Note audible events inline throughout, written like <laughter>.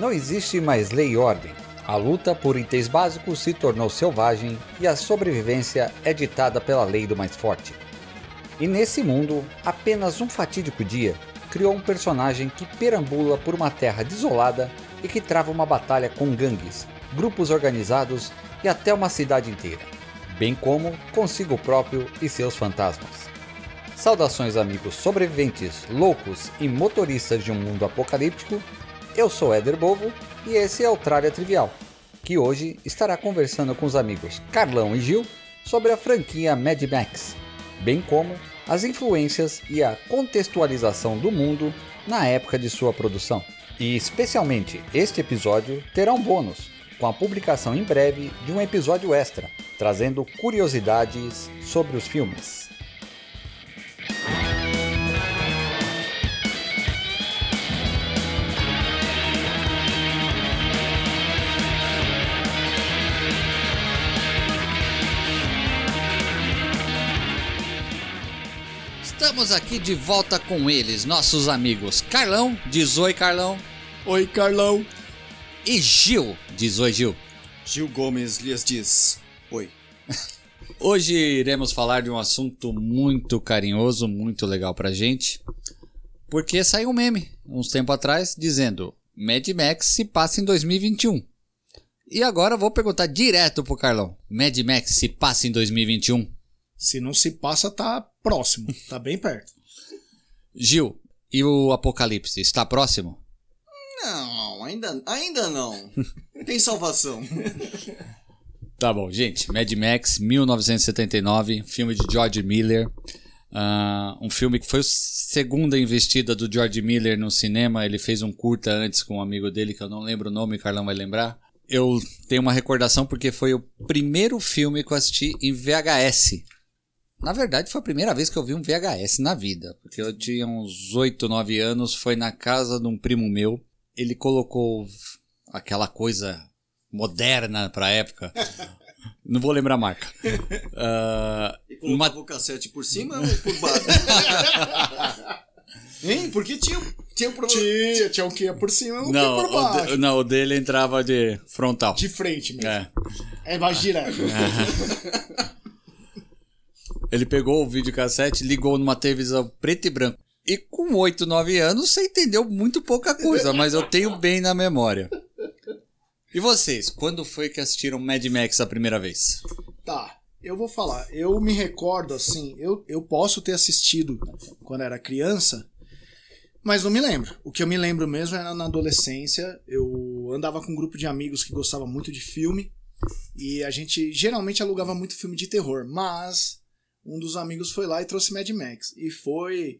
Não existe mais lei e ordem. A luta por itens básicos se tornou selvagem e a sobrevivência é ditada pela lei do mais forte. E nesse mundo, apenas um fatídico dia criou um personagem que perambula por uma terra desolada e que trava uma batalha com gangues, grupos organizados e até uma cidade inteira, bem como consigo próprio e seus fantasmas. Saudações, amigos sobreviventes, loucos e motoristas de um mundo apocalíptico. Eu sou Éder Bovo e esse é o Tralha Trivial, que hoje estará conversando com os amigos Carlão e Gil sobre a franquia Mad Max, bem como as influências e a contextualização do mundo na época de sua produção. E especialmente este episódio terá um bônus, com a publicação em breve de um episódio extra, trazendo curiosidades sobre os filmes. Estamos aqui de volta com eles, nossos amigos Carlão, diz oi Carlão, Oi, Carlão. e Gil, diz oi Gil. Gil Gomes lhes diz. Oi. <laughs> Hoje iremos falar de um assunto muito carinhoso, muito legal pra gente, porque saiu um meme uns tempo atrás dizendo Mad Max se passa em 2021. E agora eu vou perguntar direto pro Carlão: Mad Max se passa em 2021? Se não se passa, tá próximo, tá bem perto. Gil, e o apocalipse está próximo? Não, ainda, ainda não. Tem salvação. Tá bom, gente. Mad Max, 1979, filme de George Miller. Ah, um filme que foi a segunda investida do George Miller no cinema. Ele fez um curta antes com um amigo dele, que eu não lembro o nome, o Carlão vai lembrar. Eu tenho uma recordação porque foi o primeiro filme que eu assisti em VHS. Na verdade, foi a primeira vez que eu vi um VHS na vida. Porque eu tinha uns 8, 9 anos, foi na casa de um primo meu. Ele colocou aquela coisa moderna pra época. <laughs> Não vou lembrar a marca. <laughs> Ah, E uma- colocava o cassete por cima ou por baixo? <laughs> hein? Porque tinha, tinha um problema. Tinha, tinha o que ia por cima e o que não, por o baixo. de- não, o dele entrava de frontal. De frente mesmo. É. É, mais direto. Ele pegou o videocassete, ligou numa televisão preto e branco. E com 8, 9 anos, você entendeu muito pouca coisa, <laughs> mas eu tenho bem na memória. E vocês, quando foi que assistiram Mad Max a primeira vez? Tá, eu vou falar. Eu me recordo assim, eu, eu posso ter assistido quando era criança, mas não me lembro. O que eu me lembro mesmo era na adolescência. Eu andava com um grupo de amigos que gostava muito de filme. E a gente geralmente alugava muito filme de terror. Mas um dos amigos foi lá e trouxe Mad Max. E foi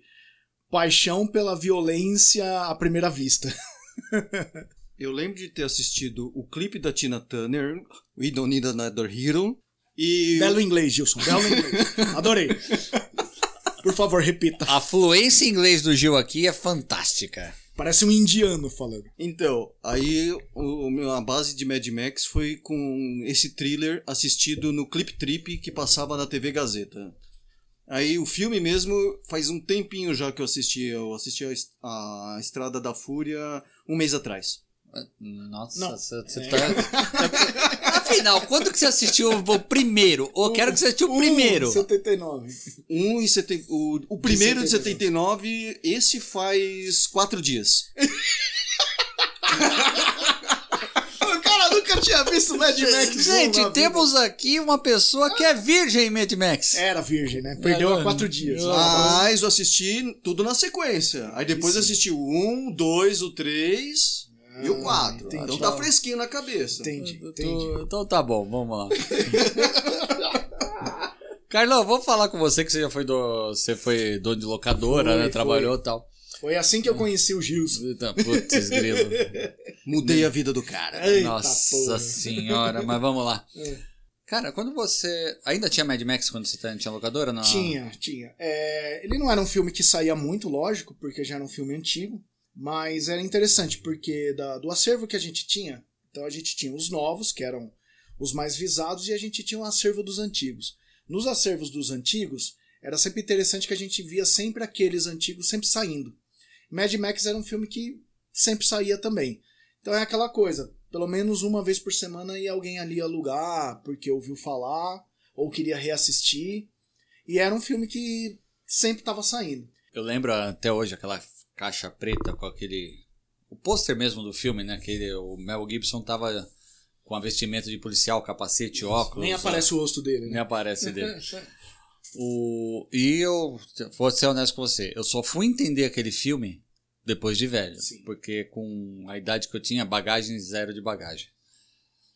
paixão pela violência à primeira vista. <laughs> Eu lembro de ter assistido o clipe da Tina Turner, We Don't Need Another Hero. E. Belo inglês, Gilson. Belo inglês. <laughs> Adorei. Por favor, repita. A fluência em inglês do Gil aqui é fantástica. Parece um indiano falando. Então, aí o, a base de Mad Max foi com esse thriller assistido no Clip Trip que passava na TV Gazeta. Aí o filme mesmo faz um tempinho já que eu assisti. Eu assisti a, Es- a Estrada da Fúria um mês atrás. Nossa, Não. você você tá. <laughs> Afinal, quando que você assistiu o primeiro? Ou quero que você assistiu o primeiro? Um, 79. Um e seten... o, o primeiro de 79. 79, esse faz quatro dias. O cara nunca tinha visto Mad Max. um Gente, na vida. temos aqui uma pessoa que é virgem em Mad Max. Era virgem, né? Perdeu há quatro dias. Mas eu assisti tudo na sequência. Aí depois eu assisti o 1, 2, o 3 e o 4. entendi. Então tá fresquinho na cabeça. Entendi, Tô- entendi. Então tá bom, vamos lá. <laughs> Carlão, vamos falar com você que você já foi do. Você foi dono de locadora, Foi, né? foi. Trabalhou e tal. Foi assim que eu conheci o Gilson. Então, Putz, grilo. <laughs> Mudei a vida do cara. Eita Nossa porra. senhora, mas vamos lá. <laughs> É. Cara, quando você. Ainda tinha Mad Max quando você tá- tinha locadora? Não? Tinha, tinha. É, ele não era um filme que saía muito, lógico, porque já era um filme antigo. Mas era interessante, porque da- do acervo que a gente tinha, então a gente tinha os novos, que eram os mais visados, e a gente tinha um acervo dos antigos. Nos acervos dos antigos, era sempre interessante que a gente via sempre aqueles antigos sempre saindo. Mad Max era um filme que sempre saía também. Então é aquela coisa, pelo menos uma vez por semana ia alguém ali alugar, porque ouviu falar, ou queria reassistir. E era um filme que sempre estava saindo. Eu lembro até hoje aquela caixa preta com aquele. O pôster mesmo do filme, né? Que o Mel Gibson tava com a vestimenta de policial, capacete, óculos. Nem aparece ó. o rosto dele. Né? Nem aparece <laughs> dele. o... E eu vou ser honesto com você, eu só fui entender aquele filme depois de velho. Sim. Porque com a idade que eu tinha, bagagem zero de bagagem.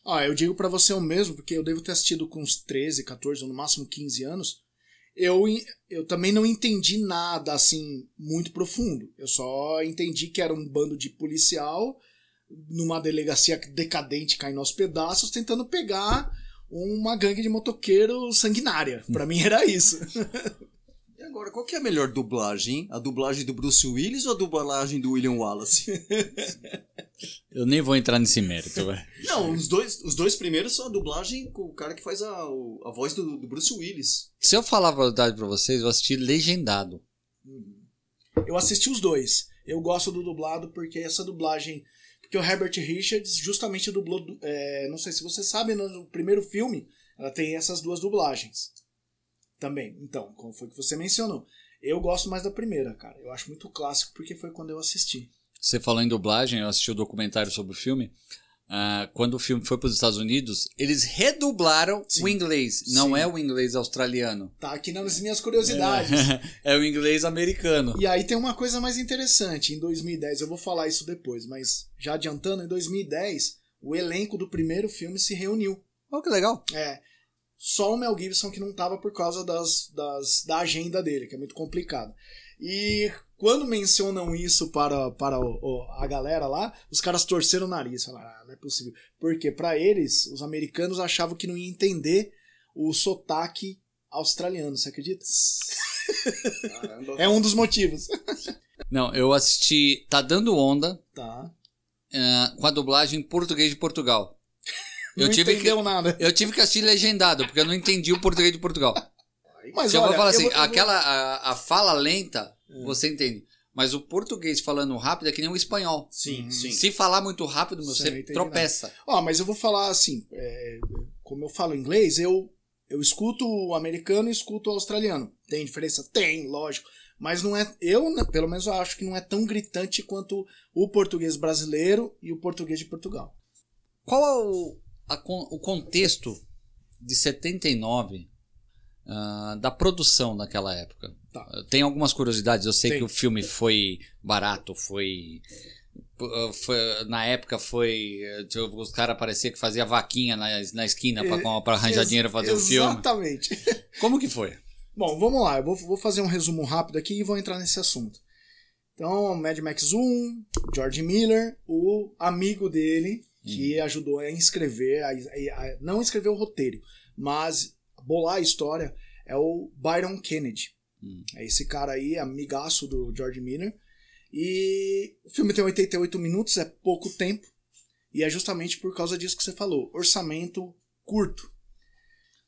Ah, eu digo para você o mesmo, porque eu devo ter assistido com uns 13, 14 ou no máximo 15 anos eu, eu também não entendi nada assim muito profundo. Eu só entendi que era um bando de policial numa delegacia decadente caindo aos pedaços tentando pegar uma gangue de motoqueiro sanguinária. Para mim era isso. <laughs> Agora, qual que é a melhor dublagem? A dublagem do Bruce Willis ou a dublagem do William Wallace? <laughs> Eu nem vou entrar nesse mérito, velho. Não, os dois, os dois primeiros são a dublagem com o cara que faz a, a voz do, do Bruce Willis. Se eu falar a verdade pra vocês, eu assisti legendado. Uhum. Eu assisti os dois. Eu gosto do dublado porque essa dublagem. Porque o Herbert Richards justamente dublou. É, não sei se você sabe, no primeiro filme ela tem essas duas dublagens. Também. Então, como foi que você mencionou? Eu gosto mais da primeira, cara. Eu acho muito clássico porque foi quando eu assisti. Você falou em dublagem, eu assisti o um documentário sobre o filme. Uh, quando o filme foi para os Estados Unidos, eles redublaram Sim. o inglês. Não Sim. é o inglês australiano. Tá aqui nas minhas curiosidades. É, <laughs> é, o inglês americano. E aí tem uma coisa mais interessante. Em 2010, eu vou falar isso depois, mas já adiantando, em 2010, o elenco do primeiro filme se reuniu. Oh, que legal. É. Só o Mel Gibson que não tava por causa das, das, da agenda dele, que é muito complicado. E quando mencionam isso para, para o, o, a galera lá, os caras torceram o nariz. Falaram, ah, não é possível. Porque para eles, os americanos achavam que não ia entender o sotaque australiano, você acredita? Caramba. é um dos motivos. Não, eu assisti Tá Dando Onda. Tá. Uh, com a dublagem em português de Portugal. Eu não tive entendeu que, nada. Eu tive que assistir legendado, porque eu não entendi o português de Portugal. Mas Se olha, eu vou falar assim, eu vou, aquela a, a, fala lenta, é. você entende. Mas o português falando rápido é que nem o espanhol. Sim, sim. Se falar muito rápido, você tropeça. Ó, oh, mas eu vou falar assim, é, como eu falo inglês, eu eu escuto o americano e escuto o australiano. Tem diferença? Tem, lógico. Mas não é. Eu, né, pelo menos, eu acho que não é tão gritante quanto o português brasileiro e o português de Portugal. Qual é o, a, o contexto de 79 uh, da produção naquela época. Tá. Tem algumas curiosidades. Eu sei que o filme foi barato, foi. Ah, foi, na época foi. Os caras pareciam que fazia vaquinha na, na esquina para arranjar Ex dinheiro fazer o filme. Exatamente. <laughs> Como que foi? Bom, vamos lá. Eu vou, vou fazer um resumo rápido aqui e vou entrar nesse assunto. Então, Mad Max 1, George Miller, o amigo dele, que hum. ajudou a escrever, a, a, a, não escrever o roteiro, mas bolar a história é o Byron Kennedy. Hum. É esse cara aí, amigaço do George Miller. E o filme tem 88 minutos, é pouco tempo. E é justamente por causa disso que você falou. Orçamento curto.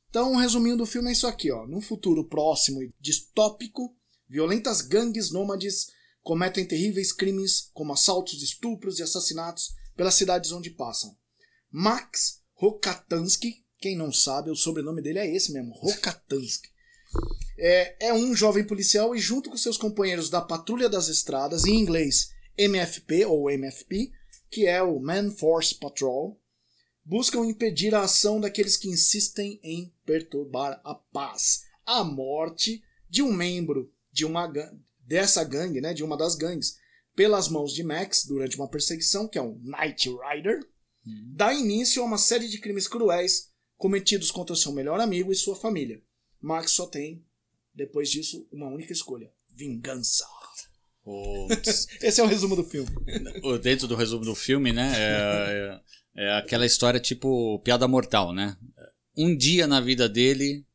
Então, resumindo o filme é isso aqui, ó. Num futuro próximo e distópico, violentas gangues nômades cometem terríveis crimes como assaltos, estupros e assassinatos pelas cidades onde passam. Max Rokatansky, quem não sabe, o sobrenome dele é esse mesmo, Rokatansky. É, é um jovem policial e, junto com seus companheiros da Patrulha das Estradas, em inglês MFP ou MFP, que é o Man Force Patrol, buscam impedir a ação daqueles que insistem em perturbar a paz. A morte de um membro de uma dessa gangue, né, de uma das gangues, pelas mãos de Max durante uma perseguição, que é um Night Rider, hum. dá início a uma série de crimes cruéis cometidos contra seu melhor amigo e sua família. Max só tem, depois disso, uma única escolha: vingança. <laughs> Esse é o resumo do filme. Dentro do resumo do filme, né? É, é, é, aquela história tipo piada mortal, né? Um dia na vida dele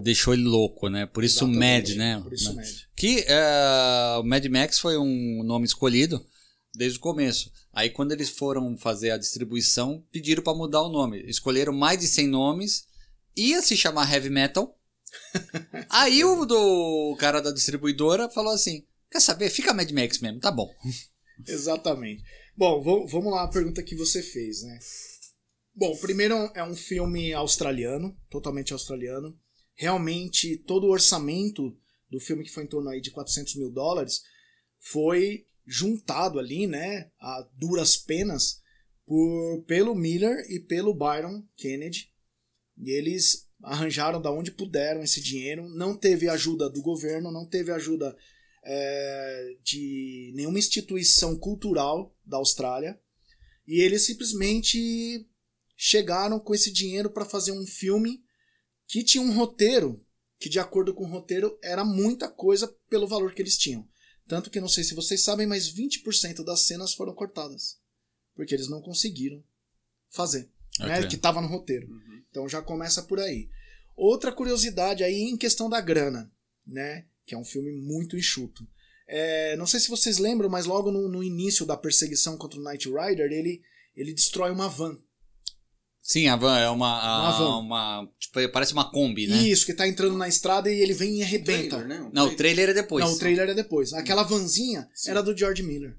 deixou ele louco, né? Por isso Exatamente, Mad, né? Por isso Mad. Que uh, o Mad Max foi um nome escolhido desde o começo. Aí quando eles foram fazer a distribuição, pediram para mudar o nome. Escolheram mais de 100 nomes, ia se chamar Heavy Metal. <laughs> Aí o do cara da distribuidora falou assim: "Quer saber? Fica Mad Max mesmo, tá bom". <laughs> Exatamente. Bom, vamos vamos lá a pergunta que você fez, né? Bom, primeiro é um filme australiano, totalmente australiano. Realmente, todo o orçamento do filme, que foi em torno aí de 400 mil dólares, foi juntado ali, né, a duras penas, por, pelo Miller e pelo Byron Kennedy. E eles arranjaram da onde puderam esse dinheiro. Não teve ajuda do governo, não teve ajuda é, de nenhuma instituição cultural da Austrália. E eles simplesmente chegaram com esse dinheiro para fazer um filme que tinha um roteiro que, de acordo com o roteiro, era muita coisa pelo valor que eles tinham. Tanto que não sei se vocês sabem, mas 20% das cenas foram cortadas. Porque eles não conseguiram fazer. Né, que estava no roteiro. Uhum. Então já começa por aí. Outra curiosidade aí em questão da grana, né? Que é um filme muito enxuto. É, não sei se vocês lembram, mas logo no, no, início da perseguição contra o Knight Rider, ele, ele destrói uma van. Sim, a van é uma. A, uma, van. uma tipo, parece uma Kombi, né? Isso, que tá entrando na estrada e ele vem e arrebenta. O trailer, né? o não, o trailer é depois. Não, o trailer é depois. Aquela vanzinha Sim. era do George Miller.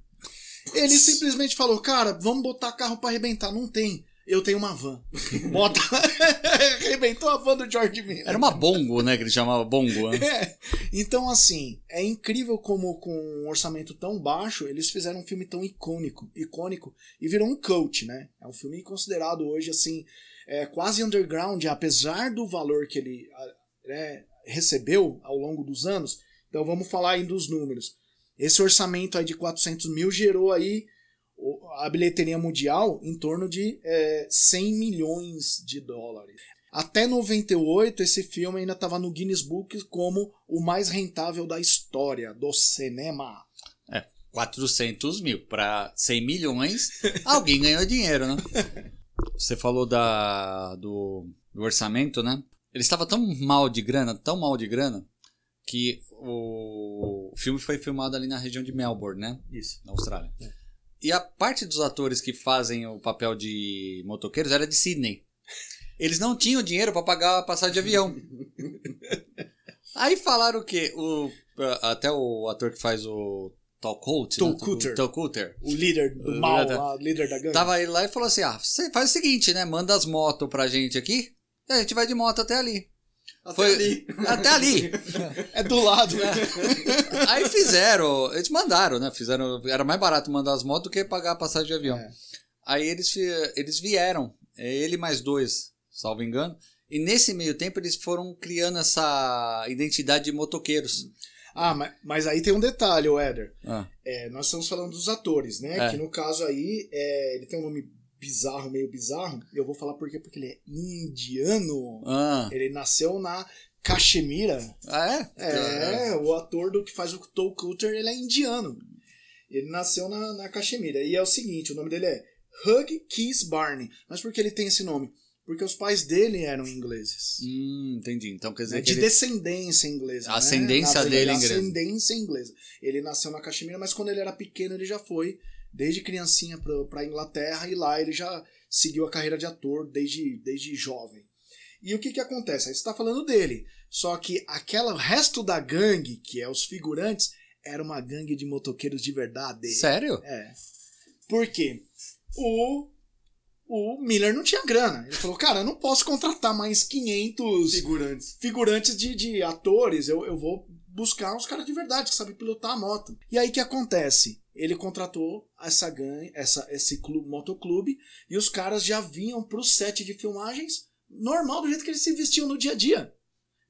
Ele simplesmente falou, cara, vamos botar carro para arrebentar. Não tem. Eu tenho uma van. <laughs> Bota. <laughs> Arrebentou a van do George Miller. Era uma bongo, né? Que ele chamava bongo. Né? É. Então, assim, é incrível como com um orçamento tão baixo, eles fizeram um filme tão icônico, icônico e virou um cult, né? É um filme considerado hoje, assim, é, quase underground, apesar do valor que ele é, recebeu ao longo dos anos. Então, vamos falar aí dos números. Esse orçamento aí de 400 mil gerou aí a bilheteria mundial em torno de é, 100 milhões de dólares. Até 98, esse filme ainda estava no Guinness Book como o mais rentável da história do cinema. É, 400 mil para 100 milhões, alguém ganhou dinheiro, né? <laughs> Você falou da, do, do orçamento, né? Ele estava tão mal de grana, tão mal de grana, que o, o filme foi filmado ali na região de Melbourne, né? Isso. Na Austrália. É. E a parte dos atores que fazem o papel de motoqueiros era de Sydney. Eles não tinham dinheiro para pagar a passagem de avião. <laughs> Aí falaram que o até o ator que faz o Tal Coulter, Tal Coulter, Tal Coulter, o líder do o mal, líder, o líder da gangue. Tava ele lá e falou assim: "Ah, você faz o seguinte, né? Manda as motos pra gente aqui, e a gente vai de moto até ali". Até Foi, ali. <laughs> Até ali. É do lado. É. <laughs> Aí fizeram, eles mandaram, né? Fizeram, era mais barato mandar as motos do que pagar a passagem de avião. É. Aí eles, eles vieram, é, ele mais dois, salvo engano. E nesse meio tempo eles foram criando essa identidade de motoqueiros. Ah, mas, mas aí tem um detalhe, o Éder. Ah. É, nós estamos falando dos atores, né? É. Que no caso aí, é, ele tem um nome bizarro, meio bizarro. Eu vou falar por quê? Porque ele é indiano. Ah. Ele nasceu na Caxemira. Ah, é? É, o ator do que faz o Toe ele é indiano. Ele nasceu na, na Caxemira. E é o seguinte, o nome dele é Hug Kiss Barney. Mas por que ele tem esse nome? Porque os pais dele eram ingleses. Hum, entendi. Então quer dizer é de ele... descendência inglesa. A né? ascendência né? dele inglesa. Ascendência inglesa. Ele nasceu na Caxemira, mas quando ele era pequeno ele já foi desde criancinha para Inglaterra e lá ele já seguiu a carreira de ator desde, desde jovem. E o que que acontece? Aí você está falando dele. Só que aquela resto da gangue, que é os figurantes, era uma gangue de motoqueiros de verdade. Sério? É. Por quê? O o Miller não tinha grana. Ele falou, cara, eu não posso contratar mais 500 figurantes, figurantes de, de atores. Eu, eu vou buscar uns caras de verdade que sabem pilotar a moto. E aí o que acontece? Ele contratou essa gangue, essa, esse clube, motoclube e os caras já vinham pro set de filmagens normal, do jeito que eles se vestiam no dia a dia.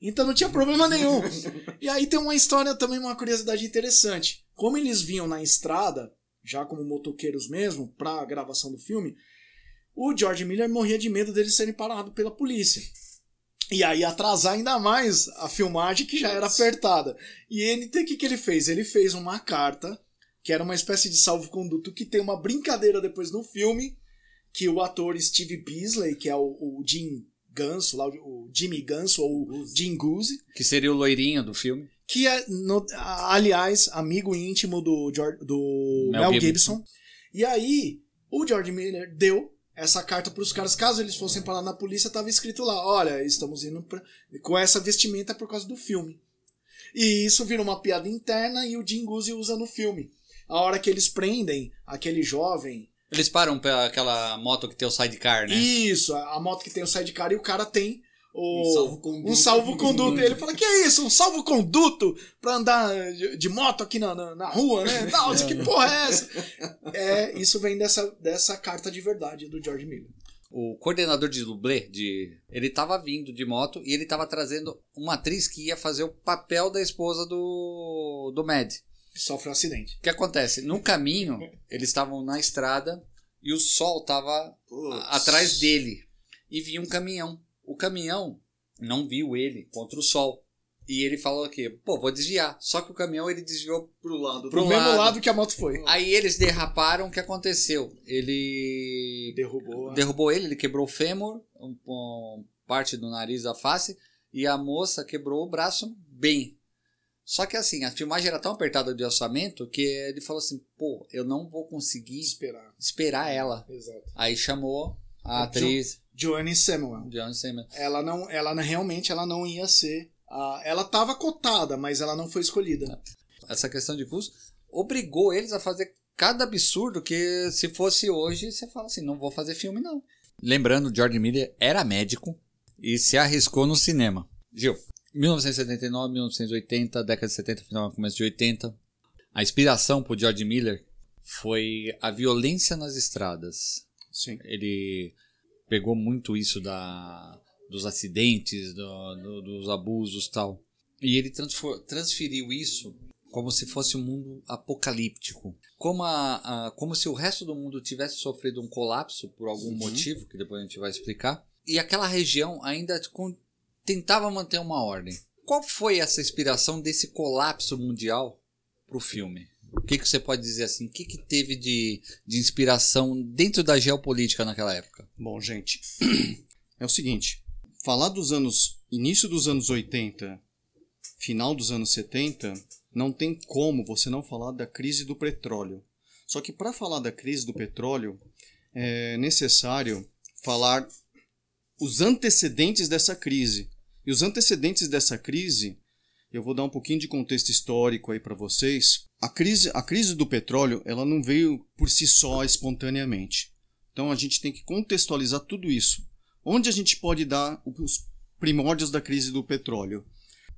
Então não tinha problema nenhum. <laughs> e aí tem uma história também, uma curiosidade interessante. Como eles vinham na estrada, já como motoqueiros mesmo, pra gravação do filme, o George Miller morria de medo deles serem parados pela polícia. E aí atrasar ainda mais a filmagem que já era apertada. E ele, o que, que ele fez? Ele fez uma carta, que era uma espécie de salvo-conduto, que tem uma brincadeira depois no filme, que o ator Steve Beasley, que é o, o Jim Ganso, lá, o Jimmy Ganso, ou o Jim Goose. Que seria o loirinho do filme. Que é, no, aliás, amigo íntimo do, George, do Mel, Mel Gibson. Gibson. E aí, o George Miller deu essa carta para os caras, caso eles fossem parar na polícia, estava escrito lá: olha, estamos indo pra... com essa vestimenta por causa do filme. E isso virou uma piada interna e o Jim Guzzi usa no filme. A hora que eles prendem aquele jovem. Eles param pela aquela moto que tem o sidecar, né? Isso, a moto que tem o sidecar e o cara tem o, Um salvo-conduto. um. E ele fala: Que é isso? Um salvo-conduto pra andar de, moto aqui na, na, na rua, né? <laughs> Nossa, que porra é essa? É, isso vem dessa, dessa carta de verdade do George Miller. O coordenador de dublê, de, ele tava vindo de moto e ele tava trazendo uma atriz que ia fazer o papel da esposa do, do Mad. Sofre um acidente. O que acontece? No caminho, eles estavam na estrada e o sol tava Putz. atrás dele. E vinha um caminhão. O caminhão não viu ele contra o sol. E ele falou aqui, pô, vou desviar. Só que o caminhão ele desviou Pro lado Pro mesmo lado. que a moto foi. Aí eles derraparam, o que aconteceu? Ele Derrubou. derrubou ele, ele quebrou o fêmur, um, um- parte do nariz da face, e a moça quebrou o braço bem. Só que assim, a filmagem era tão apertada de orçamento que ele falou assim, pô, eu não vou conseguir Esperar. esperar ela. Exato. Aí chamou a atriz Joanne Samuel. John Cena. Ela não, ela realmente ela não ia ser. a- ela tava cotada, mas ela não foi escolhida. Essa questão de custo obrigou eles a fazer cada absurdo que se fosse hoje, você fala assim, não vou fazer filme não. Lembrando, George Miller era médico e se arriscou no cinema. Gil, 1979, 1980, década de 70, final, começo de 80. A inspiração por George Miller foi a violência nas estradas. Sim. Ele pegou muito isso da, dos acidentes, do- do- dos abusos tal. E ele transferiu isso como se fosse um mundo apocalíptico. Como, a, a- como se o resto do mundo tivesse sofrido um colapso por algum Uhum. motivo, que depois a gente vai explicar. E aquela região ainda tentava manter uma ordem. Qual foi essa inspiração desse colapso mundial para o filme? O que, que você pode dizer assim? O que, que teve de, de inspiração dentro da geopolítica naquela época? Bom, gente, <clears throat> é o seguinte. Falar dos anos... Início dos anos 80, final dos anos 70, não tem como você não falar da crise do petróleo. Só que para falar da crise do petróleo, é necessário falar os antecedentes dessa crise. E os antecedentes dessa crise, eu vou dar um pouquinho de contexto histórico aí para vocês. A crise, a crise do petróleo, ela não veio por si só espontaneamente. Então a gente tem que contextualizar tudo isso. Onde a gente pode dar os primórdios da crise do petróleo?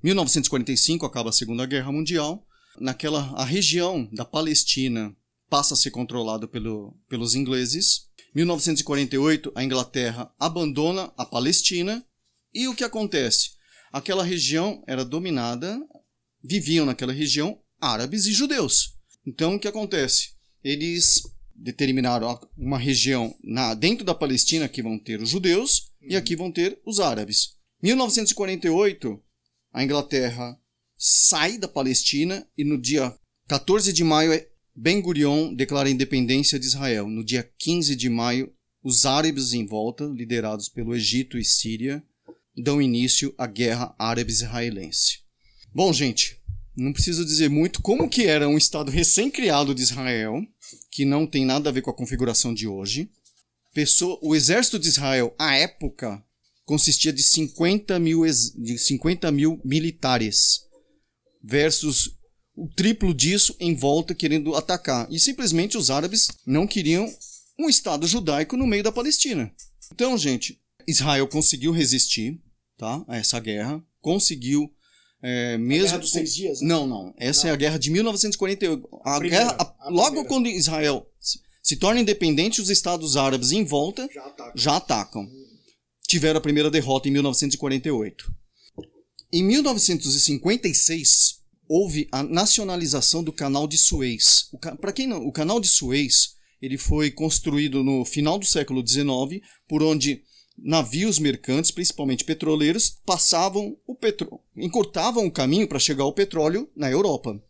1945 acaba a Segunda Guerra Mundial. Naquela a região da Palestina passa a ser controlada pelo, pelos ingleses. 1948 a Inglaterra abandona a Palestina e o que acontece? Aquela região era dominada, viviam naquela região árabes e judeus. Então o que acontece? Eles determinaram uma região na, dentro da Palestina que vão ter os judeus e aqui vão ter os árabes. 1948, a Inglaterra sai da Palestina e no dia 14 de maio Ben Gurion declara a independência de Israel. No dia 15 de maio, os árabes em volta, liderados pelo Egito e Síria, dão início à guerra árabe-israelense. Bom, gente, não preciso dizer muito como que era um estado recém-criado de Israel, que não tem nada a ver com a configuração de hoje. Pessoa, o exército de Israel, à época, consistia de 50 mil, de 50 mil militares, versus o triplo disso em volta querendo atacar. E simplesmente os árabes não queriam um estado judaico no meio da Palestina. Então, gente, Israel conseguiu resistir tá, a essa guerra, conseguiu é, mesmo Guerra dos Seis Dias, né? não, não. Essa Não. é a guerra de 1948. A Primeira, guerra, a- a logo primeira. quando Israel se- torna independente, os estados árabes em volta Já tá. já atacam. Tiveram a primeira derrota em 1948. Em 1956, houve a nacionalização do Canal de Suez. Para quem não, o Canal de Suez ele foi construído no final do século XIX, por onde navios mercantes, principalmente petroleiros, passavam o petróleo, encurtavam o caminho para chegar ao petróleo na Europa.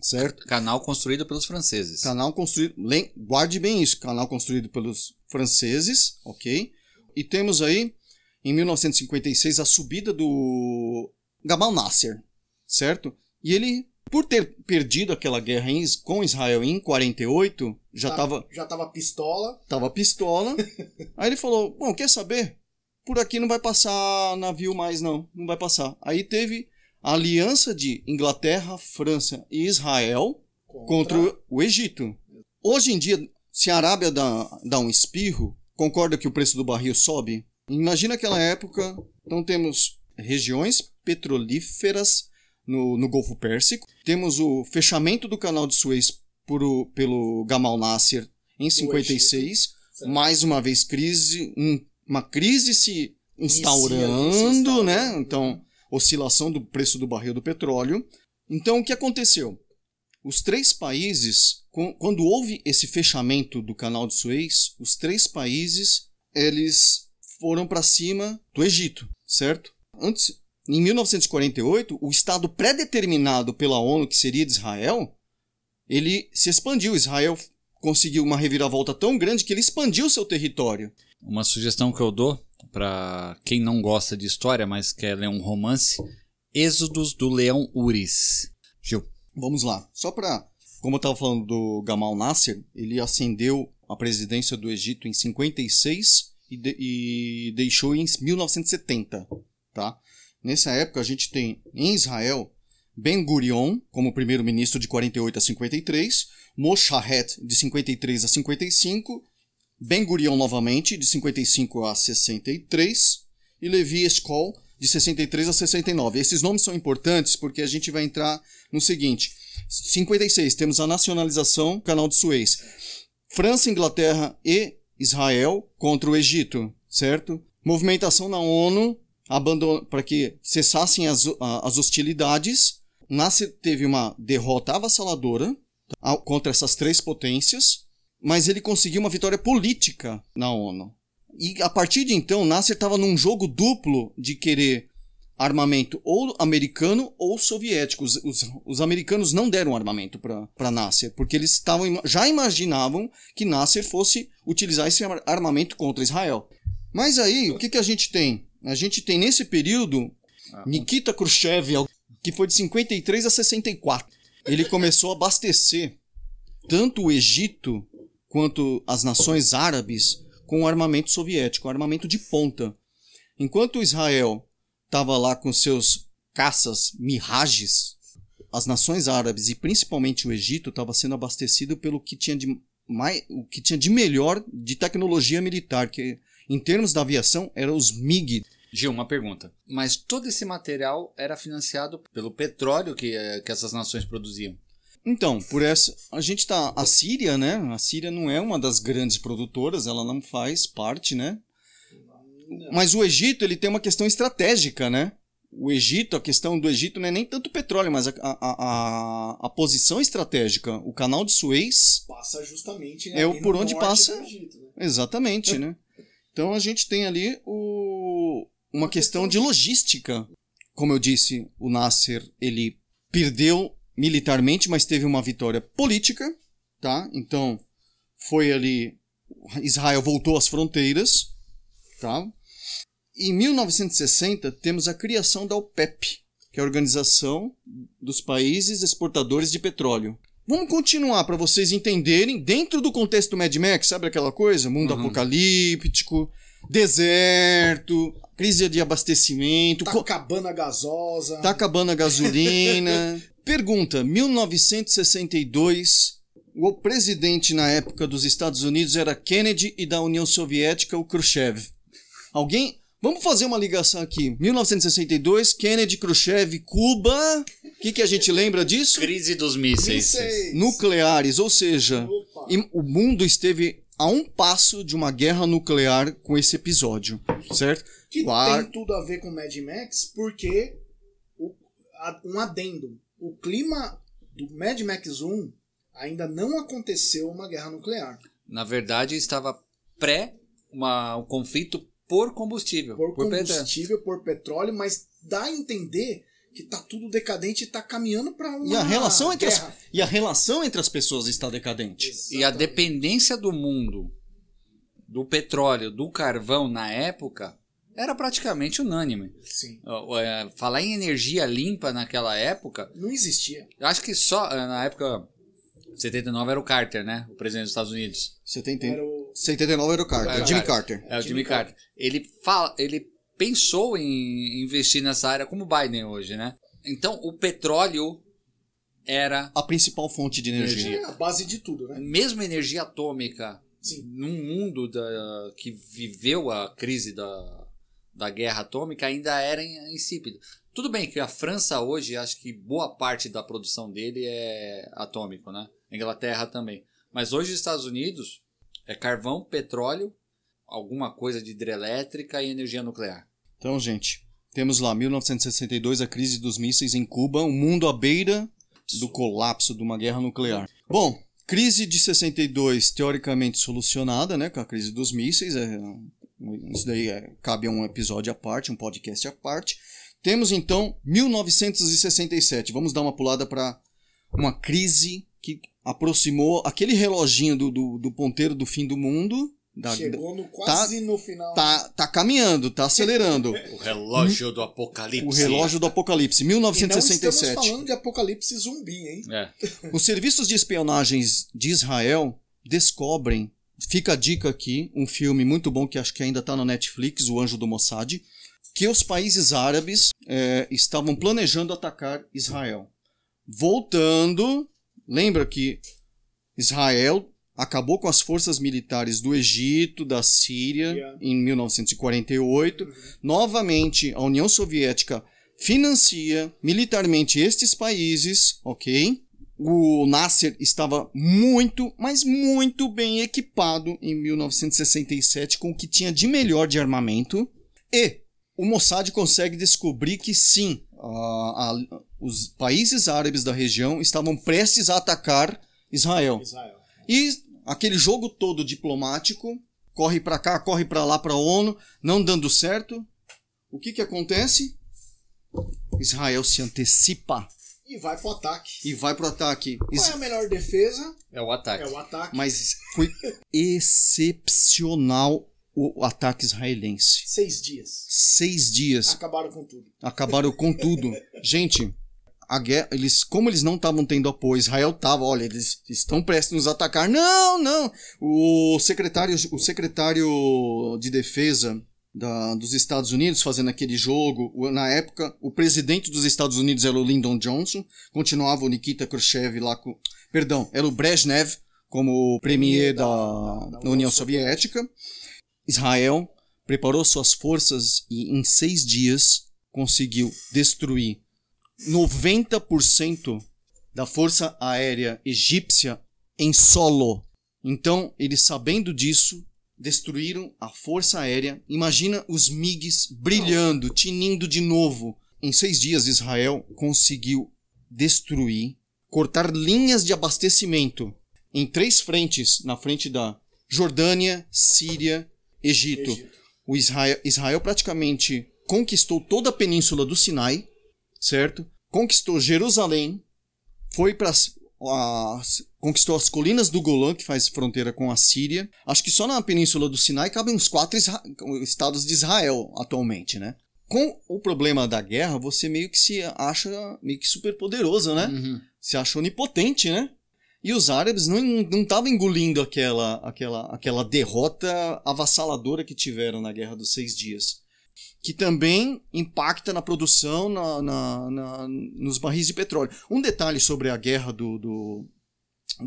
Certo? Canal construído pelos franceses. Canal construído. Guarde bem isso. Canal construído pelos franceses, ok? E temos aí, em 1956, a subida do Gamal Nasser, certo? E ele, por ter perdido aquela guerra com Israel em 48, já Tá- estava Já tava pistola. tava pistola. <laughs> Aí ele falou: Bom, quer saber? Por aqui não vai passar navio mais, não. Não vai passar. Aí teve a aliança de Inglaterra, França e Israel contra o Egito. Hoje em dia, se a Arábia dá, dá um espirro, concorda que o preço do barril sobe? Imagina aquela época, então temos regiões petrolíferas no, no Golfo Pérsico, temos o fechamento do canal de Suez por, o- pelo Gamal Nasser em 56, Certo. mais uma vez crise, um- uma crise se instaurando, se instaurando, né? né? Então, oscilação do preço do barril do petróleo. Então, o que aconteceu? Os três países, quando houve esse fechamento do canal de Suez, os três países eles foram para cima do Egito, certo? Antes, em 1948, o estado pré-determinado pela ONU, que seria de Israel, ele se expandiu. Israel conseguiu uma reviravolta tão grande que ele expandiu seu território. Uma sugestão que eu dou para quem não gosta de história, mas quer ler um romance, Êxodos do Leão Uris. Gil. Vamos lá. Só para, como eu estava falando do Gamal Nasser, ele ascendeu à presidência do Egito em 56 e, de- e deixou em 1970, tá? Nessa época a gente tem em Israel Ben Gurion como primeiro-ministro de 48 a 53, Moshe Haret de 53 a 55, Ben Gurion novamente de 55 a 63 e Levi Eshkol de 63 a 69. Esses nomes são importantes porque a gente vai entrar no seguinte: 56 temos a nacionalização do Canal de Suez. França, Inglaterra e Israel contra o Egito, certo? Movimentação na ONU para que cessassem as, as hostilidades. Nasser teve uma derrota avassaladora contra essas três potências, mas ele conseguiu uma vitória política na ONU. E a partir de então, Nasser estava num jogo duplo de querer armamento ou americano ou soviético. Os, os, os americanos não deram armamento para Nasser, porque eles estavam, ima- já imaginavam que Nasser fosse utilizar esse ar- armamento contra Israel. Mas aí, o que, que a gente tem? A gente tem nesse período Nikita Khrushchev, que foi de 53 a 64. Ele começou a abastecer tanto o Egito quanto as nações árabes com armamento soviético, armamento de ponta. Enquanto Israel estava lá com seus caças Mirages, as nações árabes e principalmente o Egito estava sendo abastecido pelo que tinha de mais, o que tinha de melhor de tecnologia militar, que em termos da aviação eram os MiG. Gil, uma pergunta. Mas todo esse material era financiado pelo petróleo que, eh, que essas nações produziam. Então, por essa, a gente tá a Síria, né? A Síria não é uma das grandes produtoras, ela não faz parte, né? Mas o Egito, ele tem uma questão estratégica, né? O Egito, a questão do Egito não é nem tanto petróleo, mas a, a, a, a posição estratégica. O canal de Suez, Passa justamente É por onde passa- Egito, né? exatamente, né? Então a gente tem ali o, uma questão de logística. Como eu disse, o Nasser, ele perdeu militarmente, mas teve uma vitória política, tá? Então foi ali Israel voltou às fronteiras, tá? Em 1960 temos a criação da OPEP, que é a Organização dos Países Exportadores de Petróleo. Vamos continuar para vocês entenderem dentro do contexto Mad Max, sabe aquela coisa? Mundo Uhum. apocalíptico, deserto, crise de abastecimento, Tá co- acabando a gasosa. Tá acabando a gasolina. <laughs> Pergunta: 1962, o presidente na época dos Estados Unidos era Kennedy e da União Soviética o Khrushchev. Alguém. Vamos fazer uma ligação aqui. 1962, Kennedy, Khrushchev, Cuba. O que, que a gente lembra disso? Crise dos mísseis. Mísseis. Nucleares, ou seja, Opa. o mundo esteve a um passo de uma guerra nuclear com esse episódio, certo? Que Claro. tem tudo a ver com Mad Max, porque o- a- um adendo. O clima do Mad Max 1 ainda não aconteceu uma guerra nuclear. Na verdade, estava pré uma, um conflito por combustível. Por petróleo. combustível, por petróleo, mas dá a entender que tá tudo decadente e tá caminhando para uma E a relação entre as, e a relação entre as pessoas está decadente. E a Exatamente. dependência do mundo do petróleo, do carvão na época era praticamente unânime. Sim. É, Falar em energia limpa naquela época, Não existia. eu acho que só é, na época 79 era o Carter, né? O presidente dos Estados Unidos. 70, Era o 79 era o Carter, Era o Jimmy Carter. Carter. É o Jimmy Jimmy Carter. Ele fala, ele pensou em investir nessa área como o Biden hoje, né? Então, o petróleo era a principal fonte de energia. Energia. É a base de tudo, né? mesmo energia atômica Sim. num mundo da, que viveu a crise da, da guerra atômica ainda era in- insípido. Tudo bem que a França hoje, acho que boa parte da produção dele é atômico, né? A Inglaterra também. Mas hoje os Estados Unidos é carvão, petróleo, alguma coisa de hidrelétrica e energia nuclear. Então, gente, temos lá 1962, a crise dos mísseis em Cuba, o mundo à beira do colapso de uma guerra nuclear. Bom, crise de 62 teoricamente solucionada, né, com a crise dos mísseis, é, isso daí é, cabe a um episódio à parte, um podcast à parte. Temos então 1967. Vamos dar uma pulada para uma crise que aproximou aquele reloginho do, do, do ponteiro do fim do mundo. Da, Chegou no, quase no final. tá, tá caminhando, tá acelerando. <laughs> O relógio do apocalipse. O relógio do apocalipse, E não 1967. estamos falando de apocalipse zumbi, hein? É. <laughs> Os serviços de espionagens de Israel descobrem, fica a dica aqui, um filme muito bom que acho que ainda está na Netflix, O Anjo do Mossad, que os países árabes eh, estavam planejando atacar Israel. Voltando, lembra que Israel acabou com as forças militares do Egito, da Síria, Yeah. em 1948. Novamente, a União Soviética financia militarmente estes países, ok? O Nasser estava muito, mas muito bem equipado em 1967 com o que tinha de melhor de armamento. E o Mossad consegue descobrir que sim, a- a- os países árabes da região estavam prestes a atacar Israel. Israel. E aquele jogo todo diplomático, corre pra cá, corre pra lá pra ONU, não dando certo. O que que acontece? Israel se antecipa E vai pro ataque. e vai pro ataque. Qual é a melhor defesa? É o ataque. É o ataque. Mas foi excepcional o ataque israelense. Seis dias. Seis dias. Acabaram com tudo. acabaram com tudo. <laughs> Gente, a guerra, eles, como eles não estavam tendo apoio, Israel tava, olha, eles estão prestes a nos atacar. Não, não. O secretário, o secretário de defesa da- dos Estados Unidos fazendo aquele jogo, na época, o presidente dos Estados Unidos era o Lyndon Johnson, continuava o Nikita Khrushchev lá com, perdão, era o Brezhnev como premier da- da da União Soviética. Israel preparou suas forças e em seis dias conseguiu destruir 90% da força aérea egípcia em solo. Então, eles sabendo disso, destruíram a força aérea. Imagina os MiGs brilhando, tinindo de novo. Em seis dias, Israel conseguiu destruir, cortar linhas de abastecimento em três frentes, na frente da Jordânia, Síria, Egito. Egito. O Israel, Israel praticamente conquistou toda a península do Sinai, certo? Conquistou Jerusalém, foi para conquistou as colinas do Golã, que faz fronteira com a Síria. Acho que só na península do Sinai cabem uns quatro isra- estados de Israel atualmente, né? Com o problema da guerra, você meio que se acha meio que super poderoso, né? Uhum. se acha onipotente, né? E os árabes não não estavam engolindo aquela, aquela, aquela derrota avassaladora que tiveram na Guerra dos Seis Dias. Que também impacta na produção, na, na- na- nos barris de petróleo. Um detalhe sobre a guerra do, do,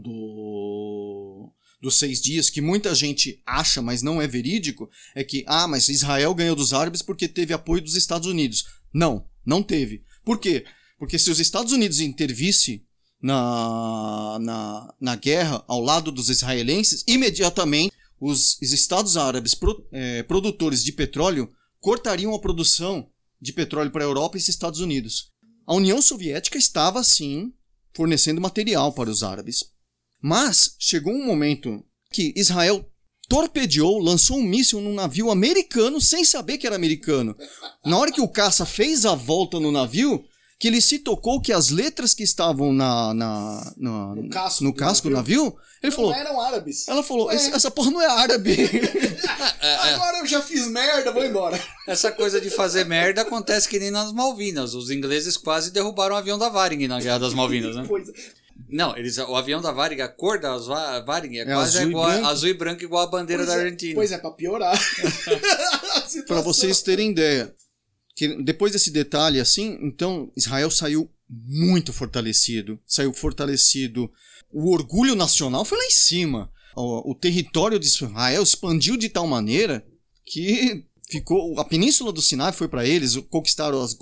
do- dos seis dias, que muita gente acha, mas não é verídico, é que, ah, mas Israel ganhou dos árabes porque teve apoio dos Estados Unidos. Não, não teve. Por quê? Porque se os Estados Unidos intervisse na, na, na guerra ao lado dos israelenses, imediatamente os, os Estados Árabes pro- eh, produtores de petróleo cortariam a produção de petróleo para a Europa e os Estados Unidos. A União Soviética estava, sim, fornecendo material para os árabes. Mas chegou um momento que Israel torpedeou, lançou um míssil num navio americano sem saber que era americano. Na hora que o caça fez a volta no navio, que ele se tocou que as letras que estavam na, na, na- No casco no do casco do navio? navio, ele Não falou. eram árabes. Ela falou. "Esse- essa porra não é árabe. <laughs> Agora eu já fiz merda, vou embora. Essa coisa de fazer merda acontece que nem nas Malvinas. Os ingleses quase derrubaram o avião da Varing na Guerra das Malvinas, né? Pois- Não, eles, o avião da Varing, a cor da Va- Varing é, É quase azul e igual, branco. azul e branco igual a bandeira pois da é, Argentina. Pois é, pra piorar. <laughs> A situação. Para vocês terem ideia, que depois desse detalhe assim, então Israel saiu muito fortalecido. Saiu fortalecido. O orgulho nacional foi lá em cima. O, o território de Israel expandiu de tal maneira que ficou a península do Sinai foi para eles, conquistaram as,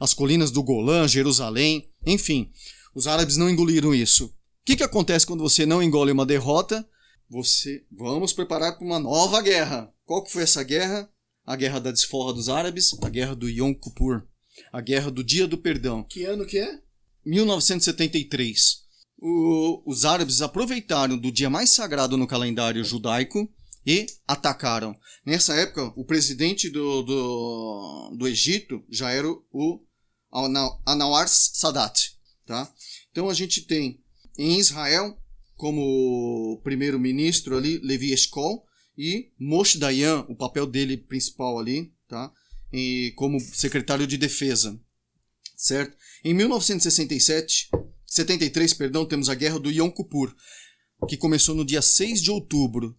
as colinas do Golã, Jerusalém, enfim. Os árabes não engoliram isso. O que, que acontece quando você não engole uma derrota? Você vamos preparar para uma nova guerra. Qual que foi essa guerra? A guerra da desforra dos árabes, a guerra do Yom Kippur, a guerra do Dia do Perdão. Que ano que é? 1973. O, os árabes aproveitaram do dia mais sagrado no calendário judaico e atacaram. Nessa época, o presidente do, do, do Egito já era o Anwar Sadat. Tá? Então a gente tem em Israel como primeiro-ministro ali Levi Eshkol e Moshe Dayan, o papel dele principal ali, tá? E como secretário de defesa, certo? Em 1967, 73, perdão, temos a guerra do Yom Kippur, que começou no dia 6 de outubro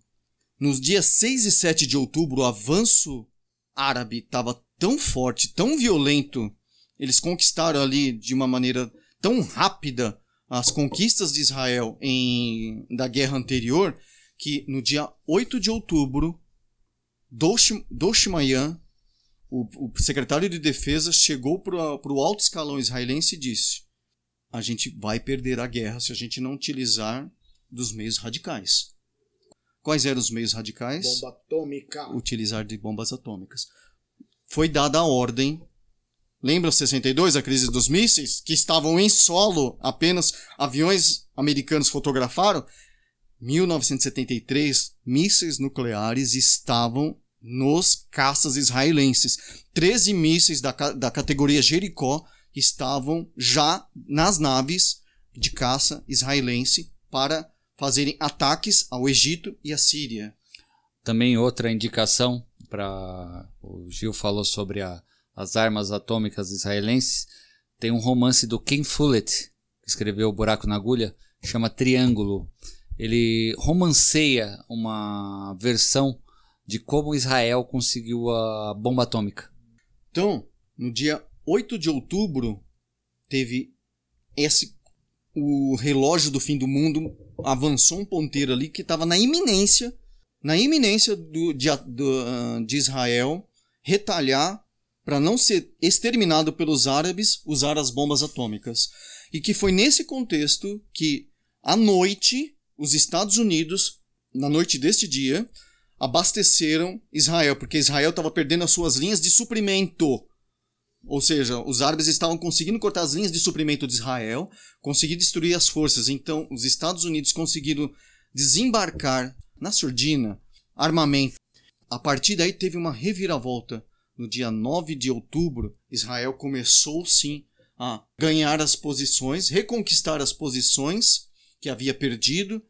nos dias 6 e 7 de outubro, o avanço árabe estava tão forte, tão violento, eles conquistaram ali de uma maneira tão rápida as conquistas de Israel em, da guerra anterior, que no dia 8 de outubro, Doshmayan, o, o secretário de defesa, chegou para o alto escalão israelense e disse: A gente vai perder a guerra se a gente não utilizar dos meios radicais. Quais eram os meios radicais? Bomba atômica. Utilizar de bombas atômicas. Foi dada a ordem. Lembra 62, a crise dos mísseis? Que estavam em solo, apenas aviões americanos fotografaram? 1973, mísseis nucleares estavam nos caças israelenses. 13 mísseis da, da categoria Jericó estavam já nas naves de caça israelense para fazerem ataques ao Egito e à Síria. Também outra indicação para o Gil falou sobre a, as armas atômicas israelenses. Tem um romance do Ken Follett, que escreveu O Buraco na Agulha, chama Triângulo. Ele romanceia uma versão de como Israel conseguiu a bomba atômica. Então, no dia 8 de outubro, teve esse o relógio do fim do mundo avançou um ponteiro ali que estava na iminência, na iminência do, de, do, de Israel retalhar para não ser exterminado pelos árabes usar as bombas atômicas. E que foi nesse contexto que, à noite, os Estados Unidos, na noite deste dia, abasteceram Israel, porque Israel estava perdendo as suas linhas de suprimento. Ou seja, os árabes estavam conseguindo cortar as linhas de suprimento de Israel, conseguir destruir as forças. Então, os Estados Unidos conseguiram desembarcar na surdina armamento. A partir daí teve uma reviravolta. No dia 9 de outubro, Israel começou sim a ganhar as posições, reconquistar as posições que havia perdido.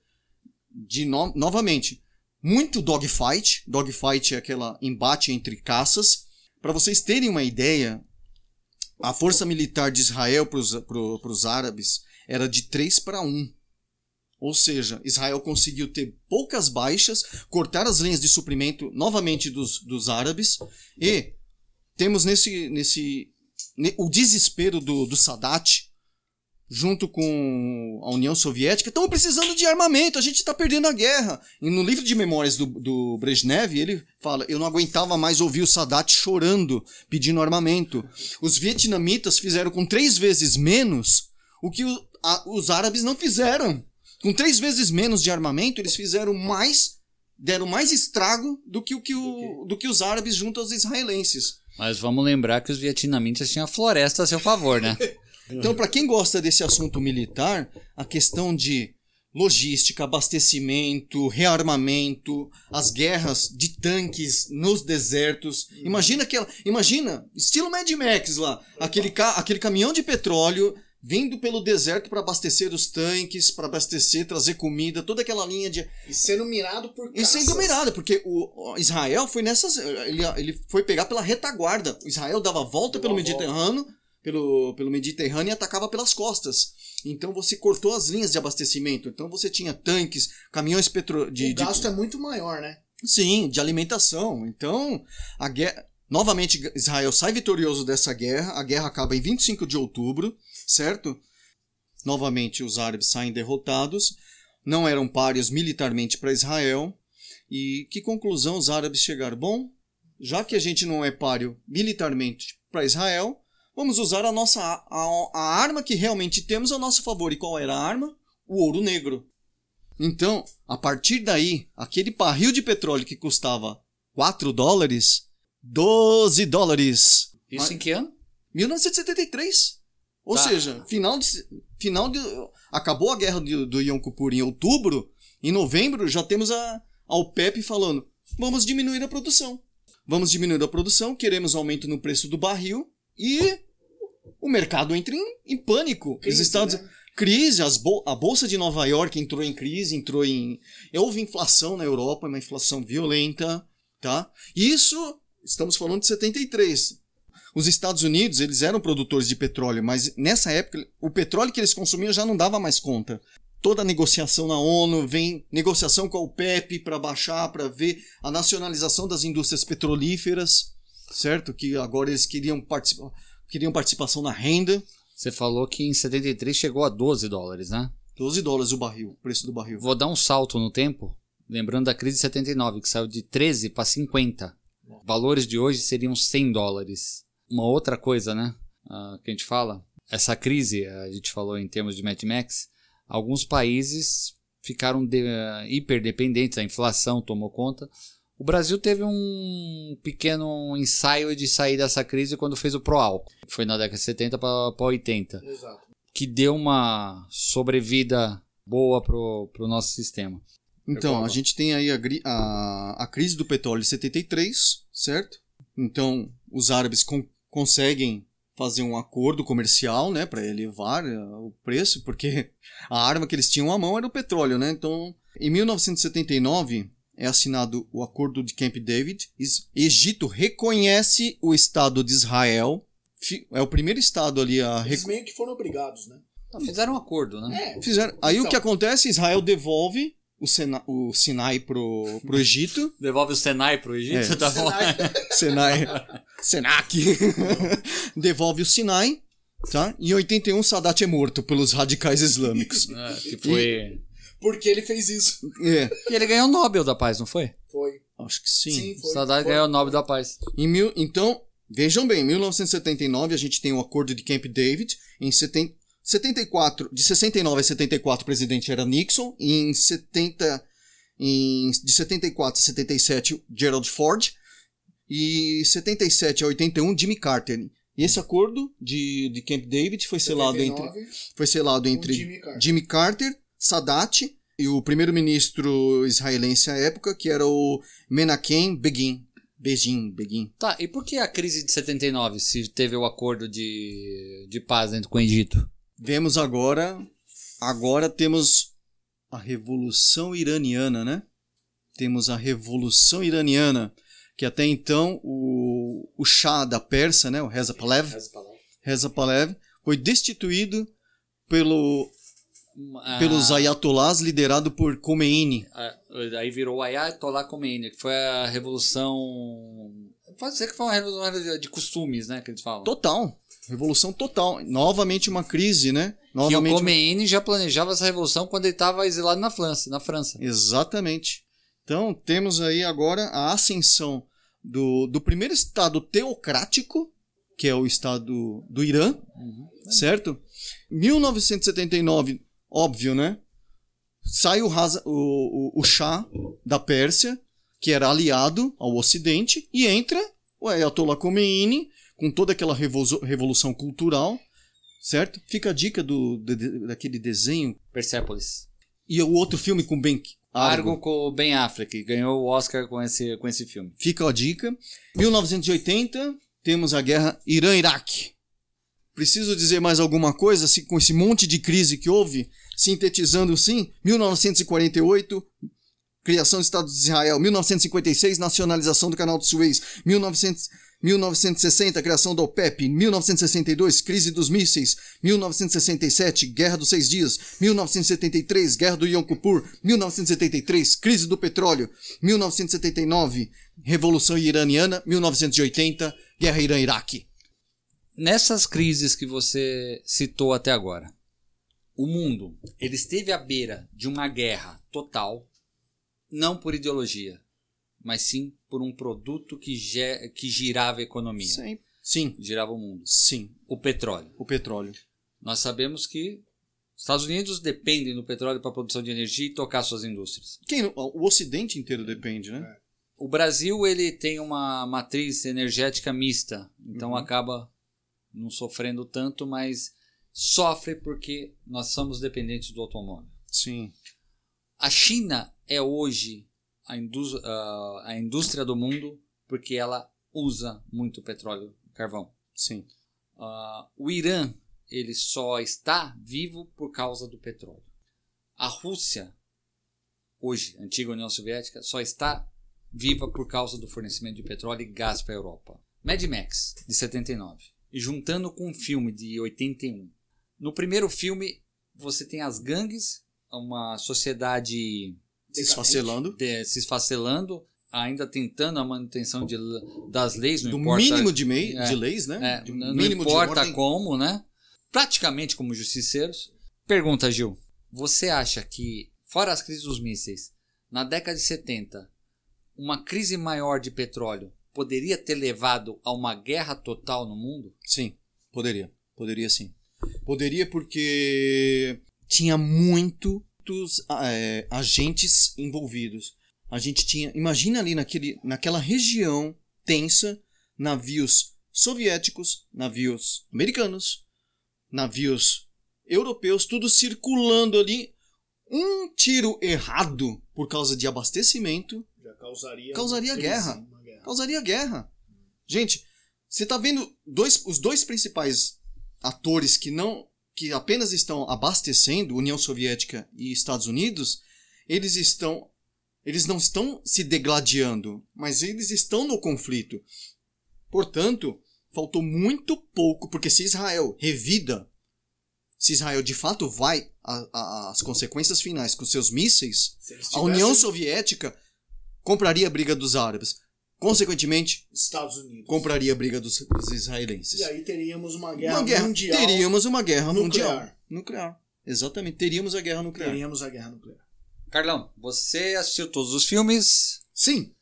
De no novamente, muito dogfight. Dogfight é aquela embate entre caças. Para vocês terem uma ideia, a força militar de Israel para os árabes era de 3 para 1. Ou seja, Israel conseguiu ter poucas baixas, cortar as linhas de suprimento novamente dos, dos árabes e temos nesse, nesse o desespero do, do Sadat junto com a União Soviética, estão precisando de armamento, a gente está perdendo a guerra. E no livro de memórias do, do Brezhnev, ele fala: Eu não aguentava mais ouvir o Sadat chorando, pedindo armamento. Os vietnamitas fizeram com três vezes menos o que o, a, os árabes não fizeram. Com três vezes menos de armamento, eles fizeram mais, deram mais estrago do que, o, que o, do que os árabes junto aos israelenses. Mas vamos lembrar que os vietnamitas tinham a floresta a seu favor, né? <laughs> Então, para quem gosta desse assunto militar, a questão de logística, abastecimento, rearmamento, as guerras de tanques nos desertos. Imagina aquela, imagina, estilo Mad Max lá, aquele ca, aquele caminhão de petróleo vindo pelo deserto para abastecer os tanques, para abastecer, trazer comida, toda aquela linha de e sendo mirado por caças. E sendo mirado, porque o Israel foi nessas ele, ele foi pegar pela retaguarda. O Israel dava volta Deu pelo Mediterrâneo. Volta pelo, pelo Mediterrâneo e atacava pelas costas. Então você cortou as linhas de abastecimento. Então você tinha tanques, caminhões petro de. O gasto de... é muito maior, né? Sim, de alimentação. Então, a guerra. Novamente, Israel sai vitorioso dessa guerra. A guerra acaba em 25 de outubro. certo? Novamente, os árabes saem derrotados, não eram páreos militarmente para Israel. E que conclusão os árabes chegaram? Bom, já que a gente não é páreo militarmente para Israel, vamos usar a nossa a, a arma que realmente temos a nosso favor. E qual era a arma? O ouro negro. Então, a partir daí, aquele barril de petróleo que custava 4 dólares, 12 dólares. Isso em que ano? 1973. Ou Tá. seja, final de, final de. Acabou a guerra do, do Yom Kippur em outubro, em novembro já temos a, a OPEP falando: vamos diminuir a produção. Vamos diminuir a produção, queremos aumento no preço do barril e o mercado entra em, em pânico. Crise, Os Estados. né? Crise, bol- a Bolsa de Nova York entrou em crise, entrou em. Houve inflação na Europa, uma inflação violenta, tá? Isso, estamos falando de 73. Os Estados Unidos, eles eram produtores de petróleo, mas nessa época, o petróleo que eles consumiam já não dava mais conta. Toda a negociação na ONU, vem negociação com a OPEP para baixar, para ver a nacionalização das indústrias petrolíferas, certo? Que agora eles queriam, participa queriam participação na renda. Você falou que em 73 chegou a 12 dólares, né? 12 dólares o barril, o preço do barril. Vou dar um salto no tempo, lembrando da crise de 79, que saiu de 13 para 50. Valores de hoje seriam 100 dólares. Uma outra coisa, né? ah, que a gente fala, essa crise, a gente falou em termos de Mad Max, alguns países ficaram de, ah, hiperdependentes, a inflação tomou conta. O Brasil teve um pequeno ensaio de sair dessa crise quando fez o Proal. Foi na década de 70 para 80 Exato. que deu uma sobrevida boa pro, pro nosso sistema. Então, a gente tem aí a, a, a crise do petróleo de 73, certo? Então, os árabes con- conseguem fazer um acordo comercial, né, para elevar eh, o preço, porque a arma que eles tinham à mão era o petróleo, né? Então, em 1979 é assinado o Acordo de Camp David. Egito reconhece o Estado de Israel. É o primeiro estado ali a Eles meio que foram obrigados, né? Ah, Fizeram um acordo, né? É, fizeram. Aí o Então. que acontece? Israel devolve o, Sena- o Sinai pro, pro Egito. <laughs> Devolve o Senai pro Egito, É. tá bom? Senai. <laughs> Senai. Senac. <laughs> Devolve o Sinai. Tá? Em 81, Sadat é morto pelos radicais islâmicos. É, que foi... Porque ele fez isso. É, E ele ganhou o Nobel da Paz, não foi? Foi. acho que sim. O foi. Saddam foi. ganhou o Nobel da Paz. Em mil, então, vejam bem, em 1979 a gente tem o Acordo de Camp David. Em 70, 74, de 69 a 74 o presidente era Nixon. E em 70, em, de 74 a 77 Gerald Ford. E 77 a 81 Jimmy Carter. E esse acordo de, de Camp David foi selado entre 79, foi selado entre Jimmy Carter. Jimmy Carter, Sadat e o primeiro-ministro israelense à época, que era o Menachem Begin. Begin, Begin. Tá, e por que a crise de 79, se teve o acordo de, de paz dentro com o Egito? Vemos agora, agora temos a Revolução Iraniana, né? Temos a Revolução Iraniana, que até então o, o Shah da Pérsia, né, o Reza Pahlavi, Reza Pahlavi, foi destituído pelo, Ah, pelos ayatollahs liderado por Khomeini. ah, Aí virou o Ayatollah Khomeini, que foi a revolução... Pode ser que foi uma revolução de costumes, né, que eles falam. Total. Revolução total. Novamente uma crise, né? Que o Novamente. uma- Khomeini já planejava essa revolução quando ele estava exilado na França. Na França. Exatamente. Então, temos aí agora a ascensão do, do primeiro Estado teocrático, que é o Estado do Irã, certo? 1979, óbvio, né? Sai o, Haza- o, o, o Shah da Pérsia, que era aliado ao Ocidente, e entra o Ayatollah Khomeini, com toda aquela revolução, revolução cultural, certo? Fica a dica do, de- daquele desenho. Persepolis. E o outro filme com Ben Argo com o Ben Affleck, que ganhou o Oscar com esse, com esse filme. Fica a dica. 1980, temos a guerra Irã-Iraque. Preciso dizer mais alguma coisa se, com esse monte de crise que houve? Sintetizando sim, 1948, criação do Estado de Israel. 1956, nacionalização do Canal de Suez. 1900, 1960, criação da OPEP. 1962, crise dos mísseis. 1967, guerra dos seis dias. 1973, guerra do Yom Kippur. 1973, crise do petróleo. 1979, revolução iraniana. 1980, guerra Irã-Iraque. Nessas crises que você citou até agora, o mundo ele esteve à beira de uma guerra total, não por ideologia, mas sim por um produto que, que girava a economia, Sim. Sim. girava o mundo. Sim. O petróleo. O petróleo. Nós sabemos que os Estados Unidos dependem do petróleo para a produção de energia e tocar suas indústrias. Quem, o Ocidente inteiro depende, né? O Brasil ele tem uma matriz energética mista, então Uhum. acaba não sofrendo tanto, mas sofre porque nós somos dependentes do automóvel. Sim. A China é hoje a, indú- a indústria do mundo porque ela usa muito petróleo e carvão. Sim. Ah, o Irã ele só está vivo por causa do petróleo. A Rússia, hoje, antiga União Soviética, só está viva por causa do fornecimento de petróleo e gás para a Europa. Mad Max, de 79. E juntando com um filme de 81. No primeiro filme, você tem as gangues, uma sociedade Se esfacelando. de- se esfacelando, ainda tentando a manutenção de, das leis, não Do importa mínimo de, mei, É. de leis, né? é, De não importa como, né? Praticamente como justiceiros. Pergunta, Gil. Você acha que, fora as crises dos mísseis, na década de 70, uma crise maior de petróleo poderia ter levado a uma guerra total no mundo? Sim, poderia. Poderia sim. Poderia porque tinha muitos é, agentes envolvidos. A gente tinha. Imagina ali naquele, naquela região tensa, navios soviéticos, navios americanos, navios europeus, tudo circulando ali. Um tiro errado por causa de abastecimento Já causaria, Causaria guerra. guerra. causaria guerra. Gente, você tá vendo dois, os dois principais atores que não que apenas estão abastecendo União Soviética e Estados Unidos, eles estão eles não estão se degladiando, mas eles estão no conflito. Portanto, faltou muito pouco, porque se Israel revida, se Israel de fato vai às consequências finais com seus mísseis, Se eles a União tivessem Soviética compraria a briga dos árabes. Consequentemente, Estados Unidos. compraria a briga dos, dos israelenses. E aí teríamos uma guerra, uma guerra mundial. Teríamos uma guerra nuclear. mundial. Nuclear. Exatamente. Teríamos a guerra nuclear. Teríamos a guerra nuclear. Carlão, você assistiu todos os filmes Sim.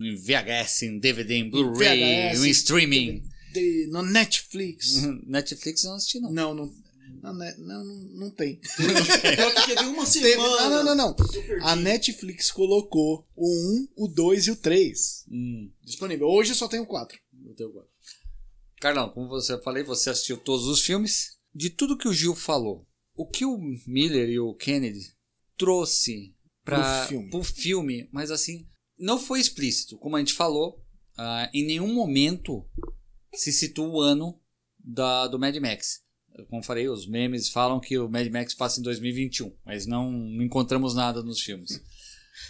em VHS, em DVD, em Blu-ray, em streaming. De, no Netflix. Netflix eu não assisti, não. Não, não, não, não, não, não tem. <laughs> Teve uma semana. não, não, não, não. A Netflix colocou o 1, o 2 e o 3 Hum, disponível. Hoje só tem o 4. eu tenho agora. Carlão, como você falei, você assistiu todos os filmes. De tudo que o Gil falou, o que o Miller e o Kennedy trouxe para Pro filme. o filme, mas assim, não foi explícito. Como a gente falou, ah, em nenhum momento se situa o ano da, do Mad Max. Como falei, os memes falam que o Mad Max passa em 2021, mas não, encontramos nada nos filmes.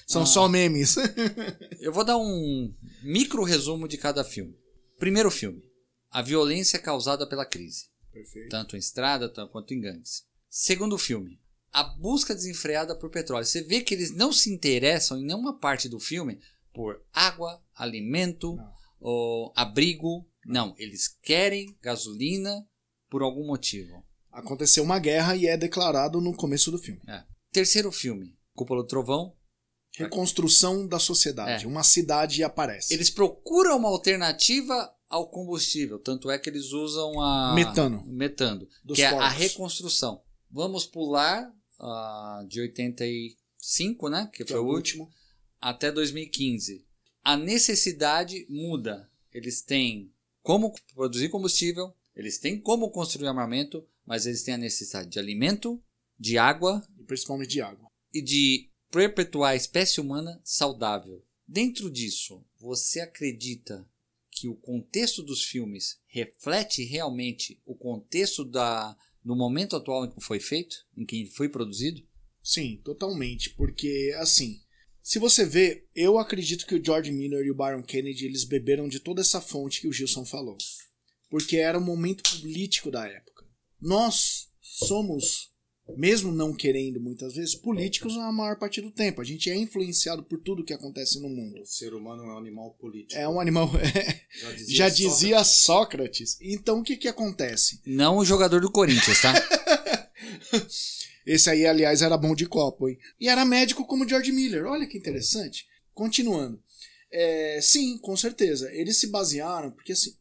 São Ah. só memes. <laughs> Eu vou dar um micro resumo de cada filme. Primeiro filme: a violência causada pela crise, Perfeito. tanto em estrada quanto em gangues. Segundo filme: a busca desenfreada por petróleo. Você vê que eles não se interessam em nenhuma parte do filme por água, alimento, abrigo. Não, eles querem gasolina por algum motivo. Aconteceu uma guerra e é declarado no começo do filme. Terceiro filme: Cúpula do Trovão. Reconstrução da sociedade. É. Uma cidade aparece. Eles procuram uma alternativa ao combustível, tanto é que eles usam a Metano. metano, que é a reconstrução. Vamos pular ah, de 85, né, que, que foi é o último, até 2015. A necessidade muda. Eles têm como produzir combustível, eles têm como construir armamento, mas eles têm a necessidade de alimento, de água E principalmente de água. e de perpetuar a espécie humana saudável. Dentro disso, você acredita que o contexto dos filmes reflete realmente o contexto da, do momento atual em que foi feito, em que foi produzido? Sim, totalmente. Porque, assim, se você vê, eu acredito que o George Miller e o Byron Kennedy eles beberam de toda essa fonte que o Gilson falou. Porque era o momento político da época. Nós somos mesmo não querendo muitas vezes, políticos na maior parte do tempo. A gente é influenciado por tudo que acontece no mundo. O ser humano é um animal político. É um animal. <laughs> Já dizia, Já dizia Sócrates. Então o que, que acontece? Não o jogador do Corinthians, tá? <laughs> Esse aí, aliás, era bom de copo, hein? E era médico como George Miller. Olha que interessante. Continuando. É, sim, com certeza. Eles se basearam, porque assim,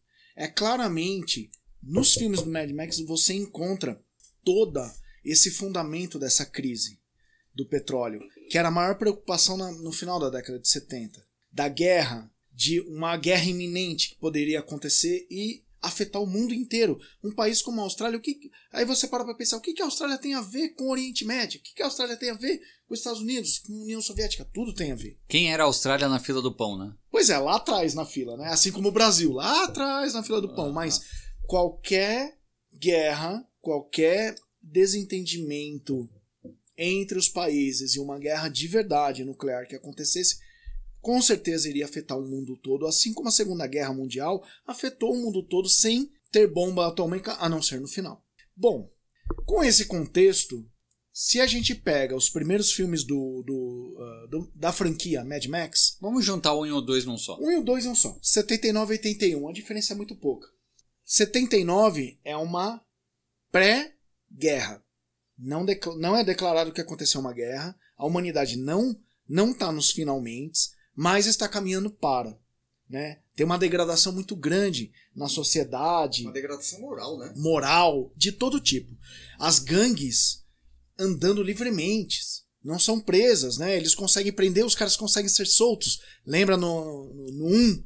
é claramente nos filmes do Mad Max você encontra toda esse fundamento dessa crise do petróleo, que era a maior preocupação na- no final da década de 70, da guerra, de uma guerra iminente que poderia acontecer e afetar o mundo inteiro. Um país como a Austrália, o que aí você para para pensar, o que que a Austrália tem a ver com o Oriente Médio? O que que a Austrália tem a ver com os Estados Unidos, com a União Soviética? Tudo tem a ver. Quem era a Austrália na fila do pão, né? Pois é, lá atrás na fila, né? Assim como o Brasil, lá atrás na fila do pão. Ah. Mas qualquer guerra, qualquer desentendimento entre os países e uma guerra de verdade nuclear que acontecesse, com certeza iria afetar o mundo todo, assim como a Segunda Guerra Mundial afetou o mundo todo sem ter bomba atômica, a não ser no final. Bom, com esse contexto, se a gente pega os primeiros filmes do, do, ah, do- da franquia Mad Max, Vamos juntar um e o dois num só. um e o dois é um só. 79 e 81. A diferença é muito pouca. 79 é uma pré-guerra. Não, não é declarado que aconteceu uma guerra. A humanidade não não está nos finalmente, mas está caminhando para. Né? Tem uma degradação muito grande na sociedade Uma degradação moral, né? moral, de todo tipo. As gangues andando livremente, não são presas, né? Eles conseguem prender, os caras conseguem ser soltos. Lembra no, no, no 1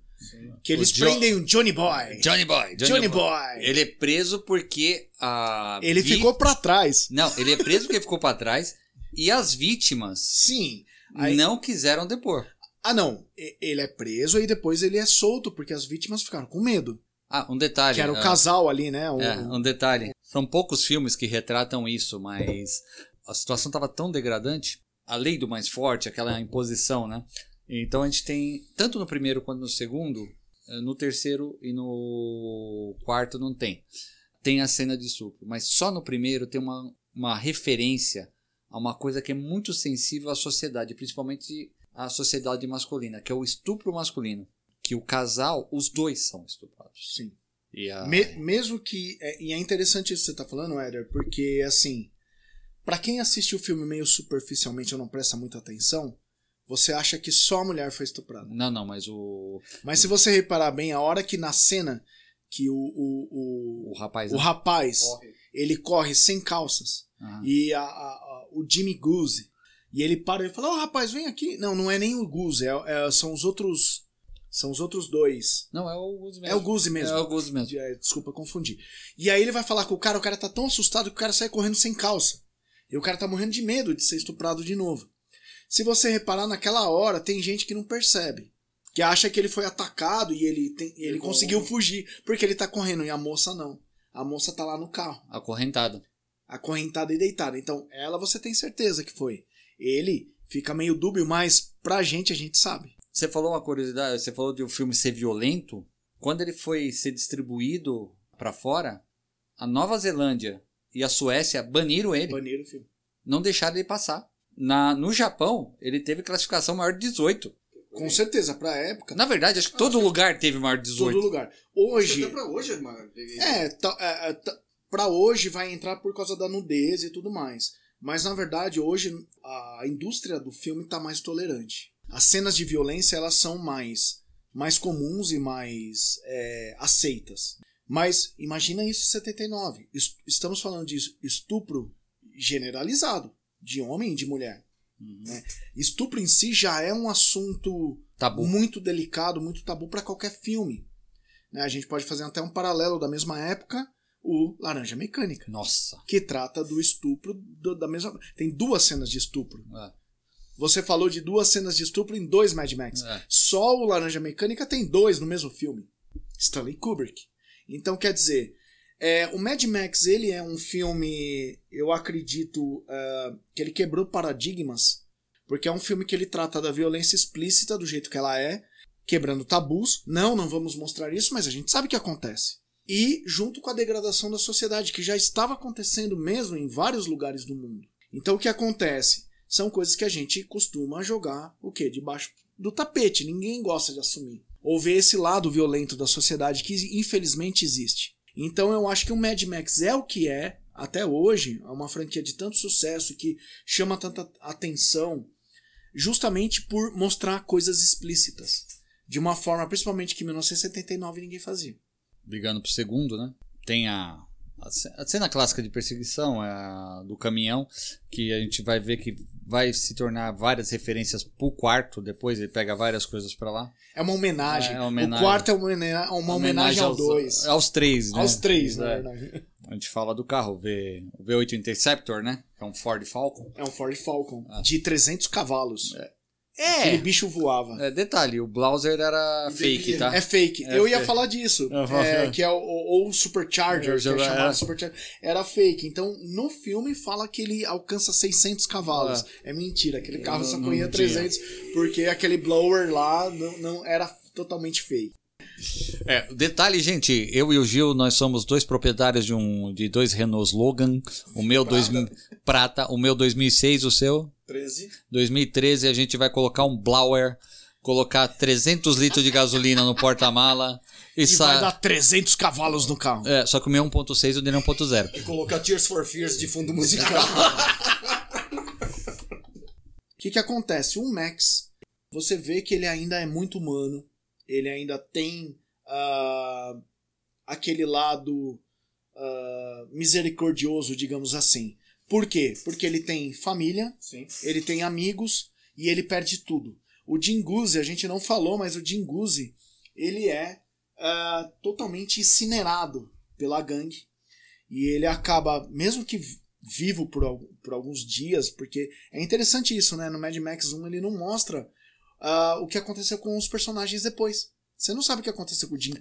que eles Jo- prendem o Johnny Boy. Johnny Boy. Johnny, Boy. Ele é preso porque a. Ele vi- ficou pra trás. Não, ele é preso porque ficou pra trás. E as vítimas Sim. Aí- não quiseram depor. Ah, não. Ele é preso e depois ele é solto porque as vítimas ficaram com medo. Ah, um detalhe. Que era o ah, casal ali, né? O- É, um detalhe. São poucos filmes que retratam isso, mas a situação estava tão degradante. A lei do mais forte, aquela imposição, né? Então a gente tem, tanto no primeiro quanto no segundo, eh, no terceiro e no quarto não tem. Tem a cena de estupro, mas só no primeiro tem uma, uma referência a uma coisa que é muito sensível à sociedade, principalmente à sociedade masculina, que é o estupro masculino. Que o casal, os dois são estuprados. Sim. E a... Me- mesmo que. É, e é interessante isso que você tá falando, Éder, porque assim. Pra quem assiste o filme meio superficialmente ou não presta muita atenção, você acha que só a mulher foi estuprada. Não, não, mas o, Mas se você reparar bem, a hora que na cena que o, o, o o, rapaz. o rapaz Corre. ele corre sem calças e a, a- a- o Jimmy Goose e ele para e fala: Ô rapaz, vem aqui. Não, não é nem o Goose, é, é- são os outros. São os outros dois. Não, é o Gus mesmo. É o Goose mesmo. É o Gus mesmo. É, Desculpa, confundi. E aí ele vai falar com o cara, o cara tá tão assustado que o cara sai correndo sem calça. E o cara tá morrendo de medo de ser estuprado de novo. Se você reparar, naquela hora tem gente que não percebe. Que acha que ele foi atacado e ele, tem- ele Levou conseguiu fugir. Porque ele tá correndo e a moça não. A moça tá lá no carro, Acorrentado. acorrentada e deitada. Então, ela você tem certeza que foi. Ele fica meio dúbio, mas pra gente a gente sabe. Você falou uma curiosidade, você falou de o filme ser violento. Quando ele foi ser distribuído pra fora, a Nova Zelândia e a Suécia baniram ele. Baniram o filme. Não deixaram ele passar. Na, no Japão, ele teve classificação maior de 18. Com certeza, pra época, Na verdade, acho que todo lugar teve maior de todo 18. lugar. Hoje, Até pra hoje, mano. É, tá, é, é, tá- pra hoje vai entrar por causa da nudez e tudo mais. Mas na verdade, hoje a indústria do filme tá mais tolerante. As cenas de violência elas são mais, mais comuns e mais é, aceitas. Mas imagina isso em 79. Es- Estamos falando de estupro generalizado, de homem e de mulher. Uhum. Estupro em si já é um assunto Tabu. muito delicado, muito tabu para qualquer filme. Né, A gente pode fazer até um paralelo da mesma época, o Laranja Mecânica, Nossa. que trata do estupro do- da mesma. Tem duas cenas de estupro. É, Você falou de duas cenas de estupro em dois Mad Max. é. Só o Laranja Mecânica tem dois no mesmo filme. Stanley Kubrick. Então, quer dizer, é, o Mad Max ele é um filme, eu acredito, é, que ele quebrou paradigmas, porque é um filme que ele trata da violência explícita do jeito que ela é, quebrando tabus. Não, não vamos mostrar isso, mas a gente sabe que acontece. E junto com a degradação da sociedade, que já estava acontecendo mesmo em vários lugares do mundo. Então o que acontece? São coisas que a gente costuma jogar o quê? Debaixo do tapete, ninguém gosta de assumir. Ou ver esse lado violento da sociedade que infelizmente existe. Então eu acho que o Mad Max é o que é, até hoje, é uma franquia de tanto sucesso que chama tanta atenção, justamente por mostrar coisas explícitas. De uma forma, principalmente que em 1979 ninguém fazia. Brigando pro segundo, né? Tem a, a cena clássica de perseguição é a do caminhão, que a gente vai ver que vai se tornar várias referências pro quarto, depois ele pega várias coisas para lá. É uma homenagem. É, é uma homenagem. O quarto é uma homenagem, uma homenagem, ao dois. Aos três, né? Aos três, na é. A gente fala do carro, o, v, o V8 Interceptor, né? É um Ford Falcon. É um Ford Falcon. Ah. De 300 cavalos. É. É. Aquele bicho voava. É, detalhe, o Blauser era fake, tá? É fake. É eu ia falar disso. Uhum. É, que é o, o, o Supercharger, que é chamado Supercharger. Era fake. Então, no filme fala que ele alcança 600 cavalos. Ah. É mentira. Aquele carro só corria 300 porque aquele blower lá não, não era totalmente fake. É, detalhe, gente, eu e o Gil, nós somos dois proprietários de um de dois Renault Logan, o meu prata. Dois, prata, o meu 2006, o seu 13. 2013 a gente vai colocar um blower, colocar 300 litros de gasolina no porta-mala e, e sa... vai dar 300 cavalos no carro. É, só que o meu 1.6 e o dele é 1.0. E colocar Tears for Fears de fundo musical. <laughs> O que que acontece? Um Max, você vê que ele ainda é muito humano, ele ainda tem uh, aquele lado uh, misericordioso, digamos assim. Por quê? Porque ele tem família, Sim. ele tem amigos e ele perde tudo. O Jinguzi, a gente não falou, mas o Jinguzi, ele é uh, totalmente incinerado pela gangue. E ele acaba, mesmo que vivo por, por alguns dias, porque é interessante isso, né? No Mad Max 1 ele não mostra uh, o que aconteceu com os personagens depois. Você não sabe o que aconteceu com o Jim.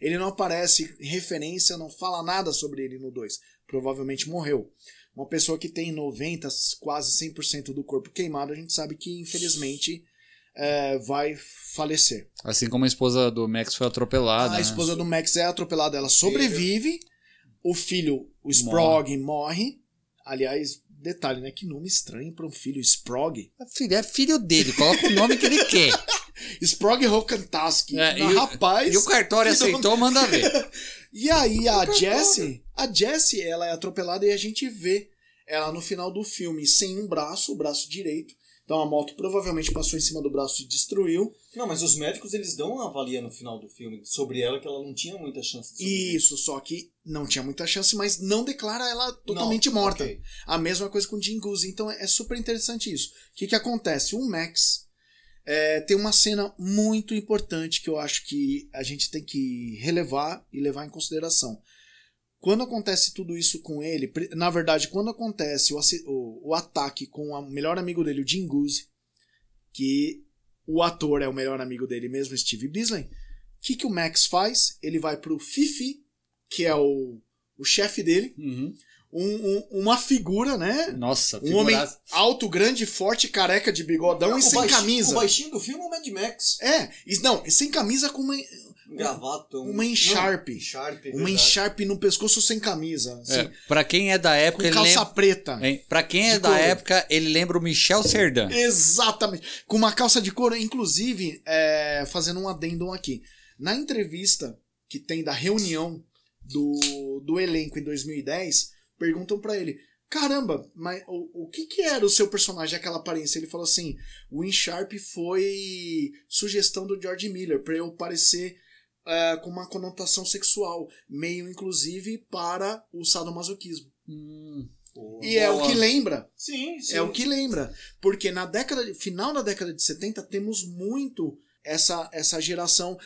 Ele não aparece referência, não fala nada sobre ele no 2. Provavelmente morreu. Uma pessoa que tem 90, quase 100% do corpo queimado, a gente sabe que infelizmente é, vai falecer. Assim como a esposa do Max foi atropelada. A né? esposa do Max é atropelada, ela sobrevive. O filho, o Sprog, morre. morre. Aliás, detalhe, né? Que nome estranho para um filho, Sprog. É filho, é filho dele, coloca o nome que ele quer. <laughs> Sprog Rokantaski. É, e rapaz. E o cartório aceitou, manda ver. <laughs> e aí a Jessie, a Jessie, ela é atropelada e a gente vê ela no final do filme sem um braço, o braço direito. Então a moto provavelmente passou em cima do braço e destruiu. Não, mas os médicos eles dão uma avalia no final do filme sobre ela que ela não tinha muita chance de. Isso, só que não tinha muita chance, mas não declara ela totalmente não, morta. Okay. A mesma coisa com o Jim Goose. Então é super interessante isso. O que, que acontece? O Max é, tem uma cena muito importante que eu acho que a gente tem que relevar e levar em consideração. Quando acontece tudo isso com ele, na verdade, quando acontece o, o, o ataque com o melhor amigo dele, o Jim Goose, que o ator é o melhor amigo dele mesmo, Steve Bisley, o que, que o Max faz? Ele vai pro Fifi, que é o, o chefe dele, uhum um, um, uma figura, né? Nossa, Um homem alto, grande, forte, careca de bigodão não, e sem camisa. O baixinho do filme é o Mad Max. É, não, sem camisa com uma. Gravata. Um, uma encharpe. Não, encharpe uma encharpe no pescoço sem camisa. Assim, é, pra quem é da época. Com calça lembra... preta. Hein? Pra quem é da couro. época, ele lembra o Michel Serdan. Exatamente. Com uma calça de couro, inclusive, é, fazendo um adendum aqui. Na entrevista que tem da reunião do, do elenco em 2010 perguntam para ele: Caramba, mas o, o que, que era o seu personagem, aquela aparência? Ele falou assim: o Sharp foi sugestão do George Miller para eu parecer uh, com uma conotação sexual, meio inclusive para o sadomasoquismo. Hum. e é o que lembra. Sim, sim. É o que lembra. Porque na década, final da década de 70 temos muito essa, essa geração,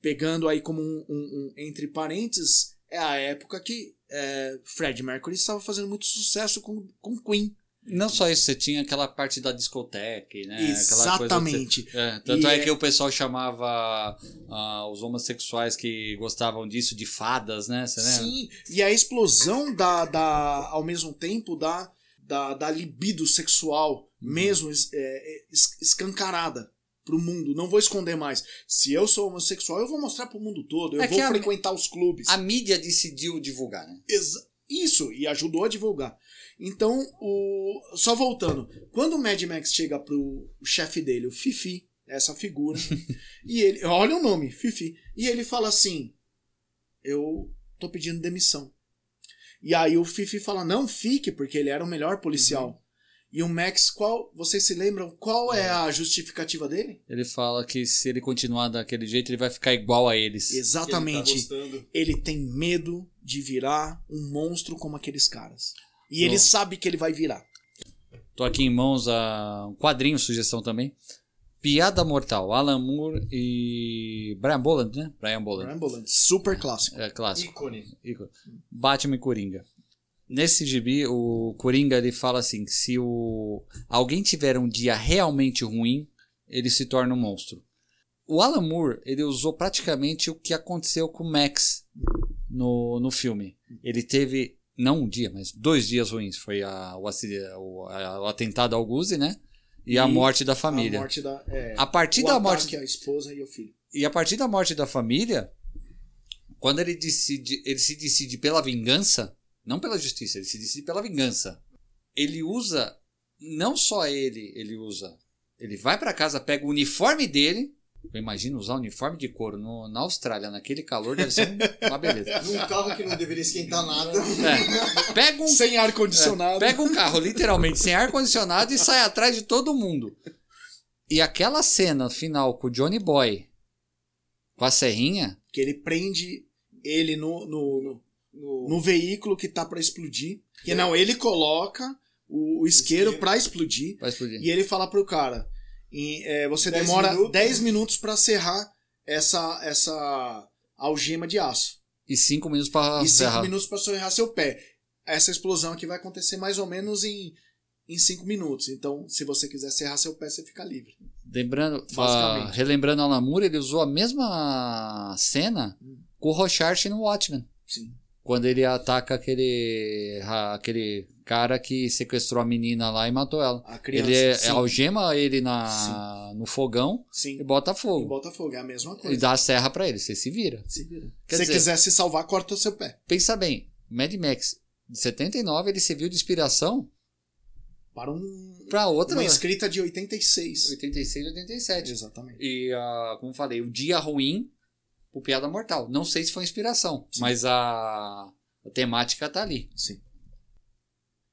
pegando aí como um, um, um entre parênteses, é a época que é, Fred Mercury estava fazendo muito sucesso com, com Queen. Não só isso, você tinha aquela parte da discoteca, né? Exatamente. Você, é, tanto e é, é, que o pessoal chamava uh, os homossexuais que gostavam disso de fadas, né? Você Sim, e a explosão da, da ao mesmo tempo da, da, da libido sexual, uhum. mesmo é, é escancarada pro mundo, não vou esconder mais. Se eu sou homossexual, eu vou mostrar pro mundo todo, eu É vou que a- frequentar os clubes. A mídia decidiu divulgar, né? Exa- Isso, e ajudou a divulgar. Então, o... só voltando, quando o Mad Max chega pro chefe dele, o Fifi, essa figura, <laughs> e ele, olha o nome, Fifi, e ele fala assim: Eu tô pedindo demissão. E aí o Fifi fala: Não fique, porque ele era o melhor policial. E o Max, qual, vocês se lembram qual é a justificativa dele? Ele fala que se ele continuar daquele jeito, ele vai ficar igual a eles. Exatamente. Ele tá ele tem medo de virar um monstro como aqueles caras. E ele sabe que ele vai virar. Tô aqui em mãos a um quadrinho, sugestão também. Piada Mortal, Alan Moore e Brian Boland, né? Brian Boland. Ambulance, super clássico. É clássico. Ícone. Ícone. Batman e Coringa. Nesse gibi, o Coringa ele fala assim: que se o alguém tiver um dia realmente ruim, ele se torna um monstro. O Alan Moore ele usou praticamente o que aconteceu com o Max no, no filme. Ele teve não um dia, mas dois dias ruins. Foi a- o, o- a- o atentado ao Guzzi, né? E, a E morte da família. A morte da. É, A partir o da morte à esposa e ao filho. e a partir da morte da família, quando ele decide, ele se decide pela vingança, não pela justiça, ele se decide pela vingança. Ele usa não só ele, ele usa, ele vai pra casa, pega o uniforme dele. Eu imagino usar uniforme de couro no- na Austrália, naquele calor, deve ser um- uma beleza. Num <laughs> carro que não deveria esquentar nada. É, pega um Sem ar-condicionado. é, pega um carro, literalmente, sem ar-condicionado e sai atrás de todo mundo. E aquela cena final com o Johnny Boy, com a serrinha, Que ele prende ele no, no, no, No- no veículo que tá pra explodir. Que não, ele coloca o, o isqueiro Isqueiro. pra explodir. explodir. E ele fala pro cara: em, é, você Dez demora minutos. 10 minutos pra serrar essa, essa algema de aço. E cinco minutos pra e 5 serrar. minutos pra serrar seu pé. Essa explosão aqui vai acontecer mais ou menos em em 5 minutos. Então, se você quiser serrar seu pé, você fica livre. Lembrando, Basicamente. ah, relembrando Alan Moore, ele usou a mesma cena com o Rorschach no Watchmen. Sim. Quando ele ataca aquele, aquele cara que sequestrou a menina lá e matou ela. A criança. ele é, sim, algema ele na, no fogão sim. e bota fogo. Botafogo, é a mesma E coisa. dá a serra pra ele, você se vira. Se vira. Quer Se dizer- quiser se salvar, corta o seu pé. Pensa bem, Mad Max de 79 ele serviu de inspiração Para um, pra outra. uma escrita de 86. 86 e 87. Exatamente. E, ah, como falei, o Dia Ruim, o Piada Mortal. Não sei se foi inspiração, mas a, a temática tá ali. Sim.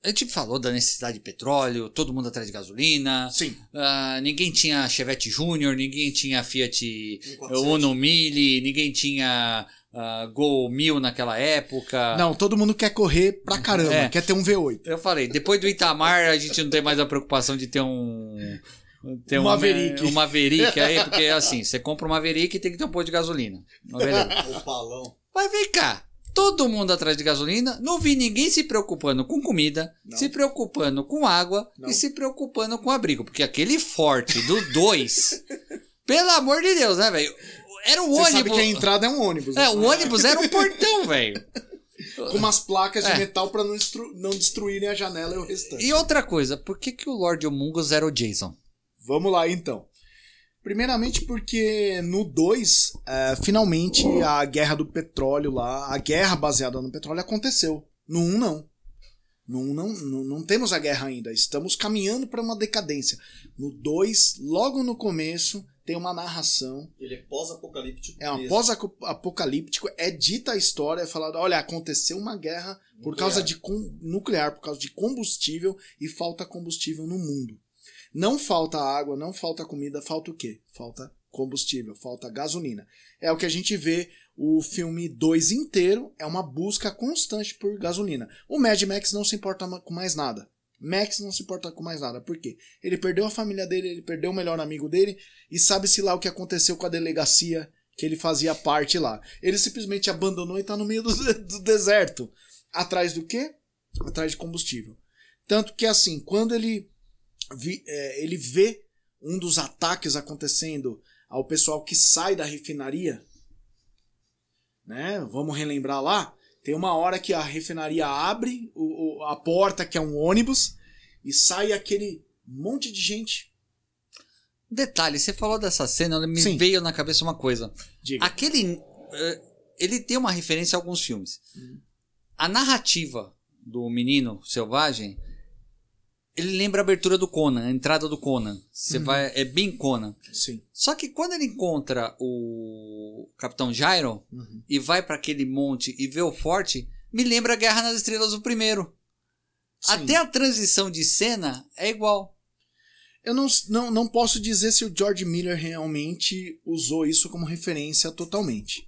A gente falou da necessidade de petróleo, todo mundo atrás de gasolina, Sim. ah, ninguém tinha Chevette Júnior, ninguém tinha Fiat 147. Uno Mille, ninguém tinha ah, Gol 1000 naquela época. Não, todo mundo quer correr pra <laughs> caramba, É. quer ter um V8. Eu falei, depois do Itamar, a gente não tem mais a preocupação de ter um. Ter Um Maverick. Um Maverick aí, <laughs> porque assim, você compra um Maverick e tem que ter um posto de gasolina. O <laughs> palão. Mas vem cá, todo mundo atrás de gasolina, não vi ninguém se preocupando com comida, Não. se preocupando com água Não. e se preocupando com abrigo. Porque aquele forte do 2, <laughs> pelo amor de Deus, né, velho? Era um Você sabe ônibus. que a entrada é um ônibus. É, o ônibus era um portão, velho. Com umas placas de É. metal pra não, não destruírem a janela e o restante. E outra coisa, por que, que o Lord Mungus era o Jason? Vamos lá então. Primeiramente porque no 2, finalmente a guerra do petróleo lá, a guerra baseada no petróleo aconteceu. No 1 um, não. No 1 um, não, não, não temos a guerra ainda. Estamos caminhando para uma decadência. No 2, logo no começo, tem uma narração. Ele é pós-apocalíptico. É um pós-apocalíptico. É dita a história, é falado: olha, aconteceu uma guerra por Nuclear. causa de nuclear, por causa de combustível e falta combustível no mundo. Não falta água, não falta comida, falta o quê? Falta combustível, falta gasolina. É o que a gente vê o filme 2 inteiro, é uma busca constante por gasolina. O Mad Max não se importa com mais nada. Max não se importa com mais nada. Por quê? Ele perdeu a família dele, ele perdeu o melhor amigo dele e sabe-se lá o que aconteceu com a delegacia que ele fazia parte lá. Ele simplesmente abandonou e tá no meio do, <laughs> do deserto. Atrás do quê? Atrás de combustível. Tanto que assim, quando ele, vi- é, ele vê um dos ataques acontecendo ao pessoal que sai da refinaria, né? Vamos relembrar lá. Tem uma hora que a refinaria abre o- o- a porta, que é um ônibus, e sai aquele monte de gente. Detalhe, você falou dessa cena, me Sim. veio na cabeça uma coisa. Diga. Aquele. eh, ele tem uma referência a alguns filmes. Uhum. A narrativa do menino selvagem. Ele lembra a abertura do Conan, a entrada do Conan. Você Uhum. vai. É bem Conan. Sim. Só que quando ele encontra o Capitão Gyron Uhum. e vai para aquele monte e vê o forte, me lembra a Guerra nas Estrelas do primeiro. Sim. Até a transição de cena é igual. Eu não, não, não posso dizer se o George Miller realmente usou isso como referência totalmente.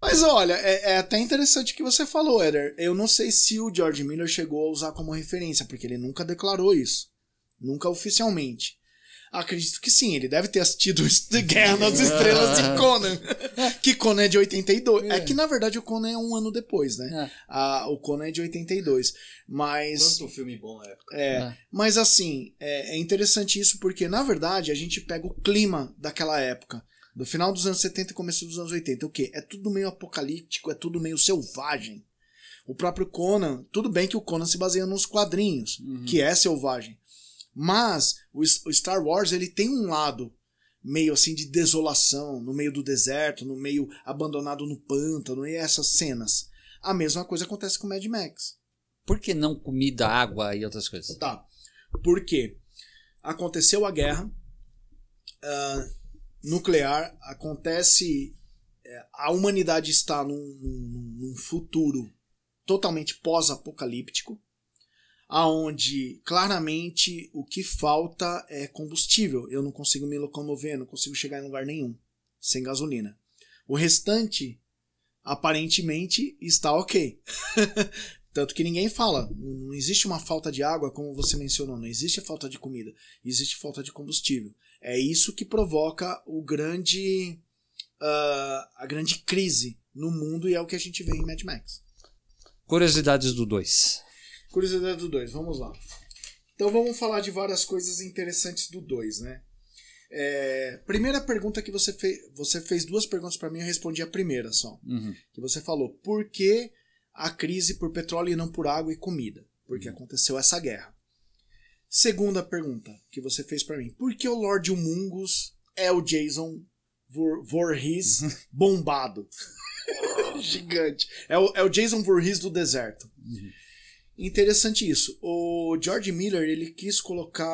Mas olha, é, é até interessante o que você falou, Eder. Eu não sei se o George Miller chegou a usar como referência, porque ele nunca declarou isso. Nunca oficialmente. Acredito que sim, ele deve ter assistido <laughs> The Guerra nas <laughs> Estrelas de Conan. que Conan é de 82. É. É. que na verdade o Conan é um ano depois, né? É. Ah, o Conan é de 82. Mas. Quanto filme bom na época. É, É. mas assim, é, é interessante isso porque, na verdade, a gente pega o clima daquela época. Do final dos anos 70 e começo dos anos 80. O quê? É tudo meio apocalíptico, é tudo meio selvagem. O próprio Conan, tudo bem que o Conan se baseia nos quadrinhos, Uhum. que é selvagem. Mas o, o Star Wars, ele tem um lado meio assim de desolação, no meio do deserto, no meio abandonado no pântano, e essas cenas. A mesma coisa acontece com Mad Max. Por que não comida, água e outras coisas? Tá. Por quê? Aconteceu a guerra ah, nuclear, acontece. é, a humanidade está num, num- num futuro totalmente pós-apocalíptico, aonde claramente o que falta é combustível. Eu não consigo me locomover, não consigo chegar em lugar nenhum sem gasolina. O restante, aparentemente, está ok. <laughs> Tanto que ninguém fala. Não existe uma falta de água, como você mencionou. Não existe falta de comida. Existe falta de combustível. É isso que provoca o grande. ah, a grande crise no mundo e é o que a gente vê em Mad Max. Curiosidades do 2. Curiosidade do 2, vamos lá. Então vamos falar de várias coisas interessantes do 2, né? É, primeira pergunta que você fez. Você fez duas perguntas para mim, eu respondi a primeira só. Uhum. que você falou, por que a crise por petróleo e não por água e comida? Porque aconteceu essa guerra. Segunda pergunta que você fez pra mim, por que o Lord Humungus é o Jason Voorhees <laughs> bombado? <laughs> Gigante. É o, é o Jason Voorhees do deserto. Interessante isso. O George Miller ele quis colocar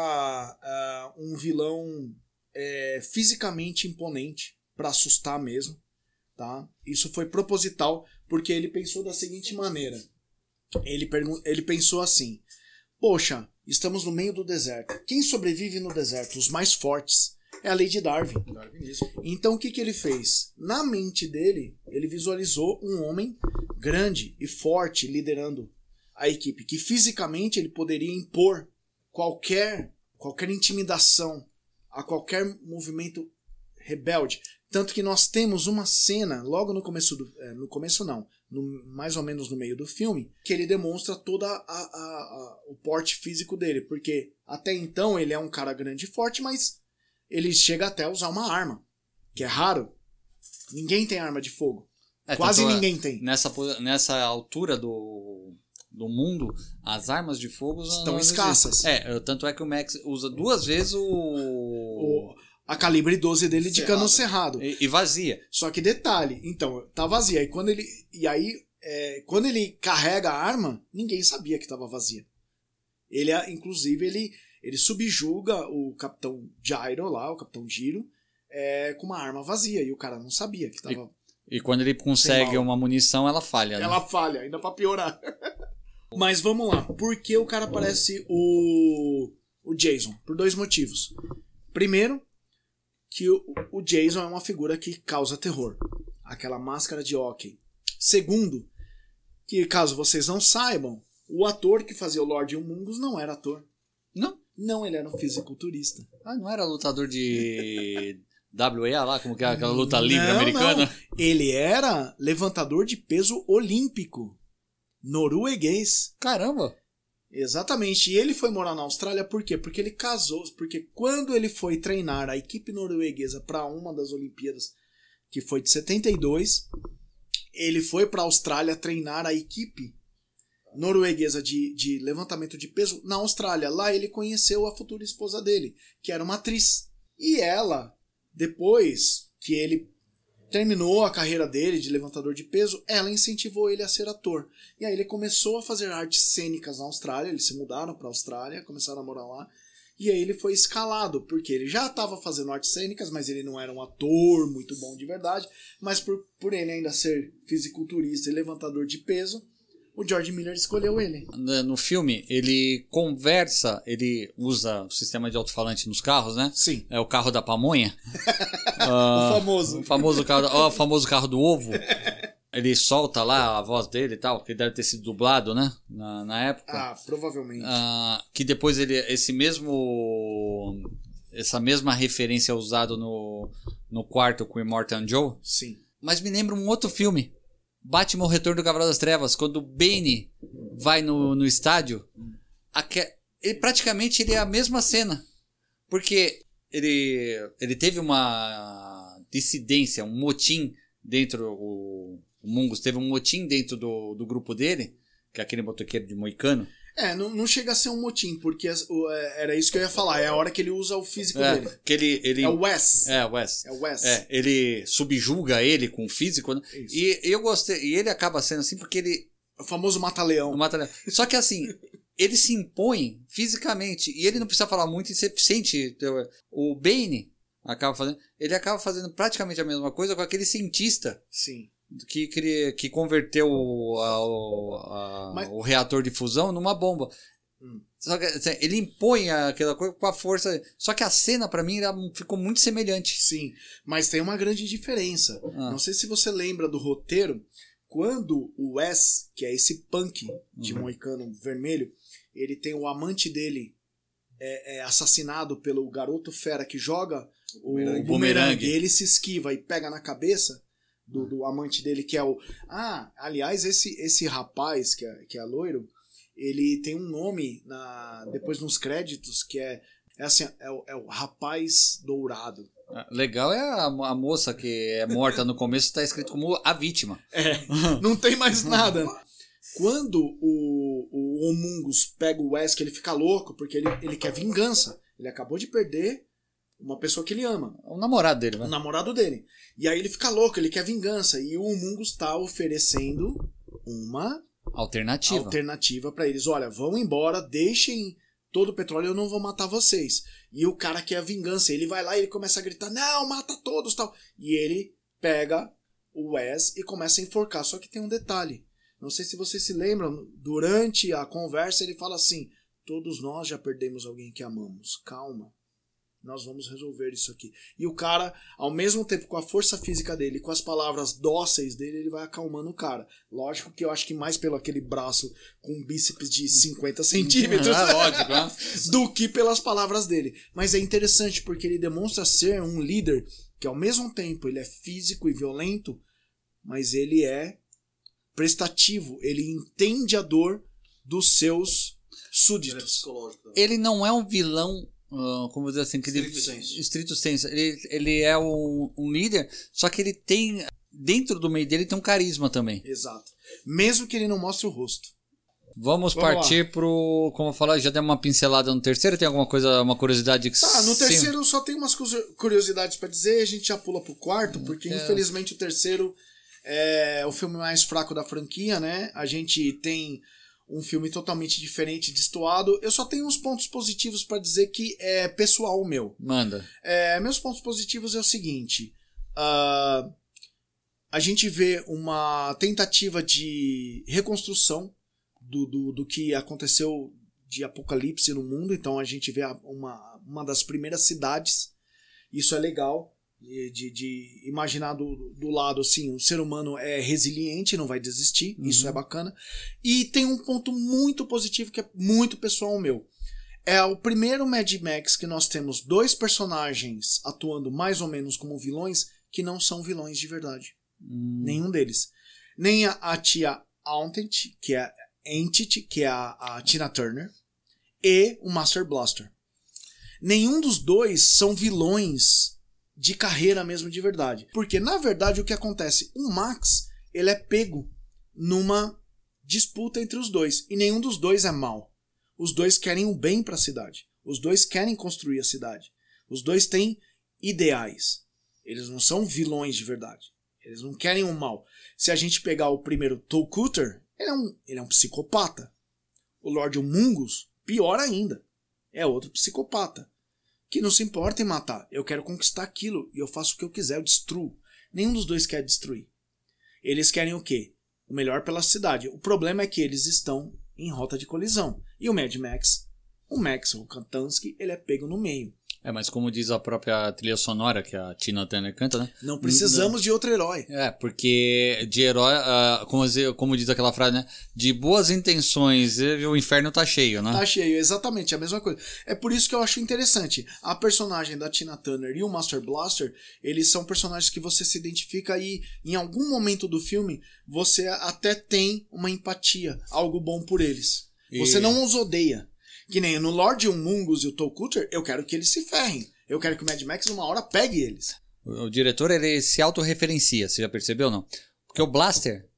ah, um vilão é, fisicamente imponente pra assustar mesmo tá? Isso foi proposital porque ele pensou da seguinte maneira. Ele, ele pensou assim: Poxa, estamos no meio do deserto. Quem sobrevive no deserto? Os mais fortes. É a lei de Darwin. Então o que, que ele fez? Na mente dele, ele visualizou um homem grande e forte liderando a equipe, que fisicamente ele poderia impor qualquer, qualquer intimidação a qualquer movimento rebelde. Tanto que nós temos uma cena logo no começo do. eh, no começo não, no- mais ou menos no meio do filme, que ele demonstra a- o porte físico dele. Porque até então ele é um cara grande e forte, mas ele chega até a usar uma arma. Que é raro. Ninguém tem arma de fogo. É, Quase tanto é- ninguém tem. Nessa, nessa altura do, do mundo, as armas de fogo Estão não escassas. É, tanto é que o Max usa duas vezes o. O, a calibre 12 dele de cano cerrado. E, e vazia. Só que detalhe, então, tá vazia. E quando ele. E aí, é, quando ele carrega a arma, ninguém sabia que tava vazia. Ele, inclusive, ele, ele subjuga o capitão Gyro lá, o capitão Giro, é, com uma arma vazia. E o cara não sabia que tava. E quando ele consegue uma munição, ela falha. né? Ela falha, ainda pra piorar. <laughs> Mas vamos lá. Por que o cara parece o, o Jason? Por dois motivos. Primeiro, que o, o Jason é uma figura que causa terror. Aquela máscara de hockey. Segundo, que caso vocês não saibam, o ator que fazia o Lord Humungus não era ator. Não? Não, ele era um fisiculturista. Ah, não era lutador de <laughs> WEA lá, como que é aquela luta livre Não, americana? não. Ele era levantador de peso olímpico. Norueguês. Caramba! Exatamente. E ele foi morar na Austrália por quê? Porque ele casou. Porque quando ele foi treinar a equipe norueguesa para uma das Olimpíadas, que foi de 72, ele foi para a Austrália treinar a equipe norueguesa de, de levantamento de peso na Austrália. Lá ele conheceu a futura esposa dele, que era uma atriz. E ela, depois que ele terminou a carreira dele de levantador de peso, ela incentivou ele a ser ator. E aí ele começou a fazer artes cênicas na Austrália, eles se mudaram para a Austrália, começaram a morar lá. E aí ele foi escalado, porque ele já estava fazendo artes cênicas, mas ele não era um ator muito bom de verdade. Mas por, por ele ainda ser fisiculturista e levantador de peso, o George Miller escolheu ele. No filme, ele conversa, ele usa o sistema de alto-falante nos carros, né? Sim. É o carro da pamonha. <laughs> o famoso. O famoso carro, ó, o famoso carro do ovo. Ele solta lá a voz dele e tal, que deve ter sido dublado, né? Na, na época. Ah, provavelmente. Ah, que depois ele esse mesmo essa mesma referência é usado no, no quarto com o Immortan Joe Sim. mas me lembra um outro filme Batman Retorno do Cavaleiro das Trevas quando o Bane vai no, no estádio aque- ele praticamente ele é a mesma cena. Porque ele ele teve uma dissidência um motim dentro o, o Mungus teve um motim dentro do, do grupo dele que é aquele motoqueiro de moicano É, não, não chega a ser um motim, porque as- o- é, era isso que eu ia falar. É a hora que ele usa o físico É, dele. que ele, ele É o Wes. É, Wes. É o Wes. É, ele subjuga ele com o físico, né? E eu gostei. E ele acaba sendo assim porque ele O famoso mata-leão. mata. Só que assim, <laughs> ele se impõe fisicamente. E ele não precisa falar muito e você sente. O Bane acaba fazendo. Ele acaba fazendo praticamente a mesma coisa com aquele cientista Sim. Que, cria- que converteu o, a- o, a- Mas- o reator de fusão numa bomba. Hum. Só que assim, ele impõe aquela coisa com a força. Só que a cena, pra mim, ficou muito semelhante. Sim. Mas tem uma grande diferença. Ah. Não sei se você lembra do roteiro. Quando o Wes, que é esse punk de Uhum. moicano vermelho, ele tem o amante dele é, é assassinado pelo garoto fera que joga o Bumerangue. bumerangue. Bumerangue. E ele se esquiva e pega na cabeça do, do amante dele, que é o. Ah, aliás, esse, esse rapaz que é, que é loiro, ele tem um nome na, depois nos créditos que é. É assim, é o, é o rapaz dourado. Ah, Legal é a, a moça que é morta no começo, tá escrito como a vítima. É, não tem mais nada. Quando o, o Homungus pega o Wes, que ele fica louco, porque ele, ele quer vingança. Ele acabou de perder uma pessoa que ele ama, O namorado dele, o né? namorado dele. E aí ele fica louco, ele quer vingança. E o Homungus está oferecendo uma Alternativa. alternativa para eles. Olha, vão embora, deixem todo o petróleo, eu não vou matar vocês. E o cara quer a vingança. Ele vai lá e ele começa a gritar: Não, mata todos tal. E ele pega o Wes e começa a enforcar. Só que tem um detalhe. Não sei se vocês se lembram, durante a conversa ele fala assim: Todos nós já perdemos alguém que amamos. Calma. Nós vamos resolver isso aqui. E o cara, ao mesmo tempo com a força física dele, com as palavras dóceis dele, ele vai acalmando o cara. Lógico que eu acho que mais pelo aquele braço com um bíceps de 50 centímetros Ah, lógico, né? <laughs> do que pelas palavras dele. Mas é interessante porque ele demonstra ser um líder que ao mesmo tempo ele é físico e violento, mas ele é prestativo, ele entende a dor dos seus Ele é súditos. Ele não é um vilão, ah, como dizer assim, que ele, Estrito estrito sensu. Ele, ele é um, um líder, só que ele tem, dentro do meio dele, tem um carisma também. Exato. Mesmo que ele não mostre o rosto. Vamos, Vamos partir pro. Como eu falei, já demos uma pincelada no terceiro. Tem alguma coisa, uma curiosidade que Tá, no Sim. terceiro só tem umas cu- curiosidades pra dizer, a gente já pula pro quarto, porque É. infelizmente o terceiro é o filme mais fraco da franquia, né? A gente tem um filme totalmente diferente, destoado. Eu só tenho uns pontos positivos pra dizer que é pessoal meu. Manda. É, meus pontos positivos é o seguinte: ah, a gente vê uma tentativa de reconstrução do, do, do que aconteceu de apocalipse no mundo. Então a gente vê uma, uma das primeiras cidades. Isso é legal. De, de, imaginar do, do lado assim, o ser humano é resiliente, não vai desistir, isso é bacana. E tem um ponto muito positivo que é muito pessoal meu. É o primeiro Mad Max que nós temos dois personagens atuando mais ou menos como vilões que não são vilões de verdade. Hum, Nenhum deles. Nem a, a tia Auntent, que é a Entity, que é a, a Tina Turner, e o Master Blaster. Nenhum dos dois são vilões de carreira mesmo de verdade. Porque, na verdade, o que acontece? O Max, ele é pego numa disputa entre os dois. E nenhum dos dois é mal. Os dois querem o bem para a cidade. Os dois querem construir a cidade. Os dois têm ideais. Eles não são vilões de verdade. Eles não querem o mal. Se a gente pegar o primeiro Tolkuter, ele é um, ele é um psicopata. O Lord Mungus, pior ainda, é outro psicopata. Que não se importa em matar. Eu quero conquistar aquilo e eu faço o que eu quiser, eu destruo. Nenhum dos dois quer destruir. Eles querem o quê? O melhor pela cidade. O problema é que eles estão em rota de colisão. E o Mad Max, o Max, o Kantansky, ele é pego no meio. É, mas como diz a própria trilha sonora que a Tina Turner canta, né? Não precisamos de outro herói. É, porque de herói, ah, como, diz- como diz aquela frase, né? De boas intenções, eh, o inferno tá cheio, né? Tá cheio, exatamente, a mesma coisa. É por isso que eu acho interessante. A personagem da Tina Turner e o Master Blaster, eles são personagens que você se identifica e em algum momento do filme você até tem uma empatia, algo bom por eles. E- Você não os odeia. Que nem no Lord Mungus e o Tolkuter, eu quero que eles se ferrem. Eu quero que o Mad Max numa hora pegue eles. O, o diretor, ele se autorreferencia, você já percebeu não? Porque o Blaster,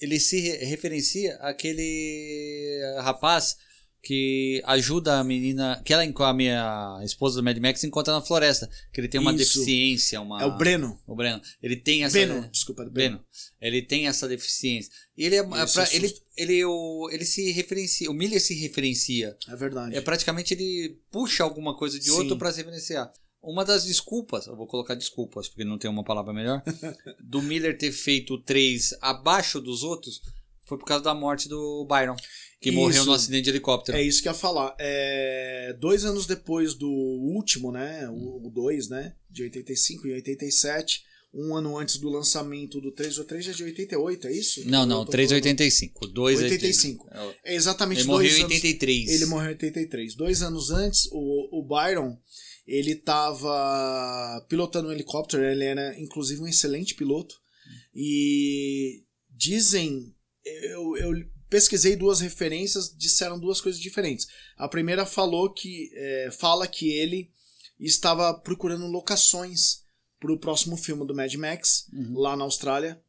ele se re- referencia àquele rapaz que ajuda a menina, que ela, a minha esposa do Mad Max, encontra na floresta, que ele tem uma Isso. deficiência, uma... É o Breno. O Breno. Ele tem essa... Beno, desculpa, do Beno. Breno. Ele tem essa deficiência. E ele é, é pra- ele, ele, o, ele se referencia, o Miller se referencia. É verdade. É praticamente ele puxa alguma coisa de outro Sim. para se referenciar. Uma das desculpas, eu vou colocar desculpas, porque não tem uma palavra melhor, <laughs> do Miller ter feito 3 abaixo dos outros, foi por causa da morte do Byron, que Isso. morreu no acidente de helicóptero. É isso que eu ia falar. É, dois anos depois do último, né? O 2, né? De 85 e 87. Um ano antes do lançamento do 3. O 3 é de 88, é isso? Não, não, tô 3 é falando- 85. 2 é 85. É exatamente Ele morreu em anos. 83. Ele morreu em 83. Dois anos antes, o, o Byron, ele tava pilotando um helicóptero, ele era inclusive um excelente piloto. E dizem, eu, eu pesquisei duas referências, disseram duas coisas diferentes. A primeira falou que, é, fala que ele estava procurando locações para o próximo filme do Mad Max, Uhum. lá na Austrália.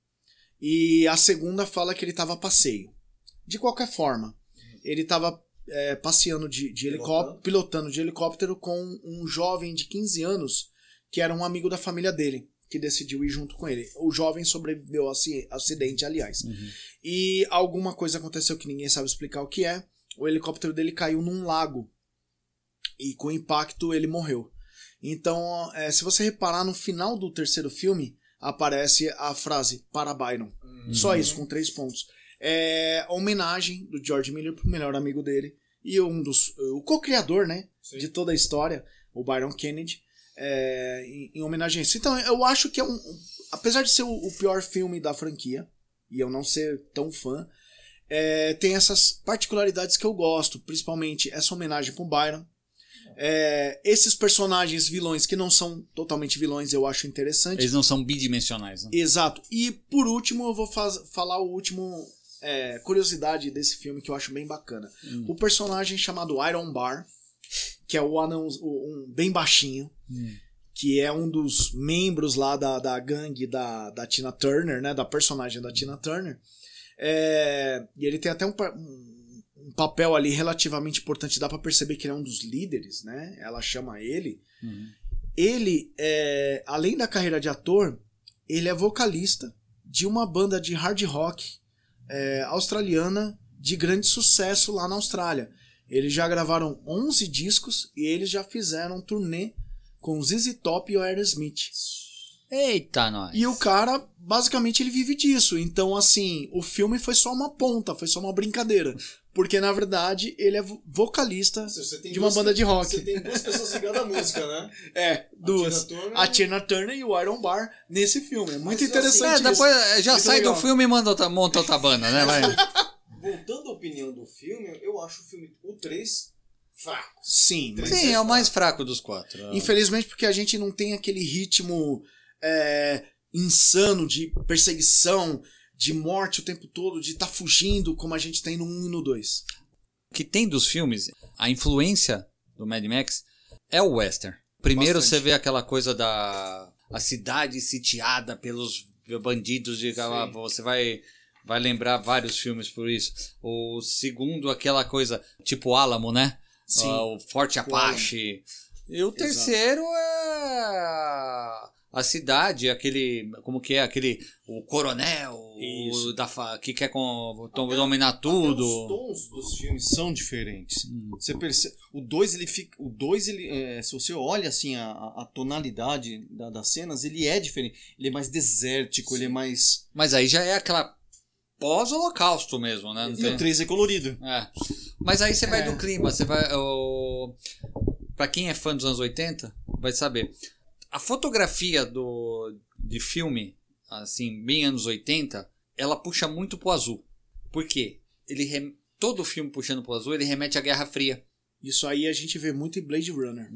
E a segunda fala que ele estava a passeio. De qualquer forma, ele estava é, passeando de, de helicóptero, pilotando de helicóptero com um jovem de 15 anos que era um amigo da família dele, que decidiu ir junto com ele. O jovem sobreviveu ao aci- acidente, aliás. E alguma coisa aconteceu que ninguém sabe explicar o que é. O helicóptero dele caiu num lago. E com o impacto ele morreu. Então, é, se você reparar no final do terceiro filme, aparece a frase para Byron. Só isso, com três pontos. É a homenagem do George Miller pro melhor amigo dele. E um dos. O co-criador, né? De toda a história, o Byron Kennedy. É, em, em homenagem a isso. Então, eu acho que é um. um- Apesar de ser o, o pior filme da franquia, e eu não ser tão fã, é, tem essas particularidades que eu gosto, principalmente essa homenagem pro Byron. É, esses personagens vilões que não são totalmente vilões, eu acho interessante. Eles não são bidimensionais, né? Exato. E por último, eu vou falar o último é, curiosidade desse filme que eu acho bem bacana. O personagem chamado Iron Bar, que é o anão, um bem baixinho, que é um dos membros lá da, da gangue da, da Tina Turner, né? Da personagem da Tina Turner. É, e ele tem até um, um- um papel ali relativamente importante, dá pra perceber que ele é um dos líderes, né? Ela chama ele. Ele, é, além da carreira de ator, ele é vocalista de uma banda de hard rock é, australiana de grande sucesso lá na Austrália. Eles já gravaram 11 discos e eles já fizeram um turnê com ZZ Top e o Aerosmith. Eita, nós. E o cara, basicamente, ele vive disso. Então, assim, o filme foi só uma ponta, foi só uma brincadeira. Porque, na verdade, ele é vo- vocalista de uma duas- banda de rock. Você tem duas pessoas ligadas à música, né? <laughs> É, duas. Tina Turner A e- Tina Turner e o Iron Bar nesse filme. É muito Mas, interessante É, isso. depois eh, já Muito sai legal. do filme e manda outra, monta outra banda, né? Vai. <laughs> Voltando à opinião do filme, eu acho o filme, o 3, fraco. Sim, mas Sim, é o mais fraco dos quatro. É. Infelizmente, porque a gente não tem aquele ritmo é, insano de perseguição, de morte o tempo todo, de estar fugindo como a gente tem no 1 e no 2. O que tem dos filmes, a influência do Mad Max é o western. Primeiro Bastante. você vê aquela coisa da a cidade sitiada pelos bandidos de você vai vai lembrar vários filmes por isso. O segundo aquela coisa tipo Álamo, né? Sim. Ah, o Forte Apache. E o terceiro a, a cidade, aquele. Como que é? Aquele. O coronel o da, que quer com, dominar tudo. Os tons dos filmes são diferentes. Hum. Você percebe, o 2 ele fica, o 2 ele, é, se você olha assim a, a- tonalidade da- das cenas, ele é diferente. Ele é mais desértico, ele é mais Mas aí já é aquela pós-holocausto mesmo, né? Não e tem- o 3 é colorido. É. Mas aí você vai É. do clima, você vai. O... Pra quem é fã dos anos 80, vai saber. A fotografia do, de filme, assim, bem anos 80, ela puxa muito pro azul. Por quê? Ele rem- Todo filme puxando pro azul, ele remete à Guerra Fria. Isso aí a gente vê muito em Blade Runner.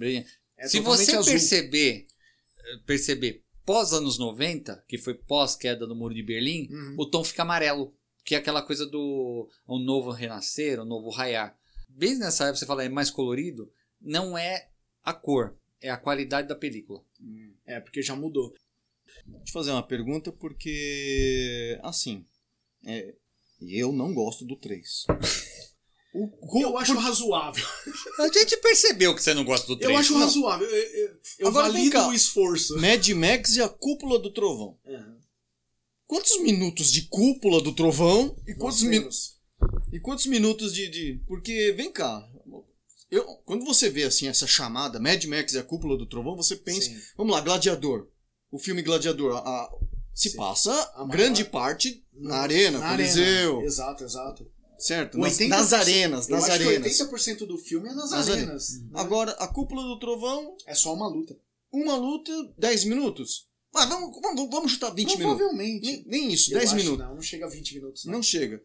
É Se você azul. perceber, perceber pós anos 90, que foi pós queda do Muro de Berlim, Uhum. o tom fica amarelo, que é aquela coisa do um novo renascer, um novo raiar. Bem nessa época você fala é mais colorido, não é a cor, é a qualidade da película. É, porque já mudou. Deixa eu fazer uma pergunta porque assim, é, eu não gosto do 3. O, Eu acho razoável. <laughs> A gente percebeu que você não gosta do Eu 3. acho Não. razoável. Eu, eu- eu Agora vem valido o esforço. Mad Max e a Cúpula do Trovão. Uhum. Quantos minutos de Cúpula do Trovão e quantos, Nós mi- temos. e quantos minutos de, de- Porque, vem cá, eu, quando você vê assim essa chamada, Mad Max e a Cúpula do Trovão, você pensa, Sim. vamos lá, Gladiador. O filme Gladiador, a- se Sim. passa A maior- grande parte na arena, Na Coliseu, arena. Exato, exato. certo? Nas, 80%, nas arenas, nas acho arenas. que 80% do filme é nas, Nas arenas. né? Agora, a Cúpula do Trovão, É só uma luta. uma luta, 10 minutos. Ah, vamos, vamos, vamos chutar 20 minutos. Provavelmente. Nem, nem isso, Eu 10 acho minutos. Não, não chega a 20 minutos. Não. Não chega.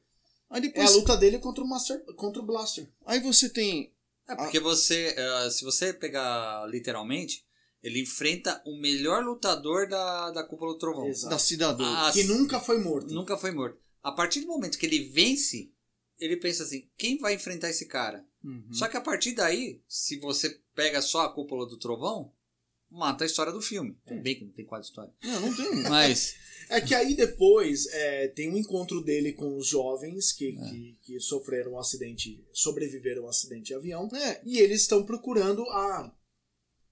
Aí É depois. a luta dele contra o, Master, contra o Blaster. Aí você tem. É porque você, eh, se você pegar literalmente, ele enfrenta o melhor lutador da, da Cúpula do Trovão. Exato. Da Cidadão. Ah, Que nunca foi morto. Nunca foi morto. A partir do momento que ele vence, ele pensa assim: quem vai enfrentar esse cara? Uhum. Só que a partir daí, se você pega só a cúpula do trovão, mata a história do filme. É. Tudo bem que não tem quase história. Não, não tem. <laughs> Mas. É que aí depois é, tem um encontro dele com os jovens que, É. que, que sofreram um acidente, sobreviveram a um acidente de avião. É, E eles estão procurando a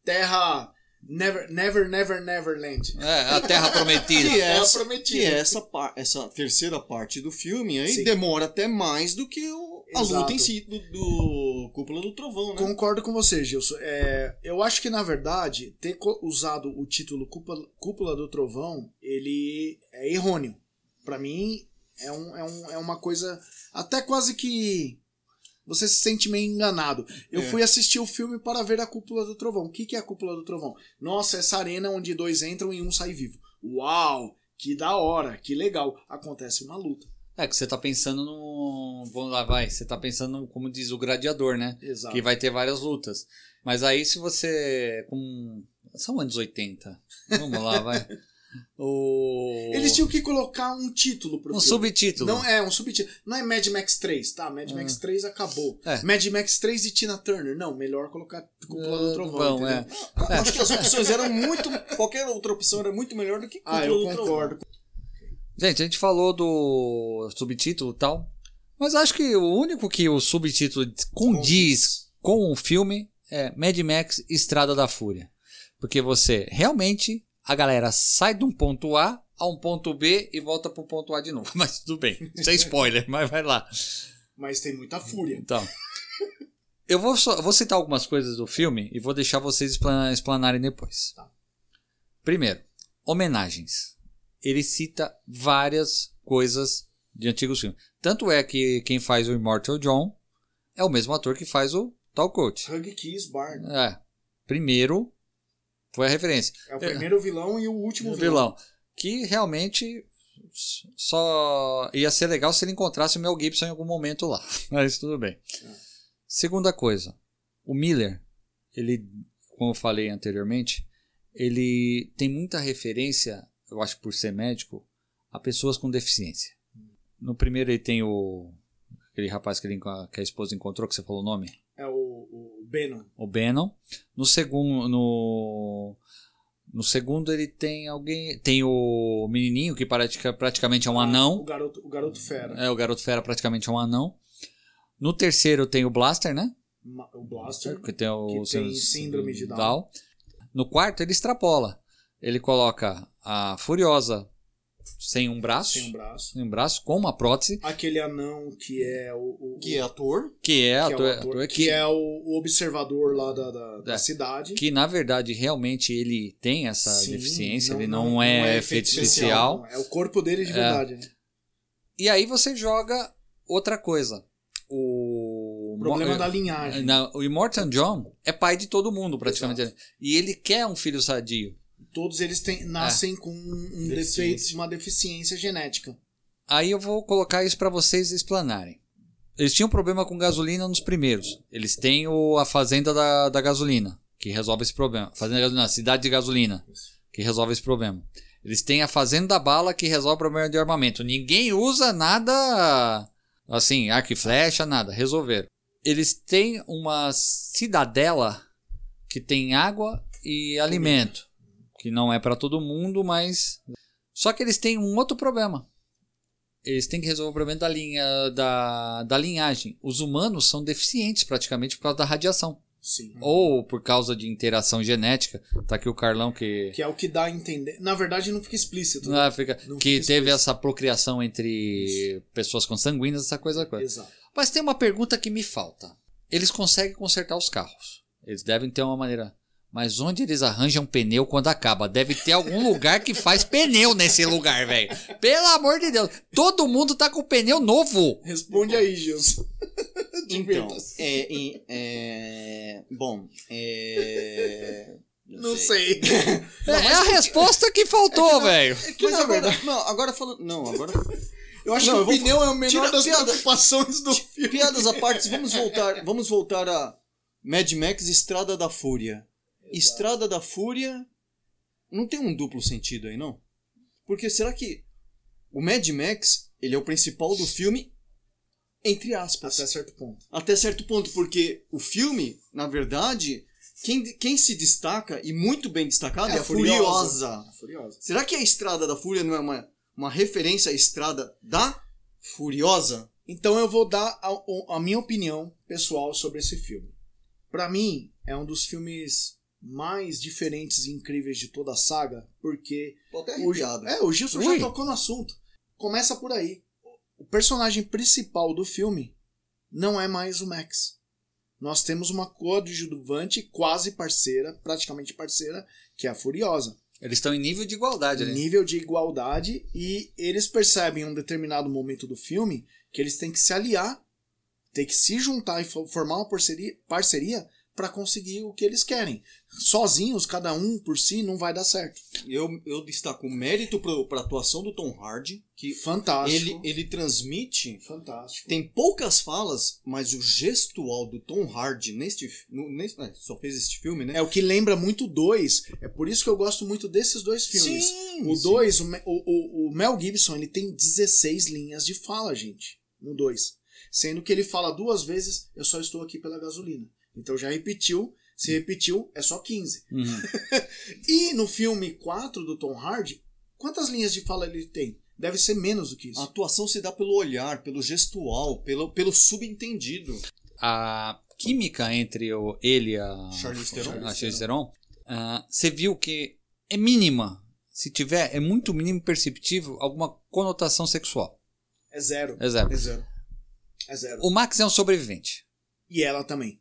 terra Never, Never, Never, Neverland. É, a Terra Prometida. que é, Terra essa, Prometida. que é essa, essa terceira parte do filme aí Sim. demora até mais do que o- a Exato. luta em si do, do Cúpula do Trovão, né? Concordo com você, Gilson. É, eu acho que, na verdade, ter usado o título Cúpula, Cúpula do Trovão, ele é errôneo. Pra mim, é, um, é, um, é uma coisa até quase que você se sente meio enganado. Eu É. fui assistir o filme para ver a Cúpula do Trovão. O que, que é a Cúpula do Trovão? Nossa, essa arena onde dois entram e um sai vivo. Uau! Que da hora, que legal. Acontece uma luta. É que você tá pensando no. Vamos lá, vai. Você tá pensando, como diz o gladiador, né? Exato. Que vai ter várias lutas. Mas aí, se você. Com... São anos 80. Vamos lá, vai. <laughs> O... Eles tinham que colocar um título pro Um filme. subtítulo. Não é um subtítulo. Não é Mad Max 3, tá? Mad Max 3 acabou. É. Mad Max 3 e Tina Turner. Não, melhor colocar Cúpula do Ah, Trovão. bom, é. Acho que as opções eram muito. Qualquer outra opção era muito melhor do que Cúpula Ah, eu do Trovão. Gente, a gente falou do subtítulo e tal. Mas acho que o único que o subtítulo condiz com o filme é Mad Max Estrada da Fúria. Porque você realmente, a galera sai de um ponto A a um ponto B e volta pro ponto A de novo. <laughs> Mas tudo bem. Sem spoiler, mas vai lá. Mas tem muita fúria. Então. Eu vou, só- vou citar algumas coisas do filme e vou deixar vocês explan- explanarem depois. Tá. Primeiro, homenagens. Ele cita várias coisas de antigos filmes. Tanto é que quem faz o Immortal John é o mesmo ator que faz o Tal Coach. Hug Kiss Barn. É. Primeiro foi a referência. É o primeiro vilão e o último O vilão. vilão. Que realmente só ia ser legal se ele encontrasse o Mel Gibson em algum momento lá. <laughs> Mas tudo bem. Segunda coisa. O Miller, ele, como eu falei anteriormente, ele tem muita referência, eu acho por ser médico, a pessoas com deficiência. No primeiro ele tem o aquele rapaz que, ele, que a esposa encontrou, que você falou o nome É o, o Venom. o Bannon. No segundo, no, no segundo ele tem alguém, tem o menininho que pratica, praticamente é um O anão. garoto, o garoto fera. É, o garoto fera praticamente é um anão. No terceiro tem o Blaster, né? O Blaster. Que tem o Que tem síndrome de Down. No quarto, ele extrapola. Ele coloca a Furiosa sem um braço, Sem um braço. sem um braço, com uma prótese, Aquele anão que é o. o- Que é ator. que é, que é o ator, ator, ator que, que, é o, o observador lá da, da, da É. cidade. que na verdade realmente ele tem essa Sim, deficiência, não- ele não- não, não é, é efeito especial. Não, É o corpo dele de verdade, né? E aí você joga outra coisa. O, O problema Mo- da linhagem. Na- o Immortan John é pai de todo mundo, praticamente. E ele quer um filho sadio. Todos eles têm, nascem com um defeito, uma deficiência genética. Aí eu vou colocar isso para vocês explanarem. Eles tinham problema com gasolina nos primeiros. Eles têm o, a fazenda da, da gasolina, que resolve esse problema. Fazenda da gasolina, a cidade de gasolina, que resolve esse problema. Eles têm a fazenda da bala, que resolve o problema de armamento. Ninguém usa nada assim, arco e flecha, nada. Resolveram. Eles têm uma cidadela que tem água e alimento, que não é para todo mundo, mas só que eles têm um outro problema. Eles têm que resolver o problema da linha da, da linhagem. Os humanos são deficientes praticamente por causa da radiação Sim. ou por causa de interação genética. Tá aqui o Carlão que Que é o que dá a entender. Na verdade, não fica explícito. né? na África Não que fica teve explícito. essa procriação entre pessoas consanguíneas, essa coisa coisa. Exato. Mas tem uma pergunta que me falta. Eles conseguem consertar os carros. Eles devem ter uma maneira. Mas onde eles arranjam pneu quando acaba? Deve ter algum lugar que faz pneu nesse lugar, velho. Pelo amor de Deus. Todo mundo tá com pneu novo. Responde aí, Gilson. <laughs> Então, é, é, bom, é, Não sei. É, é a resposta que faltou, velho. Mas na agora, verdade- não, agora falando, não, agora Eu acho Não, que o vou- pneu é o menor Tira- das piada- preocupações do filme. piadas à parte, vamos voltar, vamos voltar a Mad Max Estrada da Fúria. Estrada da Fúria não tem um duplo sentido aí, não? Porque será que o Mad Max, ele é o principal do filme entre aspas. Até certo ponto. Até certo ponto, porque o filme, na verdade, quem, quem se destaca, e muito bem destacado, é, a Furiosa. A Furiosa. Será que a Estrada da Fúria não é uma, uma referência à Estrada da Furiosa? Então eu vou dar a, a minha opinião pessoal sobre esse filme. Pra mim, é um dos filmes mais diferentes e incríveis de toda a saga, porque Tô até o, é, o Gilson Ui. já tocou no assunto. Começa por aí. O personagem principal do filme não é mais o Max. Nós temos uma coadjuvante quase parceira, praticamente parceira, que é a Furiosa. Eles estão em nível de igualdade ali. nível de igualdade e eles percebem em um determinado momento do filme que eles têm que se aliar, têm que se juntar e fo- formar uma parceria, parceria para conseguir o que eles querem. Sozinhos, cada um por si, não vai dar certo. Eu, eu destaco o mérito para a atuação do Tom Hardy, que Fantástico. ele, ele transmite. Fantástico. Tem poucas falas, mas o gestual do Tom Hardy neste. No, é, só fez este filme, né? É o que lembra muito dois. É por isso que eu gosto muito desses dois filmes. Sim, O sim. 2, o, o, o- Mel Gibson, ele tem 16 linhas de fala, gente. No 2. Sendo que ele fala duas vezes, eu só estou aqui pela gasolina. Então já repetiu. Se repetiu, é só 15. Uhum. <laughs> E no filme 4 do Tom Hardy, quantas linhas de fala ele tem? Deve ser menos do que isso. A atuação se dá pelo olhar, pelo gestual, pelo, pelo subentendido. A química entre o, ele e a Charlize Theron. a Charlize Theron, ah, você viu que é mínima. Se tiver, é muito mínimo perceptível alguma conotação sexual. É zero. É zero. É zero. É zero. O Max é um sobrevivente. E ela também.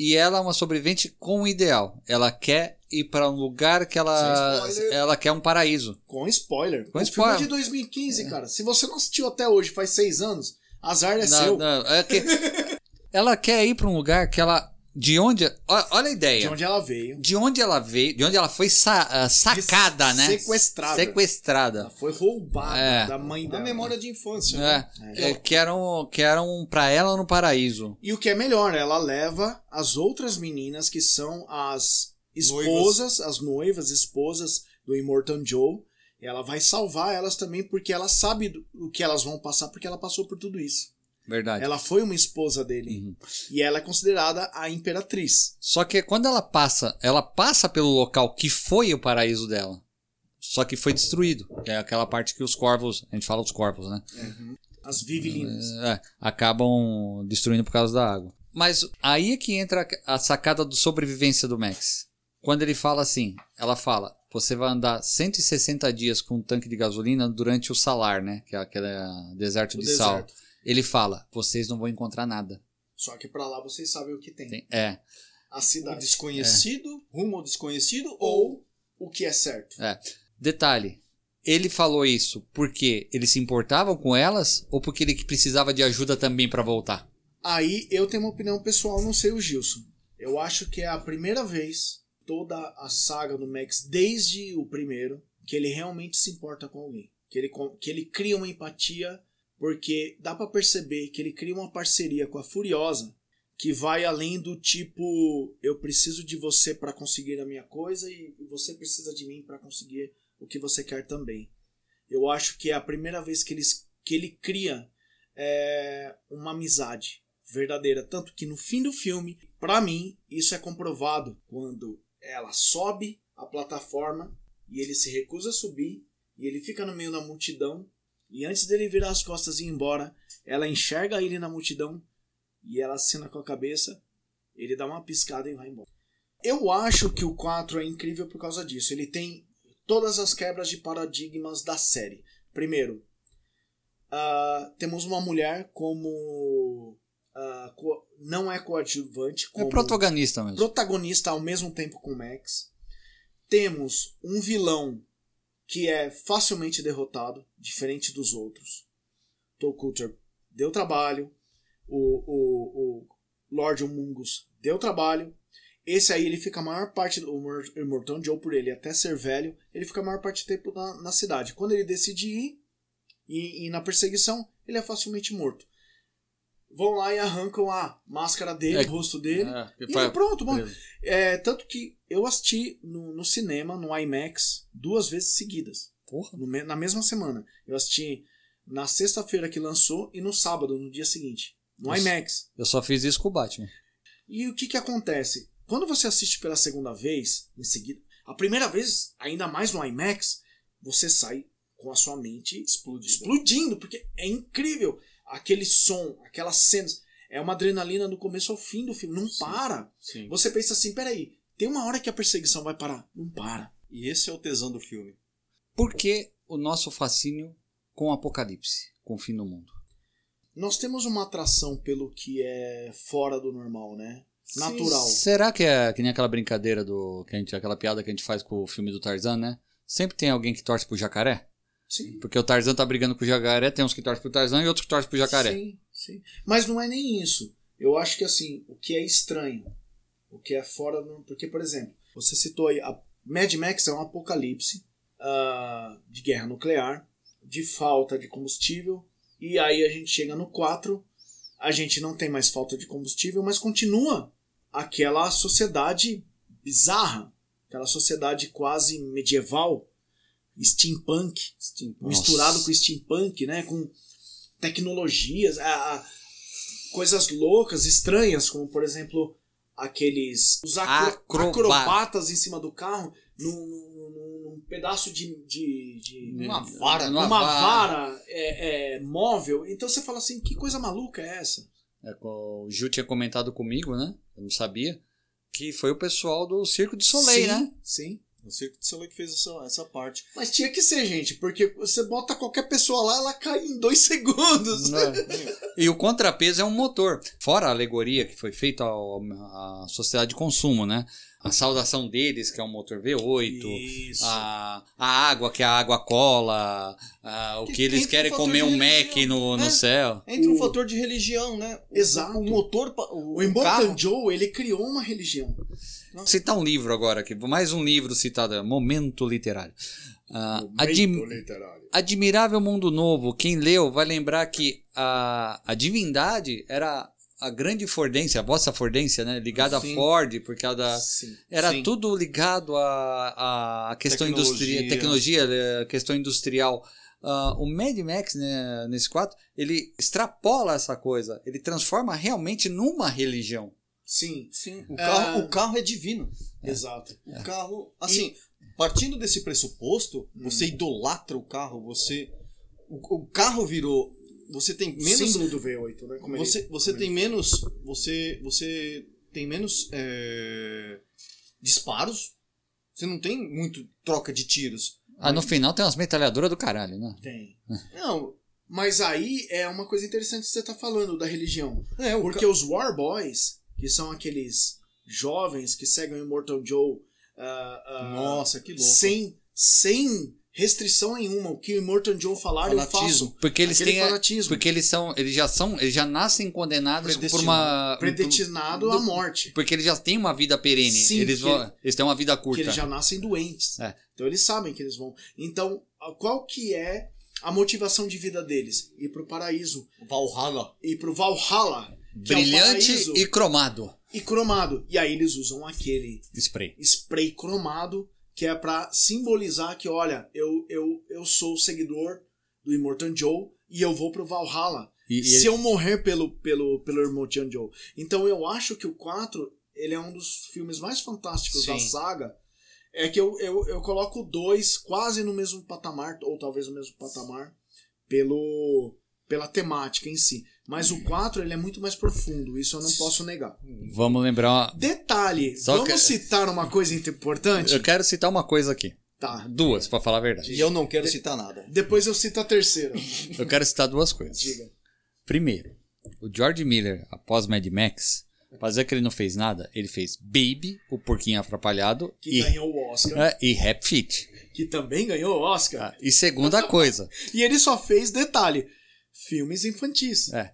E ela é uma sobrevivente com um ideal. Ela quer ir para um lugar que ela ela quer um paraíso. Com spoiler. Com o spoiler. filme é de 2015, cara. Se você não assistiu até hoje, faz seis anos, azar é Na- seu. na- é que- <laughs> ela quer ir para um lugar que ela de onde olha a ideia. De onde ela veio. de onde ela veio, de onde ela foi sa- ah, sacada, né? Sequestrada. Sequestrada. Ela foi roubada É. da mãe Da dela. memória de infância. né? É, é, que eram, que eram pra ela no paraíso. E o que é melhor, ela leva as outras meninas que são as esposas, as noivas, esposas do Immortan Joe. E ela vai salvar elas também porque ela sabe o que elas vão passar porque ela passou por tudo isso. Verdade. Ela foi uma esposa dele. Uhum. E ela é considerada a imperatriz. Só que quando ela passa, ela passa pelo local que foi o paraíso dela. Só que foi destruído. Que é aquela parte que os corvos, a gente fala dos corvos, né? As Vivilinas. É, acabam destruindo por causa da água. Mas aí é que entra a sacada do sobrevivência do Max. quando ele fala assim, ela fala, você vai andar 160 dias com um tanque de gasolina durante o salar, né? Que é aquele deserto O de sal. Ele fala, vocês não vão encontrar nada. Só que pra lá vocês sabem o que tem. Tem- é, A O cidade. desconhecido, rumo ao desconhecido, ou o que é certo. é. Detalhe, ele falou isso porque eles se importavam com elas ou porque ele precisava de ajuda também pra voltar? Aí eu tenho uma opinião pessoal, não sei o Gilson. Eu acho que é a primeira vez toda a saga do Max, desde o primeiro, que ele realmente se importa com alguém. Que ele, que ele cria uma empatia, porque dá pra perceber que ele cria uma parceria com a Furiosa que vai além do tipo: eu preciso de você pra conseguir a minha coisa e você precisa de mim pra conseguir o que você quer também. Eu acho que é a primeira vez que, eles, que ele cria é, uma amizade verdadeira. Tanto que no fim do filme, pra mim, isso é comprovado quando ela sobe a plataforma e ele se recusa a subir e ele fica no meio da multidão. E antes dele virar as costas e ir embora, ela enxerga ele na multidão e ela assina com a cabeça. Ele dá uma piscada e vai embora. Eu acho que o 4 é incrível por causa disso. Ele tem todas as quebras de paradigmas da série. Primeiro, ah, temos uma mulher como. co- não é coadjuvante, É como protagonista mesmo. protagonista ao mesmo tempo com o Max. Temos um vilão que é facilmente derrotado, diferente dos outros. Coulter deu trabalho. O, o, o Lord Humungus deu trabalho. Esse aí ele fica a maior parte do Mor- Morton Joe por ele até ser velho, ele fica a maior parte do tempo na, na cidade. Quando ele decide ir e, e na perseguição, ele é facilmente morto. Vão lá e arrancam a máscara dele, É, o rosto dele. É, E foi- pronto, bom. Beleza. É, tanto que eu assisti no, no cinema, no IMAX, duas vezes seguidas. Porra. no na mesma semana. Eu assisti na sexta-feira que lançou e no sábado, no dia seguinte. No. IMAX. Eu só fiz isso com o Batman. E o que que acontece? Quando você assiste pela segunda vez, em seguida, a primeira vez, ainda mais no IMAX, você sai com a sua mente explodido. explodindo, porque é incrível aquele som, aquelas cenas. É uma adrenalina do começo ao fim do filme, não Sim. para. Sim. Você pensa assim, peraí, tem uma hora que a perseguição vai parar. Não para. E esse é o tesão do filme. Por que o nosso fascínio com o apocalipse, com o fim do mundo? Nós temos uma atração pelo que é fora do normal, né? Natural. Será que é que nem aquela brincadeira do. Que a gente, aquela piada que a gente faz com o filme do Tarzan, né? Sempre tem alguém que torce pro jacaré? Sim. Porque o Tarzan tá brigando com o jacaré, tem uns que torcem pro Tarzan e outros que torcem pro jacaré. Sim, sim. Mas não é nem isso. Eu acho que assim, o que é estranho, o que é fora do. Porque, por exemplo, você citou aí, a Mad Max é um apocalipse ah, de guerra nuclear, de falta de combustível, e aí a gente chega no 4, a gente não tem mais falta de combustível, mas continua aquela sociedade bizarra, aquela sociedade quase medieval, steampunk, misturado Nossa. com steampunk, né? Com tecnologias, a- a- coisas loucas, estranhas, como por exemplo aqueles os acro- Acroba- acrobatas em cima do carro num, num- num- pedaço de, de, de Uma vara, uma, numa vara é, é, móvel. Então você fala assim, que coisa maluca é essa? É, o Ju tinha comentado comigo, né? Eu não sabia. Que foi o pessoal do Circo de Soleil, sim, né? Sim. O Circo de Soleil que fez essa, essa parte. Mas tinha que ser, gente, porque você bota qualquer pessoa lá, ela cai em dois <laughs> segundos. E o contrapeso é um motor. Fora a alegoria que foi feita ao- à sociedade de consumo, né? A saudação deles, que é um motor V8. Isso. A, a água, que é a água cola. a- o que, Que eles querem um comer um Mac no, no né? céu. Entra um O- fator de religião, né? Exato. O motor. O, O o. Joe, ele criou uma religião. Vou citar um livro agora aqui. Mais um livro citado. Momento literário. Ah, Adim- Admirável Mundo Novo. Quem leu vai lembrar que a, a divindade era a grande Fordência, a vossa Fordência, né? Ligada Sim. a Ford, por causa da. Sim. Era Sim. tudo ligado à, à questão industrial, tecnologia, eh, questão industrial. Ah, o Mad Max, né, nesse 4, ele extrapola essa coisa. Ele transforma realmente numa religião. Sim, Sim, o É. carro, o carro é divino. exato. O carro, assim, partindo desse pressuposto, você idolatra o carro, você o, o carro virou, você tem menos Símbolo do V8, né? Como ele- você você como tem ele- menos você você tem menos é, disparos, Você não tem muito troca de tiros. Ah, no final tem umas metralhadoras do caralho, né? Tem. Não, Mas aí é uma coisa interessante que você tá falando da religião. é Porque os War Boys, que são aqueles jovens que seguem o Immortal Joe ah, ah, Nossa, que louco. sem, sem restrição nenhuma. O que o Immortal Joe falar, eu Fanatismo. faço. Porque eles Aquele têm. fanatismo. Porque eles são. Eles já são. Eles já nascem condenados por uma. Predestinado do- à morte. Porque eles já têm uma vida perene. Sim, eles, vão, ele- eles têm uma vida curta. eles já nascem doentes. É. Então eles sabem que eles vão. Então, qual que é a motivação de vida deles? Ir pro paraíso. Valhalla. Ir pro Valhalla. É Brilhante paraíso, e cromado. e cromado. E aí eles usam aquele Spray. spray cromado, que é pra simbolizar que, olha, eu, eu, eu sou seguidor do Immortal Joe e eu vou pro Valhalla. E, e se eu morrer pelo, pelo, pelo Immortal Joe. Então eu acho que o 4 ele é um dos filmes mais fantásticos da Sim. saga. É que eu, eu, eu coloco o 2 quase no mesmo patamar, ou talvez no mesmo patamar, pelo, pela temática em si. Mas o 4 ele é muito mais profundo, isso eu não posso negar. Vamos lembrar. Detalhe, Só vamos que- citar uma coisa importante? Eu quero citar uma coisa aqui. Tá. Duas, pra falar a verdade. E eu não quero citar nada. Depois eu cito a terceira. Eu quero citar duas coisas. Diga. Primeiro, o George Miller, após Mad Max, pra dizer que ele não fez nada, ele fez Baby, o porquinho atrapalhado, Que e, ganhou o Oscar. é, e Rap Fit. Que também ganhou o Oscar. Ah, e segunda <laughs> coisa. E ele só fez, detalhe, filmes infantis. É.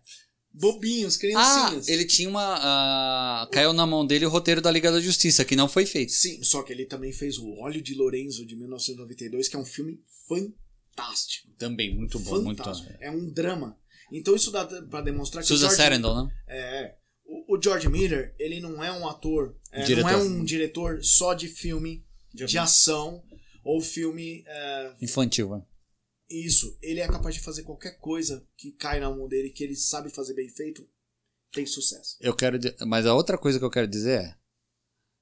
Bobinhos, Ah, criancinhas. ele tinha uma. ah, caiu na mão dele o roteiro da Liga da Justiça, que não foi feito. Sim, só que ele também fez o Óleo de Lorenzo de 1992, que é um filme fantástico. Também, muito bom. Muito, fantástico. É um drama. Então isso dá pra demonstrar que o Susan George, Sarandon, né? é, o, o George Miller, ele não é um ator, é, não é um diretor só de filme de ação ou filme é, Infantil, né? Isso, ele é capaz de fazer qualquer coisa que cai na mão dele, que ele sabe fazer bem feito, tem sucesso. Eu quero. Mas a outra coisa que eu quero dizer é.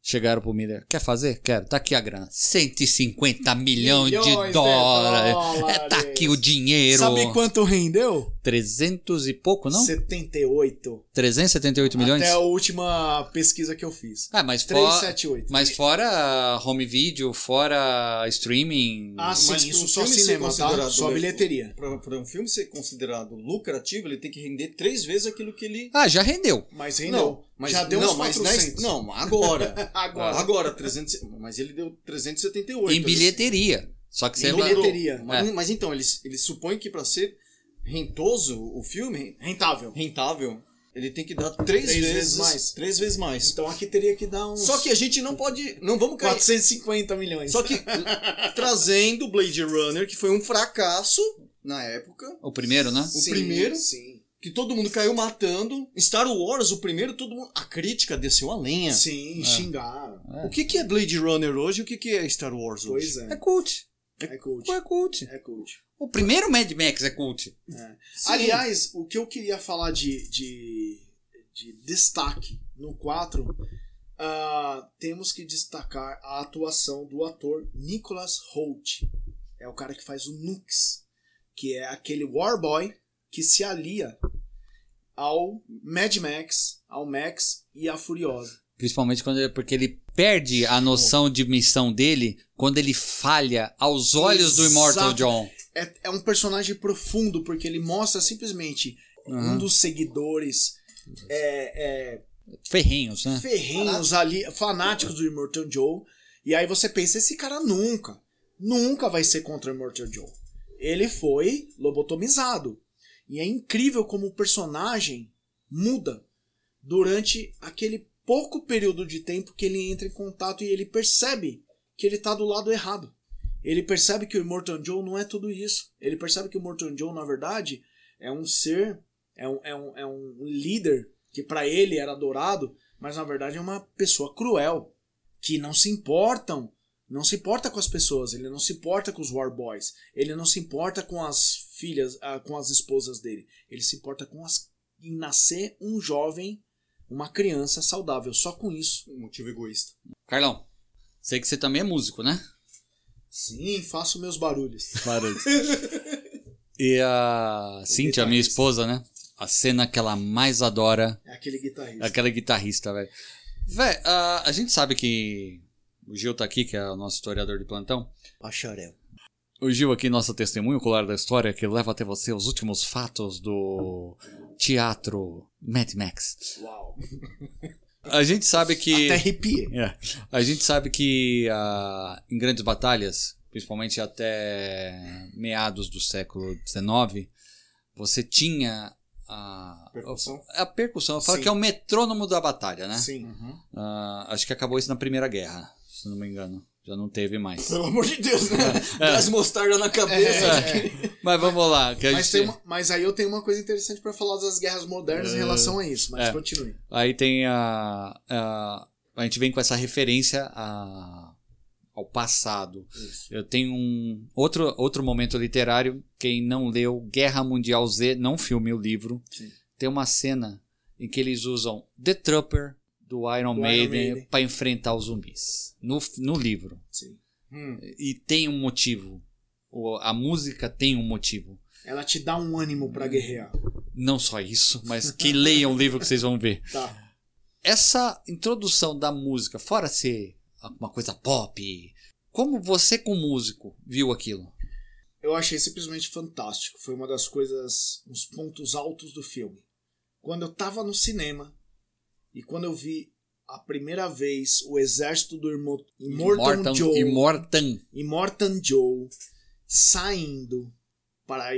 Chegaram pro Miller. Quer fazer? Quero. Tá aqui a grana. 150 milhões, Milhões de de dólares. dólares. É, tá aqui o dinheiro. Sabe quanto rendeu? 300 e pouco, não? 78. 378 milhões? Até a última pesquisa que eu fiz. Ah, mas fora. 378. Mas fora home video, fora streaming. Ah, sim, Mas isso pro só cinema, tá? Só bilheteria. Pra um filme ser considerado lucrativo, ele tem que render três vezes aquilo que ele. Ah, já rendeu. Mas rendeu. Não, mas Já deu não, uns mas na- 400. não, agora. <laughs> Agora. Agora, 300, mas ele deu 378. em bilheteria. Só que você Em vai- bilheteria. Mas, É. mas então, eles, eles supõem que pra ser rentoso o filme, Rentável. rentável, ele tem que dar três, Três vezes, vezes mais. Três vezes mais. Então aqui teria que dar uns Só que a gente não pode. Não vamos cair. 450 milhões. Só que <laughs> trazendo Blade Runner, que foi um fracasso na época, O primeiro, né? o primeiro- Sim. que todo mundo caiu matando. Star Wars, o primeiro, todo mundo. A crítica desceu a lenha. Sim, xingaram. O que, que é Blade Runner hoje e o que, que é Star Wars Pois hoje? é. É cult. É cult. É cult. É cult. O primeiro Mad Max é cult. Sim. Aliás, o que eu queria falar de, de, de destaque no 4, ah, temos que destacar a atuação do ator Nicholas Holt. É o cara que faz o Nux, que é aquele Warboy que se alia ao Mad Max, ao Max e à Furiosa. Principalmente quando ele- porque ele perde a noção de missão dele quando ele falha aos olhos do Immortal Exato. John. É, é um personagem profundo, porque ele mostra simplesmente um Uhum. dos seguidores é, é, Ferrenhos, né? ferrenhos ali, fanáticos do Immortal Joe. E aí você pensa, esse cara nunca, nunca vai ser contra o Immortal Joe. Ele foi lobotomizado. E é incrível como o personagem muda durante aquele pouco período de tempo que ele entra em contato e ele percebe que ele tá do lado errado. Ele percebe que o Immortal Joe não é tudo isso. Ele percebe que o Immortal Joe, na verdade, é um ser, é um, é um, é um líder que para ele era adorado, mas na verdade é uma pessoa cruel, que não se importam, não se importa com as pessoas, ele não se importa com os War Boys, ele não se importa com as filhas, ah, com as esposas dele, ele se importa com as em nascer um jovem, uma criança saudável, só com isso. Um motivo egoísta. Carlão, sei que você também é músico, né? Sim, faço meus barulhos. Barulho. e a Cintia, minha esposa, né? A cena que ela mais adora É aquele guitarrista. Aquela guitarrista, velho. Véi, a, a gente sabe que O Gil tá aqui, que é o nosso historiador de plantão. Bacharel. O Gil aqui, nosso testemunho ocular da história, que leva até você os últimos fatos do teatro Mad Max. Uau. <laughs> A gente sabe que... Até arrepiei. É. A gente sabe que ah, em grandes batalhas, principalmente até meados do século XIX, você tinha a Percussão? A percussão. Eu falo Sim. que é o metrônomo da batalha, né? Sim. Ah, acho que acabou isso na Primeira Guerra, se não me engano. Já não teve mais. Pelo amor de Deus, né? <laughs> Gás mostarda na cabeça. É, Mas vamos lá. Que a Mas, gente- tem uma- mas aí eu tenho uma coisa interessante pra falar das guerras modernas em relação a isso, mas é. continue. Aí tem a, a. A gente vem com essa referência a, ao passado. Isso. Eu tenho um outro, outro momento literário. Quem não leu Guerra Mundial Z, não filme o livro. Sim. Tem uma cena em que eles usam The Trooper do Iron Do Maiden Maiden. para enfrentar os zumbis. No, no livro. Sim. Hum. E tem um motivo. A música tem um motivo. Ela te dá um ânimo pra guerrear. Não só isso, mas que leiam o livro que vocês vão ver. Tá. essa introdução da música, fora ser uma coisa pop, como você, como músico, viu aquilo? Eu achei simplesmente fantástico. Foi uma das coisas, uns pontos altos do filme. Quando eu tava no cinema e quando eu vi a primeira vez o exército do Irmo- Immortan Joe, Immortan. Immortan Joe saindo para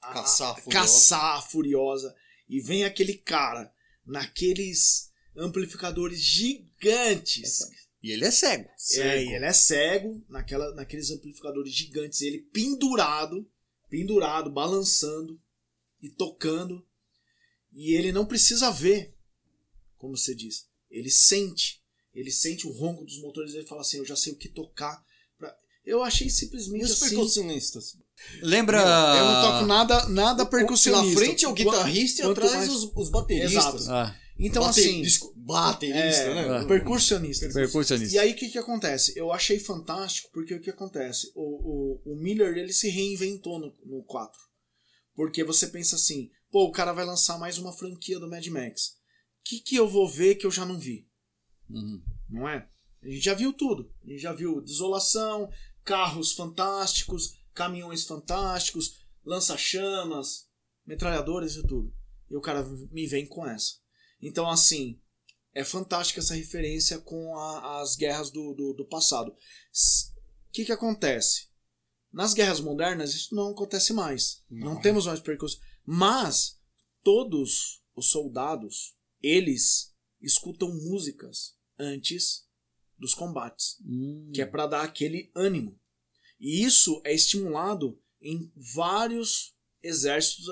a- Caçar a Furiosa. caçar a Furiosa e vem aquele cara naqueles amplificadores gigantes. E ele é cego. É, e ele é cego naquela, naqueles amplificadores gigantes, ele pendurado, pendurado, balançando e tocando. E ele não precisa ver, como você diz. Ele sente. Ele sente o ronco dos motores e ele fala assim: Eu já sei o que tocar. pra-" Eu achei E simplesmente os assim. percussionistas? Lembra. Eu não toco nada, nada percussionista. Na frente é o guitarrista e atrás mais- os, os bateristas. Exato. Ah, Então, Bate- assim. disco- baterista, é, né? Percussionista. percussionista. E aí o que, que acontece? Eu achei fantástico porque o que acontece? O, o, o Miller ele se reinventou no, no 4. Porque você pensa assim, pô, o cara vai lançar mais uma franquia do Mad Max. O que, que eu vou ver que eu já não vi? Uhum. Não é? A gente já viu tudo. A gente já viu desolação, carros fantásticos, caminhões fantásticos, lança-chamas, metralhadores e tudo. E o cara me vem com essa. Então, assim, é fantástica essa referência com a- as guerras do, do, do passado. O que, que acontece? Nas guerras modernas, isso não acontece mais. Não, Não. temos mais percurso. Mas todos os soldados, eles escutam músicas antes dos combates, Hum. que é para dar aquele ânimo. E isso é estimulado em vários exércitos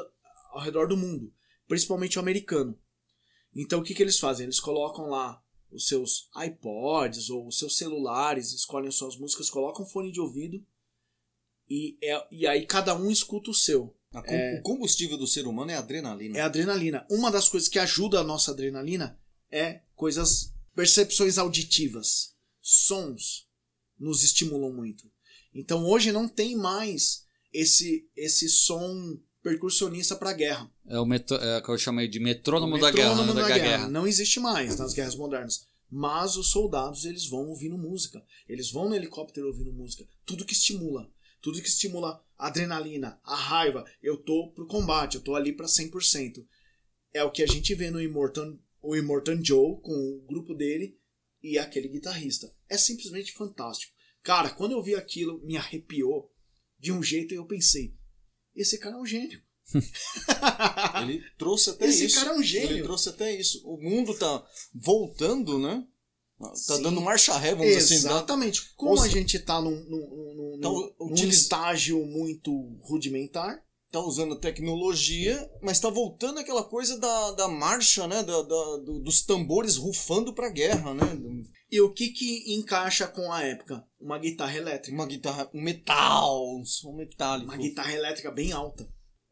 ao redor do mundo, principalmente o americano. Então o que, que eles fazem? Eles colocam lá os seus iPods ou os seus celulares, escolhem as suas músicas, colocam fone de ouvido e, é, e aí cada um escuta o seu. A com- O combustível do ser humano é a adrenalina. É a adrenalina. Uma das coisas que ajuda a nossa adrenalina é coisas, percepções auditivas. Sons nos estimulam muito. Então hoje não tem mais esse esse som percussionista para guerra. É o metro, é o que eu chamei de metrônomo, O da guerra. metrônomo da da guerra. guerra. Não existe mais nas guerras modernas. Mas os soldados eles vão ouvindo música. Eles vão no helicóptero ouvindo música. Tudo que estimula. Tudo que estimula a adrenalina, a raiva. Eu tô pro combate, eu tô ali pra 100%. É o que a gente vê no Immortan, o Immortan Joe com o grupo dele e aquele guitarrista. É simplesmente fantástico. Cara, quando eu vi aquilo, me arrepiou de um jeito e eu pensei: esse cara é um gênio. Ele trouxe até Esse isso. cara é um gênio. Ele trouxe até isso. O mundo tá voltando, né? Tá Sim. dando marcha ré, vamos dizer assim. dá- Exatamente. Como Ou a se- gente tá num, num, num, Então, num- num utiliza- estágio muito rudimentar, Tá usando a tecnologia, mas tá voltando aquela coisa da, da marcha, né? Da, da- do- dos tambores rufando pra guerra, né? e o que que encaixa com a época? Uma guitarra elétrica. Uma guitarra, um metal, um som metálico. Uma guitarra elétrica bem alta.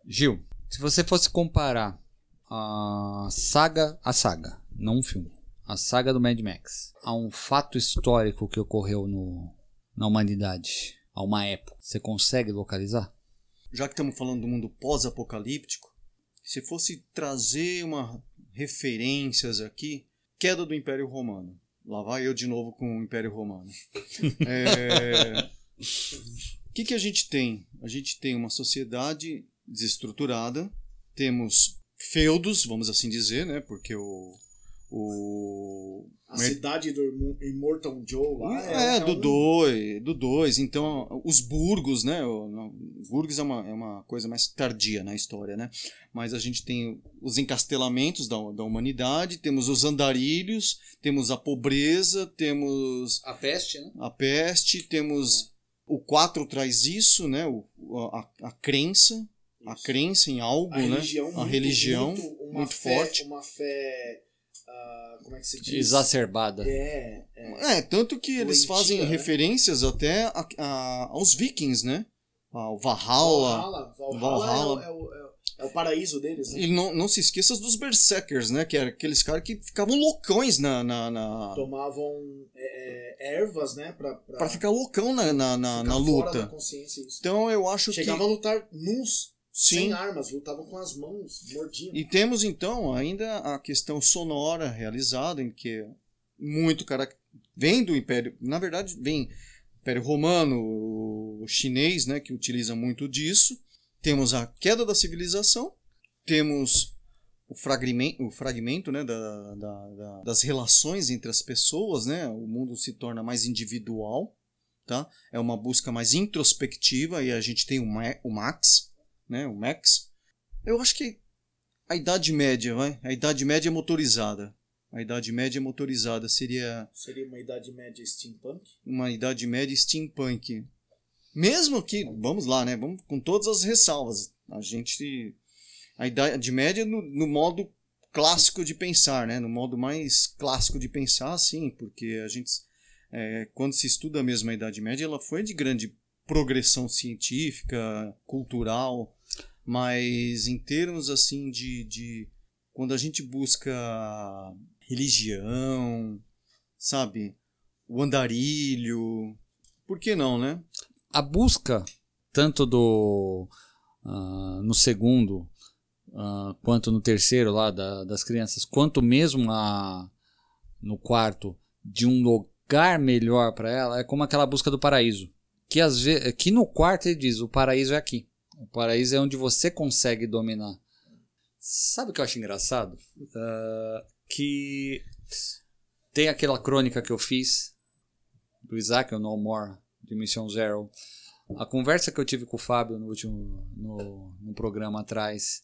Gil, se você fosse comparar a saga, a saga, não um filme, a saga do Mad Max, a um fato histórico que ocorreu no, na humanidade, a uma época, você consegue localizar? já que estamos falando do mundo pós-apocalíptico, se fosse trazer uma referências aqui, queda do Império Romano. Lá vai eu de novo com o Império Romano. <laughs> É, O que, que a gente tem? A gente tem uma sociedade desestruturada, temos feudos, vamos assim dizer, né? Porque o. o A cidade do Immor- Immortal Joe lá é, é, do um- 2, do dois. Então, os burgos, né? Burgos é uma, é uma coisa mais tardia na história, né? Mas a gente tem os encastelamentos da, da humanidade, temos os andarilhos, temos a pobreza, temos A peste, né? a peste, temos o 4 traz isso, né? O, a, a crença, a crença em algo, a né? religião, a muito- religião muito, muito fé, forte. Uma fé. Ah, como é que se diz? Exacerbada. É, é. É, tanto que eles Doentia, fazem né? referências até a- a- aos vikings, né? Ao Valhalla. Valhalla. Valhalla, Valhalla. É, o, é, o, é o- é o paraíso deles, né? E não, não se esqueça dos berserkers, né? Que eram aqueles caras que ficavam loucões na... na, na Tomavam é, é, ervas, né? Pra, pra, pra ficar loucão na, na, na, ficar na fora da luta. consciência, isso. Então eu acho Chegavam a lutar nus, que... Sim. sem armas, lutavam com as mãos, mordiam. E temos então ainda a questão sonora realizada, em que muito cara vem do Império, na verdade vem Império Romano, o chinês, né, que utiliza muito disso. Temos a queda da civilização, temos o fragmento, o fragmento né, da, da- da- das relações entre as pessoas, né? O mundo se torna mais individual, tá? É uma busca mais introspectiva e a gente tem o, Ma- o Max, né? O Max. Eu acho que a Idade Média, vai? A Idade Média motorizada. A Idade Média motorizada seria Seria uma idade média steampunk? uma Idade Média steampunk. Mesmo que, vamos lá, né? Vamos com todas as ressalvas. A gente. A Idade Média no, no modo clássico de pensar, né? No modo mais clássico de pensar, sim, porque a gente. é, quando se estuda mesmo a Idade Média, ela foi de grande progressão científica, cultural, mas em termos assim de, de quando a gente busca religião, sabe, o andarilho, por que não, né? a busca tanto do ah, no segundo ah, quanto no terceiro lá da- das crianças quanto mesmo a, no quarto de um lugar melhor para ela é como aquela busca do paraíso que às vezes que no quarto ele diz o paraíso é aqui. O paraíso é onde você consegue dominar. Sabe o que eu acho engraçado? Ah, que tem aquela crônica que eu fiz do Isaac o No More de Mission Zero. A conversa que eu tive com o Fábio no último no, no programa atrás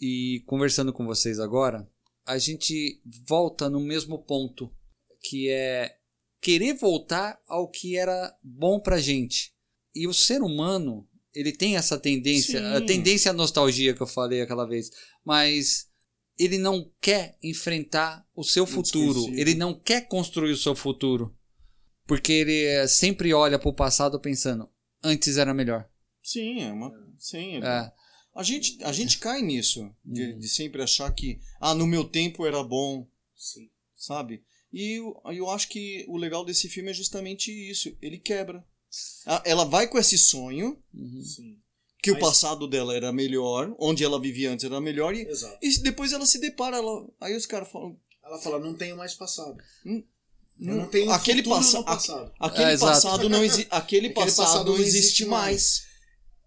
e conversando com vocês agora, a gente volta no mesmo ponto, que é querer voltar ao que era bom pra gente. E o ser humano, ele tem essa tendência, a Sim. tendência à nostalgia que eu falei aquela vez, mas ele não quer enfrentar o seu futuro, ele não quer construir o seu futuro. Porque ele eh, sempre olha pro passado pensando, antes era melhor. Sim, é uma. Sim, é- É, A, gente, a gente cai nisso, de, Uhum. de sempre achar que, ah, no meu tempo era bom, Sim. sabe? E eu, eu acho que o legal desse filme é justamente isso, ele quebra. Ela vai com esse sonho, uhum. Sim. que o Mas- passado dela era melhor, onde ela vivia antes era melhor, e, e depois ela se depara, ela, aí os caras falam, Ela fala, não tenho mais passado. Hum, Eu não tenho aquele, passa, no passado. a- aquele É, passado não exi, <laughs> aquele, Aquele passado, passado não não existe existe mais.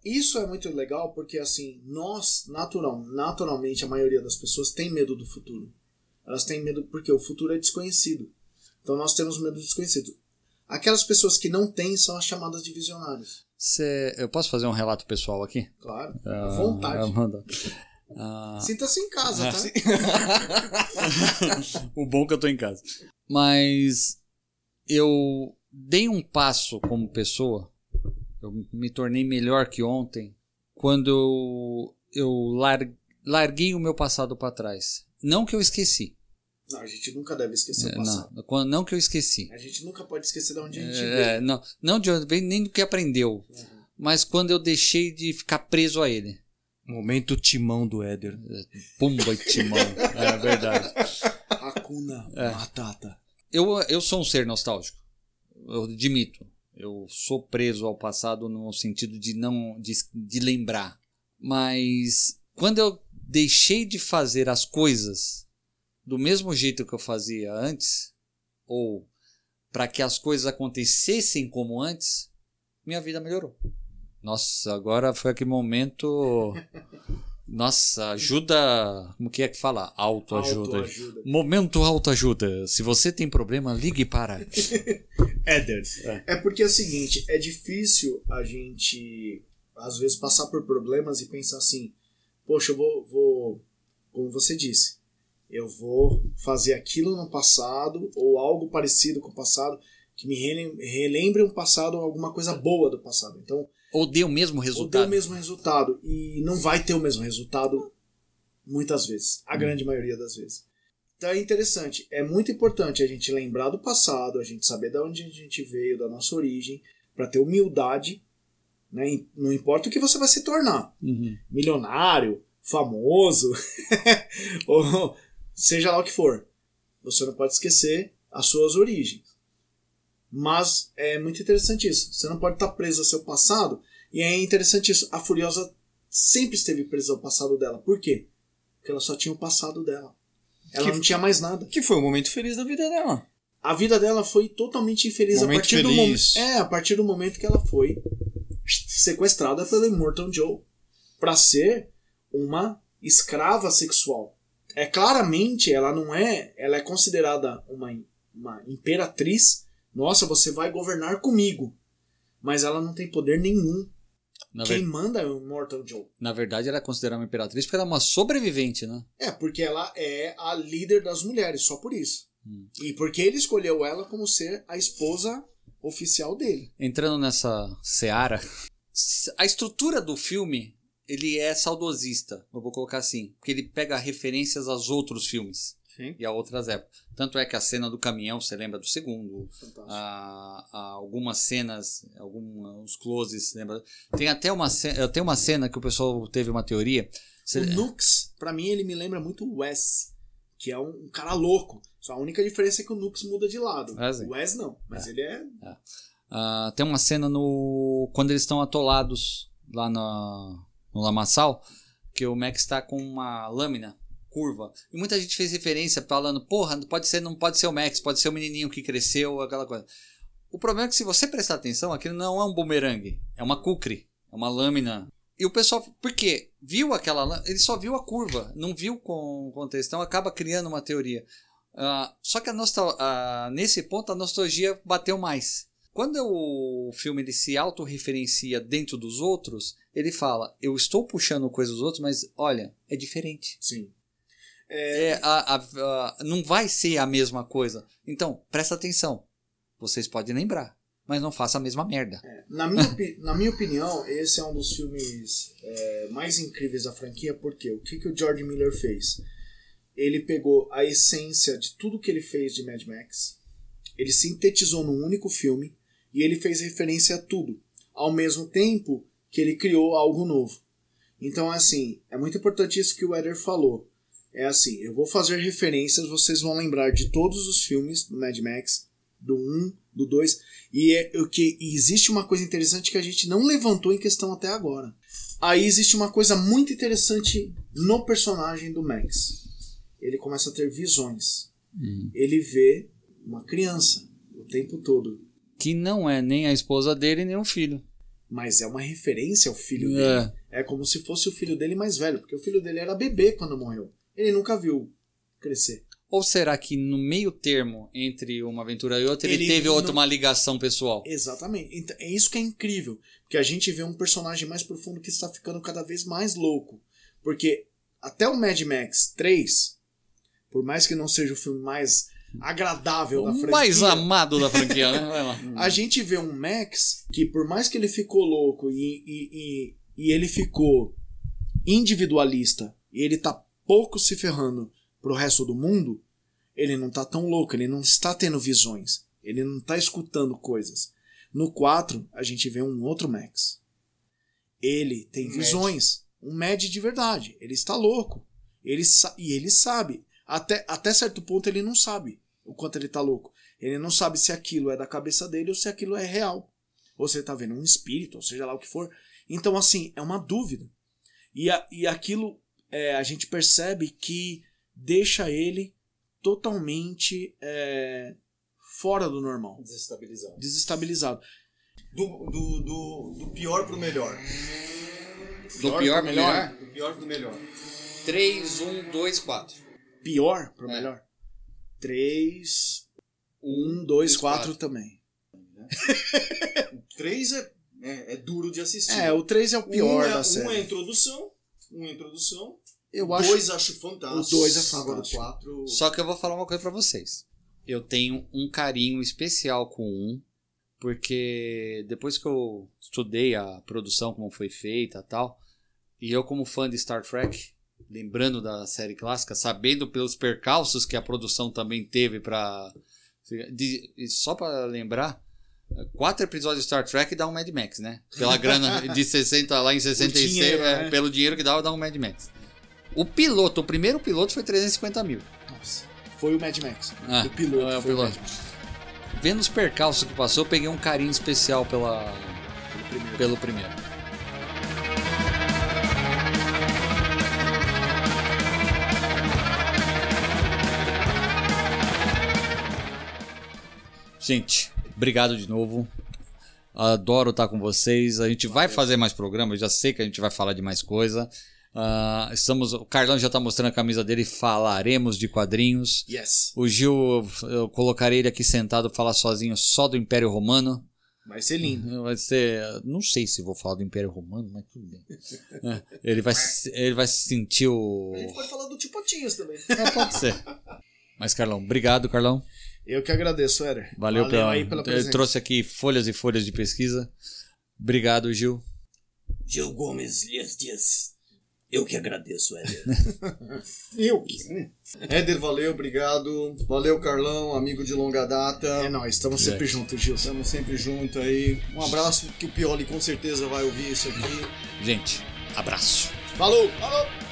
Isso é muito legal porque, assim, nós, natural, naturalmente, a maioria das pessoas tem medo do futuro. Elas têm medo porque o futuro é desconhecido. Então nós temos medo do desconhecido. Aquelas pessoas que não têm são as chamadas de visionários. Cê- eu posso fazer um relato pessoal aqui? Claro. Ah, à vontade. Amanda. Ah, Sinta-se em casa, tá? <laughs> o bom é que eu tô em casa. Mas eu dei um passo como pessoa. Eu me tornei melhor que ontem quando eu, eu lar- larguei o meu passado para trás. Não que eu esqueci. Não, a gente nunca deve esquecer É, o passado. não, não que eu esqueci. A gente nunca pode esquecer de onde a gente É, veio. não, não de onde veio, nem do que aprendeu. Mas quando eu deixei de ficar preso a ele. Momento timão do Éder. Pumba e timão. <laughs> É verdade. Hakuna É. Matata. Eu, eu sou um ser nostálgico. Eu admito. Eu sou preso ao passado no sentido de não de, de lembrar. Mas quando eu deixei de fazer as coisas do mesmo jeito que eu fazia antes, ou para que as coisas acontecessem como antes, minha vida melhorou. Nossa, agora foi aquele momento. Nossa, ajuda. Como que é que fala? Autoajuda. Autoajuda. Momento autoajuda. Se você tem problema, ligue para. <laughs> Éder. É. porque é o seguinte, é difícil a gente, às vezes, passar por problemas e pensar assim, poxa, eu vou, vou como você disse, eu vou fazer aquilo no passado ou algo parecido com o passado que me relem- relembre um passado ou alguma coisa boa do passado. Então, Ou dê o mesmo ou ter resultado. o mesmo resultado. E não vai ter o mesmo resultado muitas vezes. A grande maioria das vezes. Então é interessante. É muito importante a gente lembrar do passado, a gente saber de onde a gente veio, da nossa origem, para ter humildade. Né? Não importa o que você vai se tornar. Uhum. Milionário, famoso, <laughs> ou seja lá o que for. Você não pode esquecer as suas origens. Mas é muito interessante isso. Você não pode estar preso ao seu passado. E é interessante isso. A Furiosa sempre esteve presa ao passado dela. Por quê? Porque ela só tinha o passado dela. Ela Que- não tinha mais nada. Que foi o momento feliz da vida dela. A vida dela foi totalmente infeliz a Momento partir do momento. feliz. É, a partir do momento que ela foi sequestrada pelo Immortal Joe para ser uma escrava sexual. É claramente ela não é, ela é considerada uma, uma imperatriz. Nossa, você vai governar comigo. Mas ela não tem poder nenhum. Na, Quem ver- manda é o Immortal Joe. na verdade, ela é considerada uma imperatriz porque ela é uma sobrevivente, né? É, porque ela é a líder das mulheres, só por isso. Hum. E porque ele escolheu ela como ser a esposa oficial dele. Entrando nessa seara, a estrutura do filme ele é saudosista, eu vou colocar assim, porque ele pega referências aos outros filmes Sim. e a outras épocas. Tanto é que a cena do caminhão, você lembra do segundo, a, a algumas cenas, alguns closes, lembra? Tem até uma cena, tem uma cena que o pessoal teve uma teoria. Você- O Nux, pra mim, ele me lembra muito o Wes, que é um, um cara louco. Só a única diferença é que o Nux muda de lado. É, sim. o Wes não, mas ele é. Ah, tem uma cena no quando eles estão atolados lá na, no lamaçal que o Max está com uma lâmina curva e muita gente fez referência falando porra não pode ser não pode ser o Max pode ser o menininho que cresceu aquela coisa o problema é que se você prestar atenção aquilo não é um bumerangue é uma kukri é uma lâmina e o pessoal por quê viu aquela ele só viu a curva não viu com o contexto então acaba criando uma teoria Ah, só que a nostal ah, nesse ponto a nostalgia bateu mais quando o filme ele se autorreferencia dentro dos outros, ele fala: Eu estou puxando coisas dos outros, mas olha, é diferente. Sim. É, a- a- a- não vai ser a mesma coisa. Então, presta atenção. Vocês podem lembrar, mas não faça a mesma merda. Na minha, <laughs> na minha opinião, esse é um dos filmes é, mais incríveis da franquia, porque o que, que o George Miller fez? Ele pegou a essência de tudo que ele fez de Mad Max, ele sintetizou num único filme e ele fez referência a tudo, ao mesmo tempo que ele criou algo novo. Então, assim, é muito importante isso que o Eder falou. É assim, eu vou fazer referências, vocês vão lembrar de todos os filmes do Mad Max, do 1, do 2, e é o que existe uma coisa interessante que a gente não levantou em questão até agora. Aí existe uma coisa muito interessante no personagem do Max. Ele começa a ter visões. Ele vê uma criança o tempo todo, Que não é nem a esposa dele, nem o filho. mas é uma referência ao filho É. dele. É como se fosse o filho dele mais velho, porque o filho dele era bebê quando morreu. Ele nunca viu crescer. Ou será que no meio termo entre uma aventura e outra ele, Ele teve não- outra uma ligação pessoal? Exatamente. Então, é isso que é incrível. Porque a gente vê um personagem mais profundo que está ficando cada vez mais louco. Porque até o Mad Max 3, por mais que não seja o filme mais agradável da O franquia, mais amado da franquia, né? <laughs> A gente vê um Max que, por mais que ele ficou louco e, e, e, e ele ficou individualista e ele tá pouco se ferrando pro resto do mundo, ele não tá tão louco, ele não está tendo visões, ele não tá escutando coisas. No 4, a gente vê um outro Max. Ele tem Um visões, um Mad de verdade, ele está louco. Ele e ele sabe, até, até certo ponto ele não sabe o quanto ele tá louco. Ele não sabe se aquilo é da cabeça dele ou se aquilo é real. Ou se ele tá vendo um espírito, ou seja lá o que for. Então, assim, é uma dúvida. E, a, e aquilo é, a gente percebe que deixa ele totalmente é, fora do normal. Desestabilizado. Desestabilizado. Do, do, do, do pior pro melhor. Do pior pro melhor? Do pior pro melhor. 3, 1, 2, 4. Pior pro É. melhor. 3, 1, 2, dois, 4 quatro. também. <laughs> Três é, é, é duro de assistir. É, o 3 é o pior um é, da Um série. é introdução. Um é introdução. Eu o acho. dois acho fantástico. o dois é Agora o fantástico. quatro. Só que eu vou falar uma coisa pra vocês. Eu tenho um carinho especial com um, porque depois que eu estudei a produção, como foi feita e tal, e eu como fã de Star Trek, lembrando da série clássica, sabendo pelos percalços que a produção também teve e só pra lembrar, quatro episódios de Star Trek dá um Mad Max, né? Pela grana de <laughs> 60 lá em 66, dinheiro, é, né? pelo dinheiro que dava, dá um Mad Max. O piloto, o primeiro piloto foi 350 mil. Nossa, foi o Mad Max. Ah, o piloto. é o piloto. Mad Max. Vendo os percalços que passou, eu peguei um carinho especial pela, primeiro. pelo primeiro. Gente, obrigado de novo. Adoro estar com vocês. A gente vai fazer mais programas, já sei que a gente vai falar de mais coisa. Ah, estamos, o Carlão já está mostrando a camisa dele. Falaremos de quadrinhos. Yes. O Gil, eu colocarei ele aqui sentado falar sozinho só do Império Romano. Vai ser lindo. Vai ser. Não sei se vou falar do Império Romano, mas tudo bem. É, ele, vai, se- ele vai sentir o. A gente pode falar do Tio Patinhas também. É, pode ser. Mas, Carlão, obrigado, Carlão. Eu que agradeço, Éder. Valeu, pela. aí pela ele presença. trouxe aqui folhas e folhas de pesquisa. Obrigado, Gil. Gil Gomes Dias Dias. Eu que agradeço, Éder. <laughs> Eu que. Éder, valeu, obrigado. Valeu, Carlão, amigo de longa data. É nóis, estamos sempre juntos, Gilson. Estamos sempre juntos aí. Um abraço que o Pioli com certeza vai ouvir isso aqui. Gente, abraço. Falou! Falou!